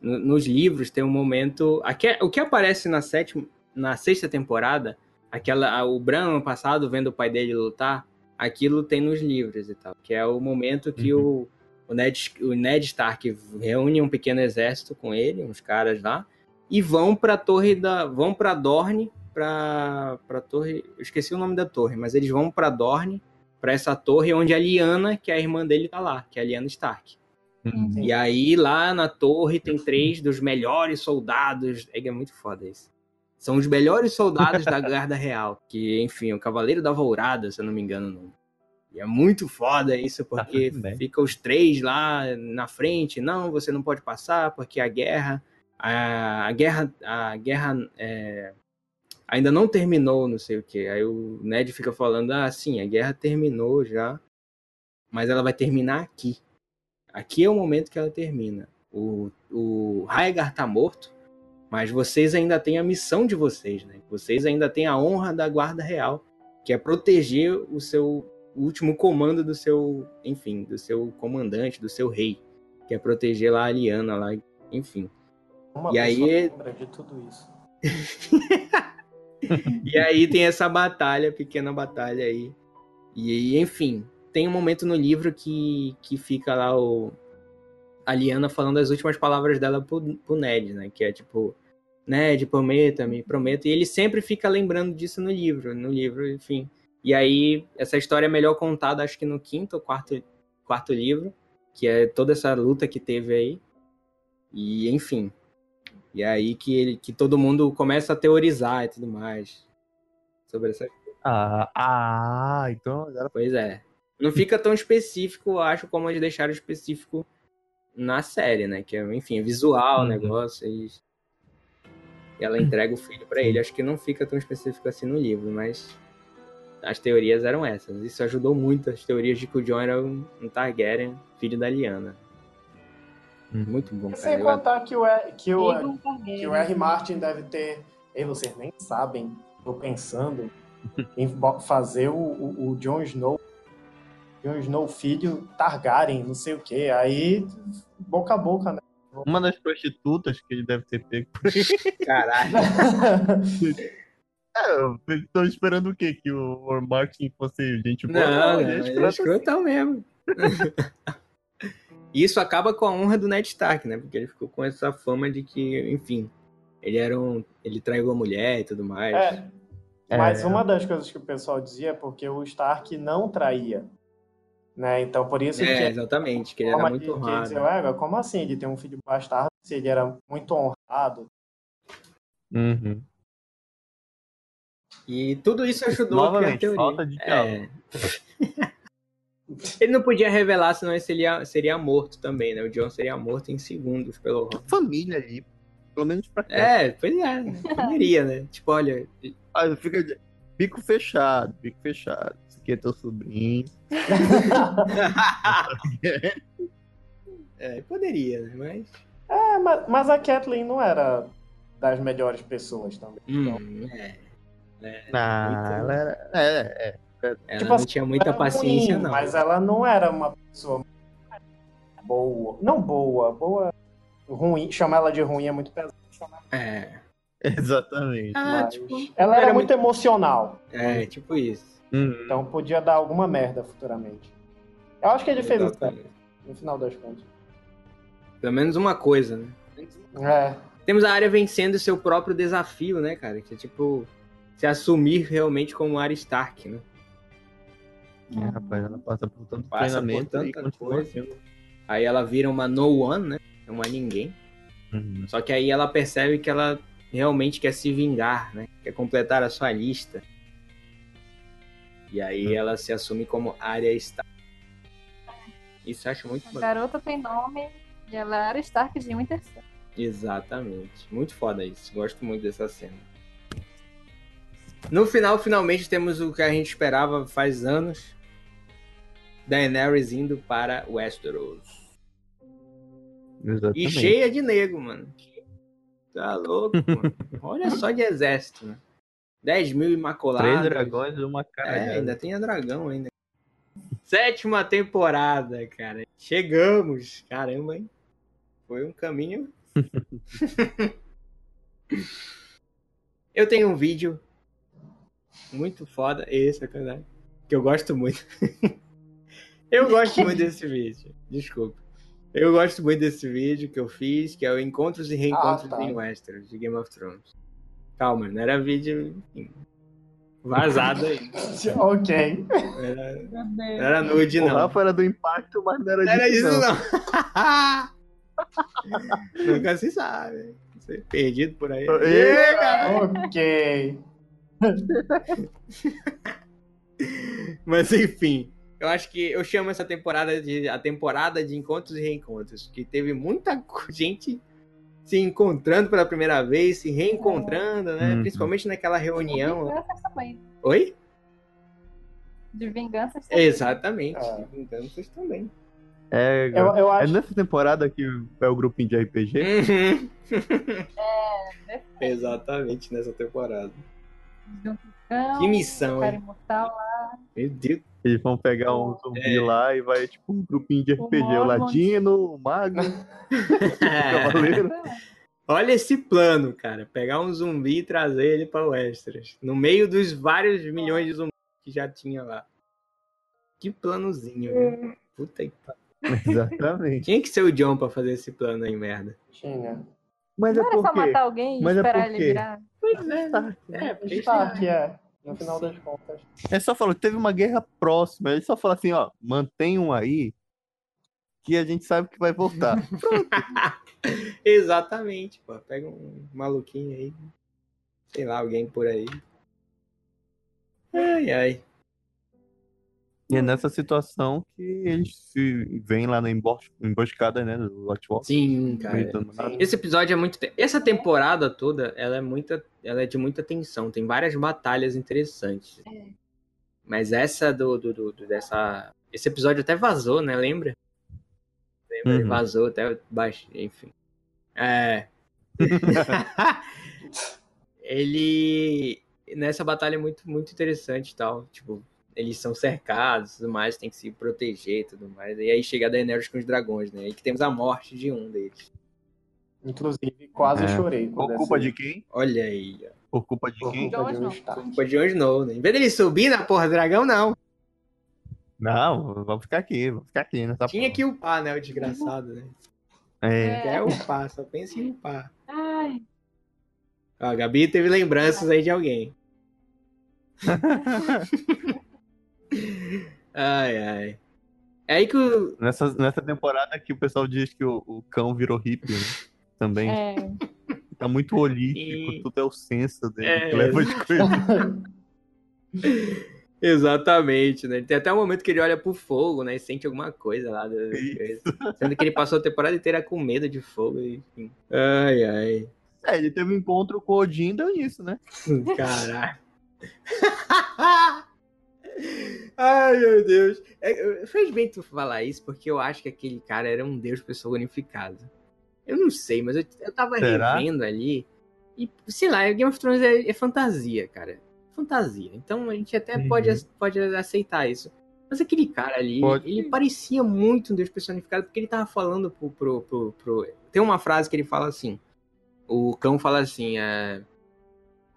A: no- nos livros tem um momento. aque- o que aparece na sétima, na sexta temporada, aquela, o Bran no passado vendo o pai dele lutar, aquilo tem nos livros e tal, que é o momento que o, o, Ned, o Ned Stark reúne um pequeno exército com ele, uns caras lá, e vão pra torre da. vão pra Dorne, pra, pra torre. Eu esqueci o nome da torre, mas eles vão pra Dorne pra essa torre onde a Lyanna, que é a irmã dele, tá lá, que é a Lyanna Stark.
D: Uhum.
A: E aí, lá na torre, tem três dos melhores soldados. É muito foda isso. São os melhores soldados da Guarda Real. Que, enfim, o Cavaleiro da Volrada, se eu não me engano. Não. E é muito foda isso, porque
B: tudo bem.
A: fica os três lá na frente. Não, você não pode passar, porque a guerra. A, a guerra. A guerra. é, ainda não terminou, não sei o que. Aí o Ned fica falando: ah, sim, a guerra terminou já. Mas ela vai terminar aqui. Aqui é o momento que ela termina. o, o Raegar tá morto, mas vocês ainda têm a missão de vocês, né? Vocês ainda têm a honra da guarda real, que é proteger o seu o último comando do seu, enfim, do seu comandante, do seu rei, que é proteger lá a Liana lá, enfim.
C: Uma
A: E aí-
C: lembra de tudo isso.
A: e aí tem essa batalha, pequena batalha aí. E enfim, tem um momento no livro que, que fica lá o a Liana falando as últimas palavras dela pro, pro Ned, né? Que é tipo, Ned, prometa-me, prometa. E ele sempre fica lembrando disso no livro, no livro, enfim. E aí, essa história é melhor contada, acho que no quinto ou quarto, quarto livro, que é toda essa luta que teve aí. E, enfim. E é aí que, ele, que todo mundo começa a teorizar e tudo mais. Sobre essa.
B: Ah, ah, então agora.
A: Pois é. Não fica tão específico, eu acho, como eles deixaram específico na série, né? Que é, enfim, é visual o
B: Uhum.
A: negócio. E ela entrega o filho pra ele. Acho que não fica tão específico assim no livro, mas as teorias eram essas. Isso ajudou muito as teorias de que o John era um um Targaryen, filho da Liana.
B: Uhum.
A: Muito bom, cara.
C: Sem
A: Eu
C: contar que o, E- que o,
D: Egon
C: que o R. Martin deve ter. E vocês nem sabem, tô pensando em fazer o, o, o Jon Snow. Jon Snow, filho Targaryen, não sei o que. Aí, boca a boca, né?
B: Uma das prostitutas que ele deve ter pego.
A: Caralho.
B: É, eu tô esperando o quê? Que o Martin fosse gente boa?
A: Não, não,
B: gente,
A: ele é escrotão mesmo. Isso acaba com a honra do Ned Stark, né? Porque ele ficou com essa fama de que, enfim, ele era um. Ele traiu a mulher e tudo mais.
C: É,
B: É.
C: mas uma das coisas que o pessoal dizia é porque o Stark não traía. Né? Então, por isso
A: É,
C: que
A: exatamente, que ele era muito
C: que, que
A: honrado.
C: diziam, "Ué, como assim ele tem um filho bastardo se ele era muito honrado?
B: Uhum.
A: E tudo isso ajudou a criar a
B: Novamente,
A: teoria.
B: falta de
A: É. ele não podia revelar, senão ele seria, seria morto também, né? O John seria morto em segundos pelo Ron.
B: Família ali. Pelo menos pra cá.
A: É, pois é, né? poderia, né? Tipo, olha,
B: Ah, fica de- bico fechado, bico fechado. Aqui é teu sobrinho.
A: é, poderia, né? Mas.
C: É, mas, mas a Kathleen não era das melhores pessoas também. Então,
A: Hum, é.
B: Ah,
A: muito-
B: ela era. É, é.
A: Ela
C: Tipo
A: não
C: assim,
A: tinha muita paciência,
C: ruim,
A: não.
C: Mas ela não era uma pessoa boa. Não boa, boa. Ruim. Chamar ela de ruim é muito pesado.
A: É.
B: Exatamente.
A: Ah, tipo,
C: ela era,
A: era
C: muito emocional.
A: é, tipo isso.
B: Uhum.
C: Então podia dar alguma merda futuramente. Eu acho que ele fez o certo,
A: Exatamente.
C: no final das contas.
A: Pelo menos uma coisa, né?
C: É.
A: Temos a área vencendo seu próprio desafio, né, cara? Que é tipo se assumir realmente como Arya Stark, né?
B: É, rapaz, ela passa por tanto
A: Passa por
B: treinamento e
A: tanta
B: continua
A: coisa.
B: sendo.
A: Aí ela vira uma no one, né? Uma ninguém.
B: Uhum.
A: Só que aí ela percebe que ela realmente quer se vingar, né? Quer completar a sua lista. E aí
B: Hum.
A: ela se assume como Arya Stark. Isso eu acho muito
D: A
A: bacana.
D: garota tem nome e ela era Stark de Winterfell.
A: Exatamente. Muito foda isso. Gosto muito dessa cena. No final, finalmente temos o que a gente esperava faz anos. Daenerys indo para Westeros.
B: Exatamente.
A: E cheia de nego, mano. Tá louco, mano. Olha só de exército, né? 10 mil imaculados.
B: Três dragões e uma cara.
A: É, ainda tem a dragão ainda. Sétima temporada, cara. Chegamos. Caramba, hein? Foi um caminho. eu tenho um vídeo muito foda. Esse é verdade. Que eu gosto muito. eu gosto muito desse vídeo. Desculpa. Eu gosto muito desse vídeo que eu fiz, que é o Encontros e Reencontros
C: Ah, tá.
A: em Westeros, de Game of Thrones. Calma, não era vídeo enfim, vazado aí.
C: ok.
A: Era, não era nude,
B: O
A: não.
B: Rafa era do impacto, mas não era
A: Não era
B: disso,
A: isso,
B: não.
A: não. Nunca se sabe. Você perdido por aí.
C: Ok.
A: Mas enfim, eu acho que eu chamo essa temporada de a temporada de encontros e reencontros, que teve muita gente se encontrando pela primeira vez, se reencontrando, né?
B: Uhum.
A: Principalmente naquela reunião.
D: Vinganças também.
A: Oi?
D: De vinganças também.
A: Exatamente.
C: Ah.
A: Vinganças também.
B: É,
C: Eu, eu
B: é
C: acho
B: nessa temporada que é o grupinho de RPG?
A: Uhum.
D: né?
A: Exatamente, nessa temporada.
D: Então,
A: Que missão, hein?
D: imortal.
A: Meu Deus.
B: Eles vão pegar um zumbi
A: É.
B: lá e vai, tipo, um grupinho de
D: O
B: RPG. O
D: Mormont.
B: Ladino, o Mago, o Cavaleiro.
A: Olha esse plano, cara. Pegar um zumbi e trazer ele pra Westeros. No meio dos vários milhões de zumbis que já tinha lá. Que planozinho, viu? Puta que pariu.
B: Exatamente.
A: Tinha que ser o John pra fazer esse plano aí, merda.
C: tinha.
B: Mas é
D: Não era só
B: porque...
D: matar alguém e
B: Mas é
D: esperar
B: por
D: ele
B: quê?
D: virar?
A: É, porque
C: Está que é, no final das contas.
B: É só falar que teve uma guerra próxima. Ele só fala assim, ó, mantenham aí que a gente sabe que vai voltar.
A: Exatamente, pô. Pega um maluquinho aí. Sei lá, alguém por aí. Ai, ai.
B: E é nessa situação que eles se vêm lá na embos- emboscada, né, do Watchwalk.
A: Sim, cara. Esse episódio é muito. Essa temporada toda, ela é muita. Ela é de muita tensão. Tem várias batalhas interessantes. Mas essa do, do, do- do- dessa. Esse episódio até vazou, né? Lembra? Lembra?
B: Uhum.
A: vazou até baixo. Enfim. É. Ele. Nessa batalha é muito, muito interessante e tal. Tipo, eles são cercados e tudo mais, tem que se proteger e tudo mais. E aí chega a Daenerys com os dragões, né? E que temos a morte de um deles.
C: Inclusive, quase
B: É.
C: chorei.
B: Por culpa
C: essa-
B: de quem?
A: Olha aí.
B: Por culpa de
C: Por
B: quem?
C: culpa de um. Stark.
A: Culpa de Jon Snow, né? Em vez dele subir na porra do dragão, não.
B: Não, vamos ficar aqui, vamos ficar aqui nessa
A: Tinha
B: porra.
A: que upar, né? O desgraçado, né?
B: É.
A: Quer upar, só pensa em upar.
D: Ai,
A: Ó, a Gabi teve lembranças aí de alguém. ai, ai. É aí que o.
B: Nessa, nessa temporada que o pessoal diz que o, o cão virou hippie, né? Também.
D: é.
B: Tá muito holístico,
A: E-
B: tudo é o senso dele
A: É.
B: que leva as coisas.
A: Exatamente, né? Tem até um momento que ele olha pro fogo, né? E sente alguma coisa lá. Do... Sendo que ele passou a temporada inteira com medo de fogo. Enfim. Ai, ai.
B: É, ele teve um encontro com o Odin e deu isso, né?
A: Caralho. Ai, meu Deus. É, fez bem tu falar isso, porque eu acho que aquele cara era um deus personificado. Eu não sei, mas eu, eu tava
B: Será?
A: revendo ali. E, sei lá, Game of Thrones é, é fantasia, cara. Fantasia. Então a gente até
B: Uhum.
A: pode, pode aceitar isso. Mas aquele cara ali,
B: Pode.
A: ele parecia muito um deus personificado, porque ele tava falando pro, pro, pro, pro- Tem uma frase que ele fala assim. O cão fala assim, é.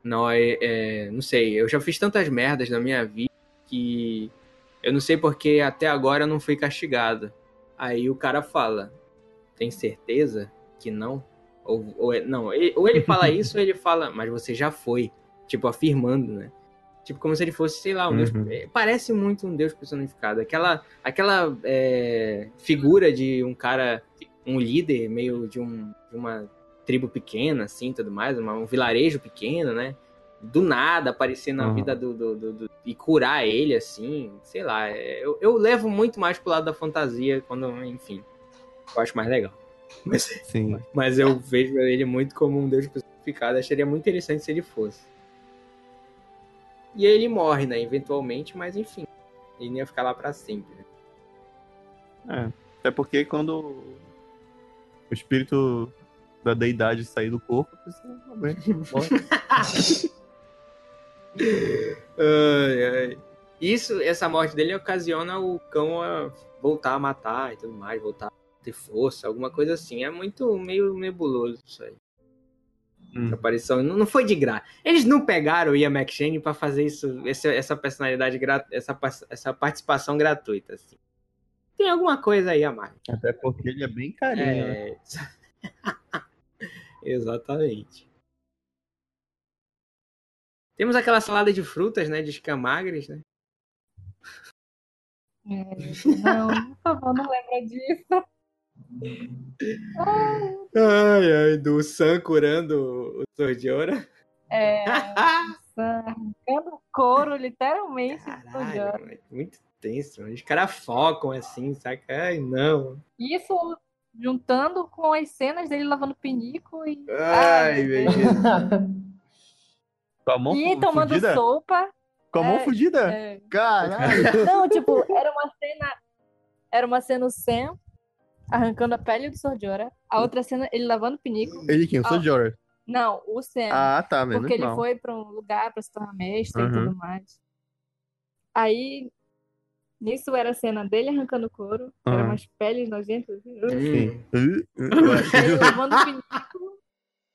A: Não, é, é, não sei, eu já fiz tantas merdas na minha vida que eu não sei porque até agora eu não fui castigado. Aí o cara fala, tem certeza que não? Ou, ou é- não, ele- ou ele fala isso ou ele fala, mas você já foi. Tipo, afirmando, né? Tipo, como se ele fosse, sei lá, um deus.
B: Uhum.
A: é, Parece muito um deus personificado. Aquela, aquela é, figura de um cara, um líder meio de, um, de uma tribo pequena, assim, tudo mais, uma- um vilarejo pequeno, né? Do nada aparecer na
B: Uhum.
A: vida do, do, do- do- e curar ele, assim, sei lá. é, Eu, eu levo muito mais pro lado da fantasia quando, enfim, eu acho mais legal. Mas,
B: Sim.
A: mas eu vejo ele muito como um deus personificado. Acharia muito interessante se ele fosse. E aí ele morre, né? Eventualmente, mas enfim. Ele não ia ficar lá pra sempre. né?
B: É. Até porque quando o espírito da deidade sair do corpo, a pessoa morre.
A: Ai, ai. Isso, essa morte dele ocasiona o cão a voltar a matar e tudo mais, voltar a ter força, alguma coisa assim. É muito meio nebuloso isso aí.
B: Hum.
A: Aparição não, não foi de graça. Eles não pegaram o Ian McShane pra fazer isso, essa, essa personalidade, essa, essa participação gratuita, assim. Tem alguma coisa aí a mais.
B: Até porque ele é bem carinho, né?
A: É... Exatamente. Temos aquela salada de frutas, né? De escamagres, né?
D: É, Não, por favor, não lembra disso.
A: Ai, ai, do Sam curando o Sordiora.
D: É, arrancando couro, literalmente.
A: Caralho, muito tenso. mano. Os caras focam assim, saca? Ai, não.
D: Isso juntando com as cenas dele lavando pinico e,
A: Ai, meu Deus.
B: Com a mão
D: e tomando
B: fudida?
D: sopa.
B: Com a mão
D: É,
B: fudida?
D: É.
B: Caralho!
D: Não, tipo, era uma cena. era uma cena o Sam arrancando a pele do Sordiora. A outra cena, ele lavando o pinico.
B: Ele quem? O
D: Ah.
B: Sordiora.
D: Não, o Sam.
B: Ah, tá, menos
D: porque ele
B: mal.
D: foi pra um lugar pra se tornar mestre e
B: Uhum.
D: tudo mais. Aí, nisso era a cena dele arrancando couro. Eram
B: Uhum.
D: umas peles nojentas. assim.
B: Sim.
D: Ele lavando o pinico.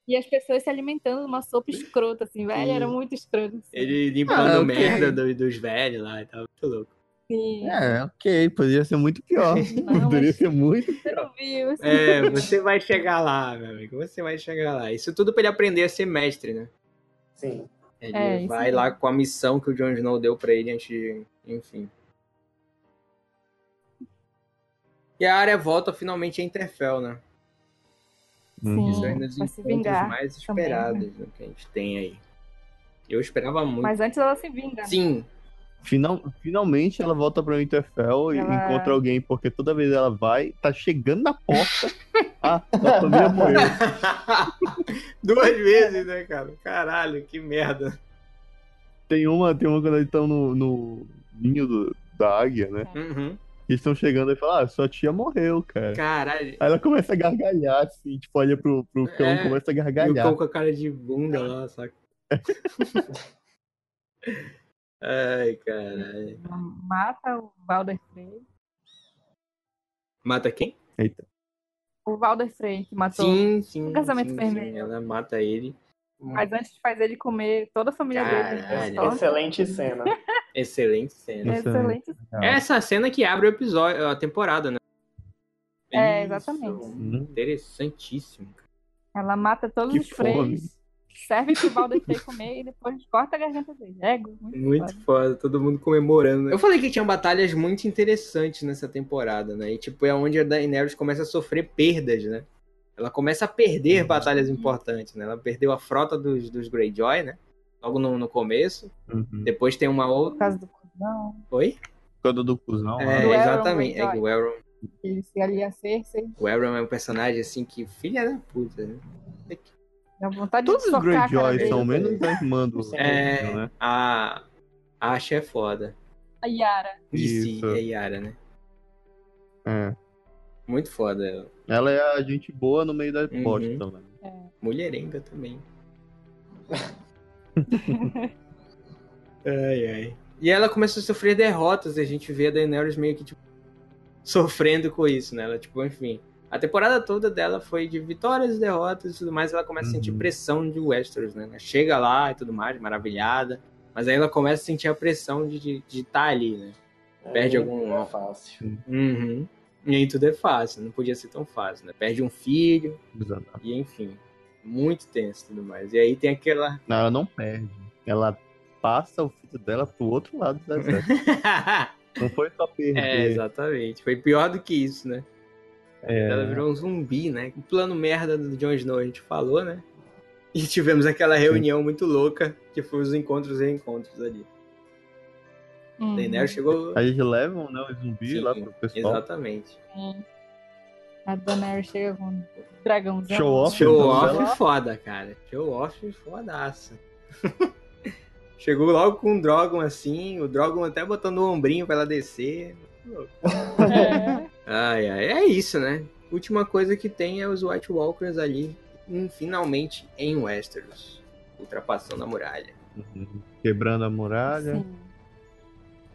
D: E as pessoas se alimentando de uma sopa escrota, assim, velho. Era muito estranho. assim.
A: Ele limpando
B: Ah, ok.
A: merda do- dos velhos lá e tal. Muito louco.
D: Sim.
B: É, ok, poderia ser muito pior.
D: Não,
B: poderia ser muito
D: Você não viu? assim.
A: É, você vai chegar lá, meu amigo. Você vai chegar lá. Isso tudo pra ele aprender a ser mestre, né?
C: Sim.
A: Ele
D: É,
A: vai lá com a missão que o Jon Snow deu pra ele antes de. Enfim. E a área volta finalmente a Interfell, né?
B: Uhum.
A: Isso
D: Sim,
A: é um dos encontros
D: vingar.
A: mais
D: também, né?
A: esperados né, que a gente tem aí. Eu esperava muito.
D: Mas antes ela se vinga. né?
A: Sim,
B: Final, finalmente ela volta pra Winterfell e
D: Ela-
B: encontra alguém, porque toda vez ela vai, tá chegando na porta. ah, a família morreu.
A: duas vezes, né, cara? Caralho, que merda.
B: Tem uma, tem uma quando eles estão no, no ninho do- da águia, né?
A: Uhum.
B: Eles estão chegando e falam, ah, sua tia morreu, cara.
A: Caralho.
B: Aí ela começa a gargalhar, assim, tipo, olha pro, pro cão,
A: É,
B: começa a
A: E o
B: gargalhar.
A: cão com a cara de bunda lá, saca? Ai, caralho.
D: Mata o Valder Frey.
A: Mata quem?
B: Eita.
D: O Valder Frey, que matou.
A: Sim, sim.
D: Um casamento
A: sim,
D: vermelho.
A: sim. Ela mata ele.
D: Mas antes faz ele comer toda a família dele.
A: Caralho.
D: Só-
C: Excelente cena.
A: Excelente cena.
B: É-
D: Excelente.
A: É essa cena que abre o episódio, a temporada, né?
D: É, exatamente.
B: Uhum.
A: Interessantíssimo.
D: Ela mata todos
B: Que
D: os freis, serve pro Valder Frey comer e depois corta a garganta dele. Ego. Muito,
A: Muito
D: foda.
A: foda, todo mundo comemorando. né? Eu falei que tinha batalhas muito interessantes nessa temporada, né? E tipo, é onde a Daenerys começa a sofrer perdas, né? Ela começa a perder batalhas importantes, né? Ela perdeu a frota dos, dos Greyjoy, né? Logo no, no começo.
B: Uhum.
A: Depois tem uma
D: Por
A: outra.
D: causa do cuzão.
A: Oi?
B: Por causa do cuzão.
A: É.
D: Do
A: exatamente. É
D: Greyjoy.
A: que o Elrond,
D: Ele se alia a Cersei.
A: o Elrond é um personagem assim que. Filha da puta, né?
D: Dá vontade
B: Todos
D: de
B: os Greyjoy são menos a irmã do
A: É.
B: né?
A: A. A Asha é foda.
D: A Yara.
A: Isso,
B: Isso.
A: é Yara, né?
B: É.
A: Muito foda ela.
B: Ela é a gente boa no meio da
A: Uhum.
B: bosta também.
A: Mulherenga também. ai, ai. E ela começa a sofrer derrotas e a gente vê a Daenerys meio que, tipo, sofrendo com isso, né? Ela, tipo, enfim. A temporada toda dela foi de vitórias e derrotas e tudo mais. Ela começa a sentir
B: Uhum.
A: pressão de Westeros, né? Ela chega lá e tudo mais, maravilhada. Mas aí ela começa a sentir a pressão de estar de, tá ali, né? Perde
C: É,
A: algum-
C: é fácil.
A: Uhum. E aí tudo é fácil, não podia ser tão fácil, né? Perde um filho,
B: Exato.
A: e enfim. Muito tenso e tudo mais. E aí tem aquela.
B: Não, ela não perde. Ela passa o filho dela pro outro lado do deserto. não foi só perder.
A: é, exatamente. Foi pior do que isso, né?
B: É.
A: Ela virou um zumbi, né? O plano merda do Jon Snow a gente falou, né? E tivemos aquela reunião muito louca, que foi os encontros e reencontros ali.
D: Hum,
A: Daenerys chegou.
B: Aí eles levam né, os zumbis
A: Sim,
B: lá pro pessoal.
A: Exatamente.
D: sim. A Daenerys chega com um dragãozão.
B: Show off.
A: Show
B: Então,
A: off foda, cara. Show off fodaça. Chegou logo com o Drogon assim, o Drogon até botando o ombrinho pra ela descer.
D: É.
A: Ai, ai, é isso, né? Última coisa que tem é os White Walkers ali, finalmente em Westeros, ultrapassando a muralha.
B: Uhum. Quebrando a muralha,
D: Sim.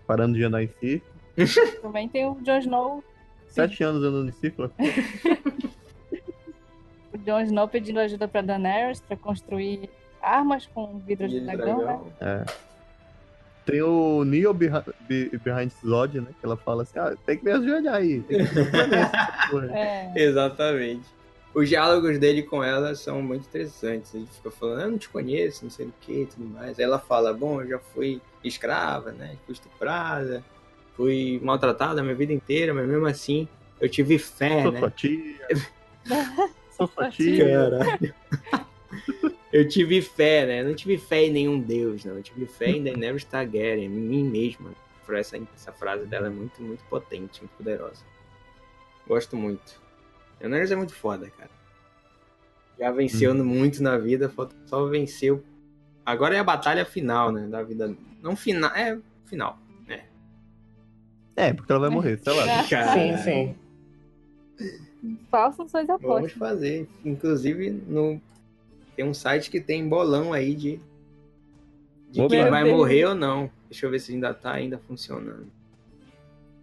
B: parando de andar em círculo.
D: Também tem o Jon Snow.
B: Sete anos andando círculo.
D: O Jon Snow pedindo ajuda pra Daenerys pra construir armas com vidro de
A: E
D: dragão, né?
A: dragão.
B: É. Tem o Neo Behind, Be- Behind Slod, né? Que ela fala assim, ah, tem que me ajoelhar aí. Tem que me.
D: É.
A: Exatamente. Os diálogos dele com ela são muito interessantes. Ele fica falando, eu não te conheço, não sei o que e tudo mais. Aí ela fala, bom, eu já fui escrava, né? Fui estuprada, fui maltratada a minha vida inteira, mas mesmo assim eu tive fé,
B: Sou
A: né?
B: tia. Sou sua
D: tia.
B: tia.
A: Caralho. Eu tive fé, né? Eu não tive fé em nenhum deus, não. Eu tive fé em Daenerys Targaryen, em mim mesma. Por essa, essa frase dela é muito, muito potente, muito poderosa. Gosto muito. Daenerys é muito foda, cara. Já venceu muito na vida, falta só venceu. Agora é a batalha final, né? Da vida. Não final, é final.
B: É, porque ela vai morrer, sei lá.
A: Cara,
C: Sim, sim.
D: Façam suas
A: Vamos
D: apostas.
A: fazer. Inclusive, no... tem um site que tem bolão aí de, de
B: Opa.
A: quem
D: Meu
A: vai
D: Deus.
A: morrer ou não. Deixa eu ver se ainda tá ainda funcionando.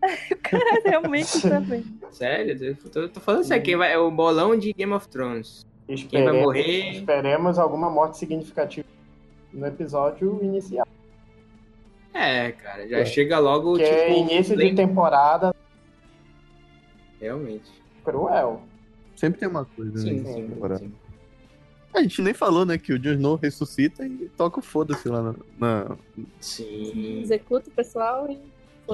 D: Cara, realmente também.
A: Sério? Eu tô, tô falando sério. Quem vai... É o bolão de Game of Thrones. Quem vai
C: Esperemos,
A: morrer?
C: esperemos alguma morte significativa no episódio inicial.
A: É, cara. Já
C: É.
A: chega logo,
C: que
A: tipo...
C: é início de temporada
A: Realmente.
C: cruel.
B: Sempre tem uma coisa,
A: Sim,
B: né?
A: sim,
B: temporada.
A: sim.
B: A gente nem falou, né, que o Jon Snow ressuscita e toca o foda-se lá na, na-
A: Sim.
D: Executa o pessoal e.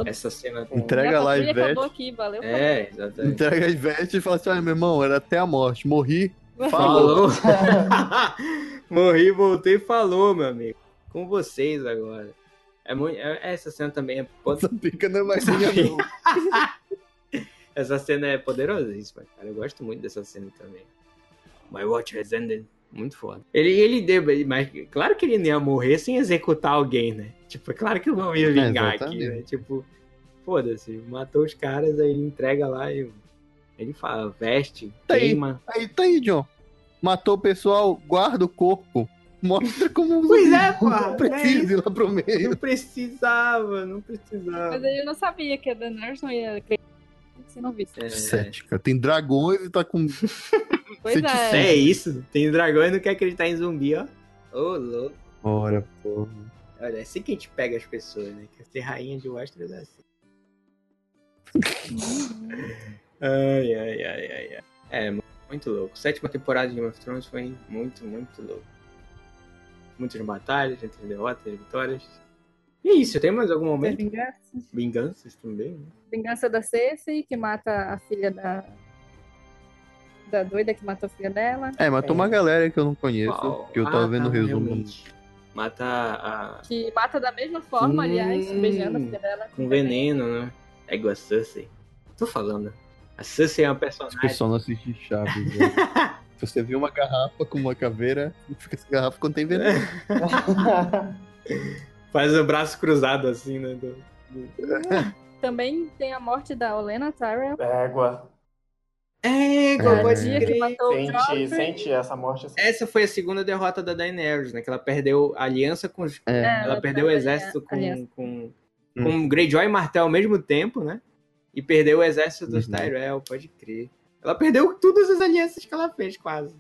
A: Essa cena...
B: Entrega lá a Ivete,
D: aqui, valeu.
A: É, exatamente.
B: entrega a Ivete e fala assim, olha, meu irmão, era até a morte, morri,
A: Falou. Morri, voltei e falou, meu amigo. Com vocês agora. É muito, é- essa cena também é pod-
B: essa pica não é mais minha não.
A: essa cena é poderosíssima, cara. Eu gosto muito dessa cena também. My watch has ended. Muito foda. Ele, ele deu, mas claro que ele não ia morrer sem executar alguém, né? Tipo, é claro que vão me vingar aqui,
B: exatamente.
A: né? Tipo, foda-se, matou os caras, aí ele entrega lá e ele fala, veste,
B: Tá aí.
A: queima.
B: Aí tá aí, John. Matou o pessoal, guarda o corpo. Mostra como
A: Pois é, pô.
B: não precisa ir lá pro meio.
A: Não precisava, não precisava.
D: Mas eu não sabia que a Daenerys não ia acreditar se não visse.
A: É,
B: Cética. Tem dragões e tá com.
D: Pois é.
A: é isso. Tem dragão e não quer acreditar em zumbi, ó. Ô, louco.
B: Ora, porra.
A: Olha, é assim que a gente pega as pessoas, né? Quer ser rainha de Westeros é assim. ai, ai, ai, ai, ai. É, mu- muito louco. Sétima temporada de Game of Thrones foi muito, muito louco. Muitas batalhas, entre derrotas e vitórias. E é isso, tem mais algum momento?
D: vingança.
A: Vinganças também, né?
D: Vingança da Cersei, que mata a filha da. Da doida que matou a filha dela.
B: É, matou uma galera que eu não conheço.
A: Uau.
B: que eu tava
A: Ah,
B: vendo o
A: tá,
B: resumo.
A: realmente. Mata a,
D: Que mata da mesma forma,
A: Hum.
D: aliás, beijando a filha dela.
A: com veneno, né? É igual a Cersei. Tô falando. A Cersei é uma
B: As
A: personagem.
B: pessoas não assistem Chaves. velho. Se você viu uma garrafa com uma caveira, fica essa garrafa quando tem veneno.
A: Faz o braço cruzado assim, né? do-
D: Também tem a morte da Olena Tyrell.
C: Égua.
A: É,
B: É.
A: pode
D: dia que
A: crer.
D: matou Joffrey.
C: senti essa morte assim.
A: Essa foi a segunda derrota da Daenerys, né? Que ela perdeu a aliança com os.
B: É.
D: É,
A: ela perdeu o exército com,
D: aliança.
A: com,
B: Hum.
A: com Greyjoy e Martel ao mesmo tempo, né? E perdeu o exército dos
B: Uhum.
A: Tyrell, pode crer. Ela perdeu todas as alianças que ela fez, quase.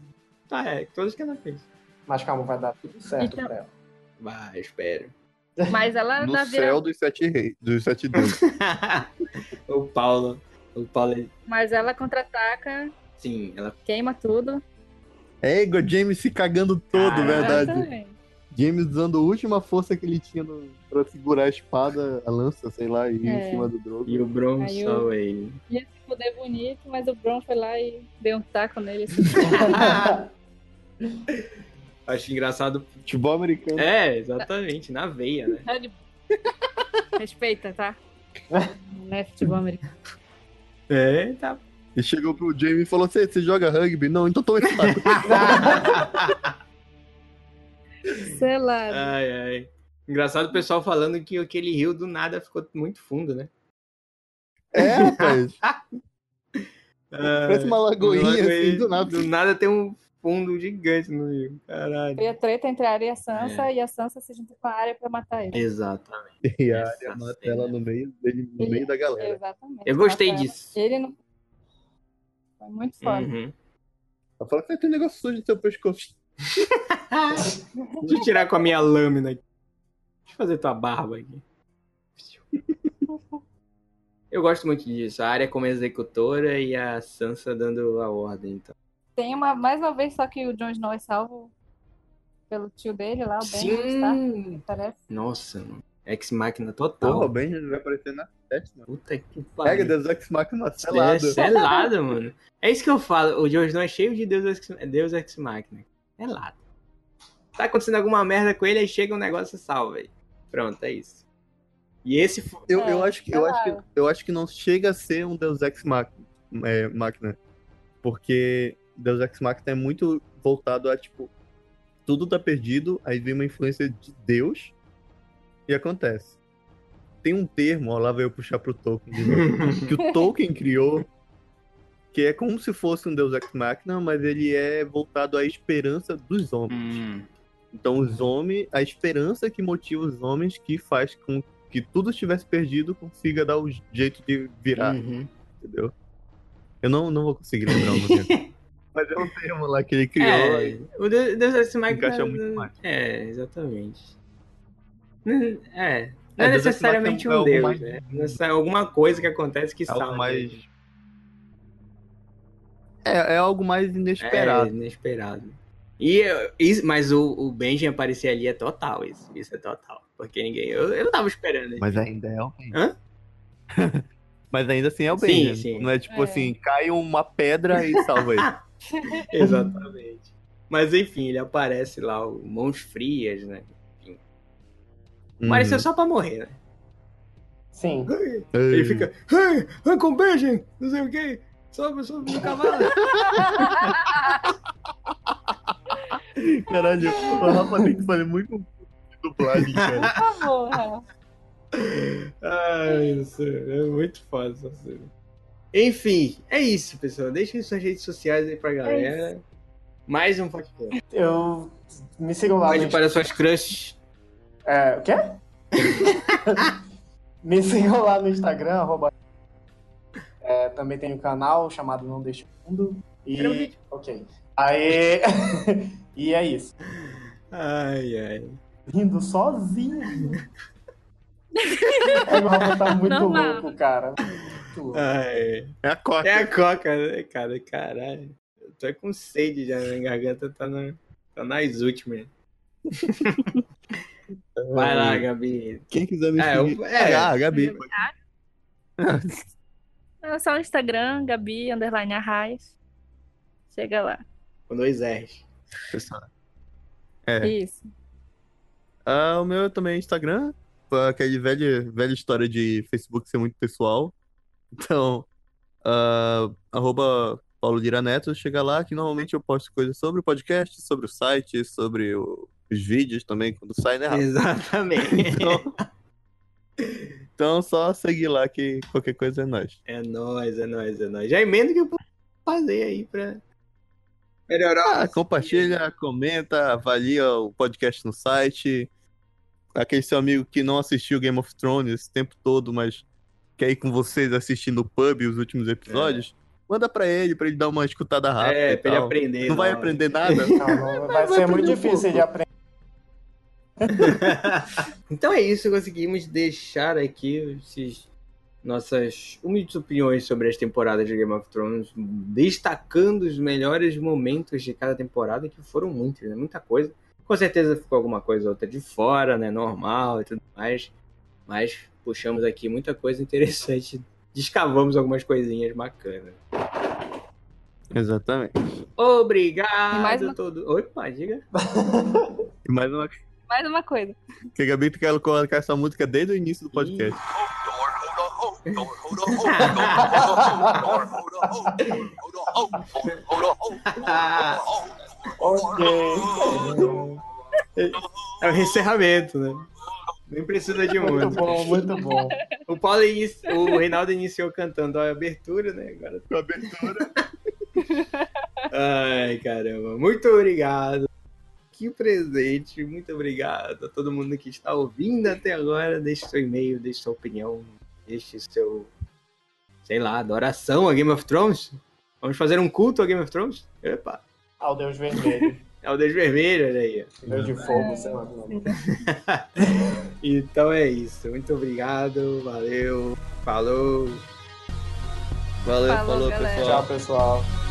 A: Tá, é, todas que ela fez.
C: Mas calma, vai dar tudo certo
D: Então-
C: pra ela.
A: Vai, espero.
D: Mas ela
B: No
D: dá
B: céu
D: vira...
B: dos sete reis, dos sete deuses.
A: o Paulo. O Paulo,
D: Mas ela contra-ataca,
A: sim, ela.
D: queima tudo.
B: É, igual James se cagando todo,
A: Caralho.
B: verdade.
D: Exatamente.
B: James usando a última força que ele tinha no, pra segurar a espada, a lança, sei lá, e ir
D: É.
B: em cima do Drogo.
A: E o Bron
D: Aí
A: só ele.
D: Ia se poder bonito, mas o Bron foi lá e deu um taco nele. Assim.
A: Acho engraçado.
B: Futebol americano.
A: É, exatamente, na veia, né?
D: Ele- Respeita, tá? Não é futebol americano.
A: É, tá.
B: E chegou pro James e falou: Você você joga rugby? Não, então toma esse taco.
D: Sei lá.
A: ai, ai. Engraçado o pessoal falando que aquele rio do nada ficou muito fundo, né?
B: é, rapaz. Parece uma lagoinha, assim, do nada.
A: Do nada tem um fundo gigante no rio. Caralho.
D: Foi a treta entre a Arya e a
A: É.
D: Sansa, e a Sansa se juntou com a Arya pra matar ele.
A: Exatamente.
B: E a
A: Essa
B: área mata
A: cena.
B: ela no meio, dele, no
D: Ele-
B: meio da galera.
D: Exatamente.
A: Eu gostei
D: Mata ela.
A: disso.
D: Ele não. Foi muito foda.
A: Uhum.
B: Ela fala que tem um negócio sujo no seu pescoço.
A: Deixa eu tirar com a minha lâmina aqui. Deixa eu fazer tua barba aqui. Eu gosto muito disso. A área como executora e a Sansa dando a ordem. Então.
D: Tem uma, mais uma vez, só que o Jon Snow é salvo pelo tio dele lá, o Ben, tá? Parece.
A: Nossa, mano. Ex-máquina
B: Porra,
A: total.
B: o Ben vai aparecer na sétima.
A: Puta que
B: Pega
A: pariu.
B: Deus Ex Machina
A: É
B: selado.
A: selado, mano. É isso que eu falo. O Jon Snow é cheio de Deus Ex, Deus Ex Machina. Selado. Tá acontecendo alguma merda com ele, aí chega um negócio e salva aí. Pronto, é isso. E esse foi.
B: Eu,
D: É,
B: eu, acho que, eu, acho que, eu acho que não chega a ser um Deus Ex Machina, é, Machina. Porque Deus Ex Machina é muito voltado a, tipo, tudo tá perdido, aí vem uma influência de Deus e acontece. tem um termo, ó, lá veio eu puxar pro Tolkien de novo, que o Tolkien criou, que é como se fosse um Deus Ex Machina, mas ele é voltado à esperança dos homens.
A: Hum.
B: Então os homens, a esperança que motiva os homens que faz com que tudo estivesse perdido consiga dar o jeito de virar,
A: Uhum.
B: entendeu? Eu não, não vou conseguir lembrar o nome. mas é um termo lá que ele criou.
A: É,
B: e-
A: o Deus, Ex Machina...
B: Encaixa muito mais.
A: É, exatamente. Não- É, não
B: É,
A: é, necessariamente
B: é
A: um Deus,
B: mais-
A: né? Necessari- Alguma coisa que acontece que salva.
B: mais É, é algo mais
A: É,
B: inesperado.
A: inesperado. E, isso- mas o, o Benjamin aparecer ali é total, isso. Isso é total. Porque ninguém. Eu, eu não tava esperando isso.
B: Mas ainda é o.
A: Hã?
B: Mas ainda assim é o
A: Sim,
B: bem.
A: sim.
B: Não é tipo
D: É.
B: assim, cai uma pedra e salva ele.
A: Exatamente. Mas enfim, ele aparece lá, o mãos frias, né?
B: Uhum.
A: Pareceu só pra morrer, né?
C: Sim.
A: Ele fica. Hey, Uncle Benjamin! Não sei o quê! Sobe, sobe no cavalo!
B: Caralho, o Rafa tem que fazer muito dublagem, cara.
D: Por favor, Rafa.
A: Ai, isso é muito essa cena. Enfim, é isso, pessoal. Deixem suas redes sociais aí pra galera. Mais um podcast.
C: Eu me sigam lá no
A: Pode para suas crushes.
C: É, o quê? Me sigam lá no Instagram, arroba. É, também tem um canal chamado Não Deixe o Mundo.
A: Era um
C: E.
A: vídeo.
C: Ok. Aí. e é isso.
A: Ai, ai.
C: Rindo sozinho. É, o Rafa tá muito
D: Normal.
C: louco, cara. Muito louco.
A: ai.
B: É a coca.
A: É a coca, né, cara? Caralho. Eu tô com sede já, minha garganta tá, na, tá nas últimas. Vai lá, Gabi.
B: Quem quiser me
A: É,
B: seguir.
A: eu- é.
B: Ah, Gabi.
D: É só no Instagram, Gabi, underline Arraes. Chega lá.
A: Com dois R's.
B: Pessoal. É.
D: Isso.
B: Ah, o meu também é Instagram. Foi Aquele velha, velha história de Facebook ser muito pessoal. Então, ah, arroba Paulo Lira Neto, chega lá que normalmente eu posto coisas sobre o podcast, sobre o site, sobre o- os vídeos também, quando sai, né?
A: Exatamente.
B: Então, então só seguir lá que qualquer coisa é nóis.
A: É nóis, é nóis, é nóis. Já emenda que eu posso fazer aí pra melhorar.
B: Ah, compartilha, comenta, avalia o podcast no site. Aquele seu amigo que não assistiu Game of Thrones esse tempo todo, mas quer ir com vocês assistindo o pub os últimos episódios, manda pra ele, pra ele dar uma escutada rápida
A: É,
B: e
A: pra ele
B: tal.
A: aprender.
B: Não vai
A: na hora.
B: aprender nada?
C: Não, não, vai ser muito
B: um
C: difícil de aprender.
A: então é isso, conseguimos deixar aqui esses nossas humildes opiniões sobre as temporadas de Game of Thrones, destacando os melhores momentos de cada temporada, que foram muitos, né? Muita coisa. Com certeza ficou alguma coisa ou outra de fora, né? Normal e tudo mais. Mas puxamos aqui muita coisa interessante. Descavamos algumas coisinhas bacanas.
B: Exatamente.
A: Obrigado
D: E mais uma-
A: a todos. Opa, diga.
B: E mais uma
D: Mais uma coisa.
B: que a Gabi quer colocar essa música desde o início do podcast.
C: ok.
A: É o encerramento, né? Nem precisa de
C: Muito
A: música.
C: bom, muito bom.
A: O Paulo inici... o Reinaldo iniciou cantando a abertura, né? Agora
B: a abertura.
A: Ai, caramba. Muito obrigado. Que presente. Muito obrigado a todo mundo que está ouvindo até agora. Deixe seu e-mail, deixe sua opinião, deixe seu, sei lá, adoração a Game of Thrones. Vamos fazer um culto a Game of Thrones? Epa.
C: Ao Deus Vermelho.
A: É o Deus Vermelho, olha aí.
C: Deus de fogo, sei lá.
A: Então é isso. Muito obrigado. Valeu. Falou.
B: Valeu,
D: Falou,
B: falou, pessoal.
C: Tchau, pessoal.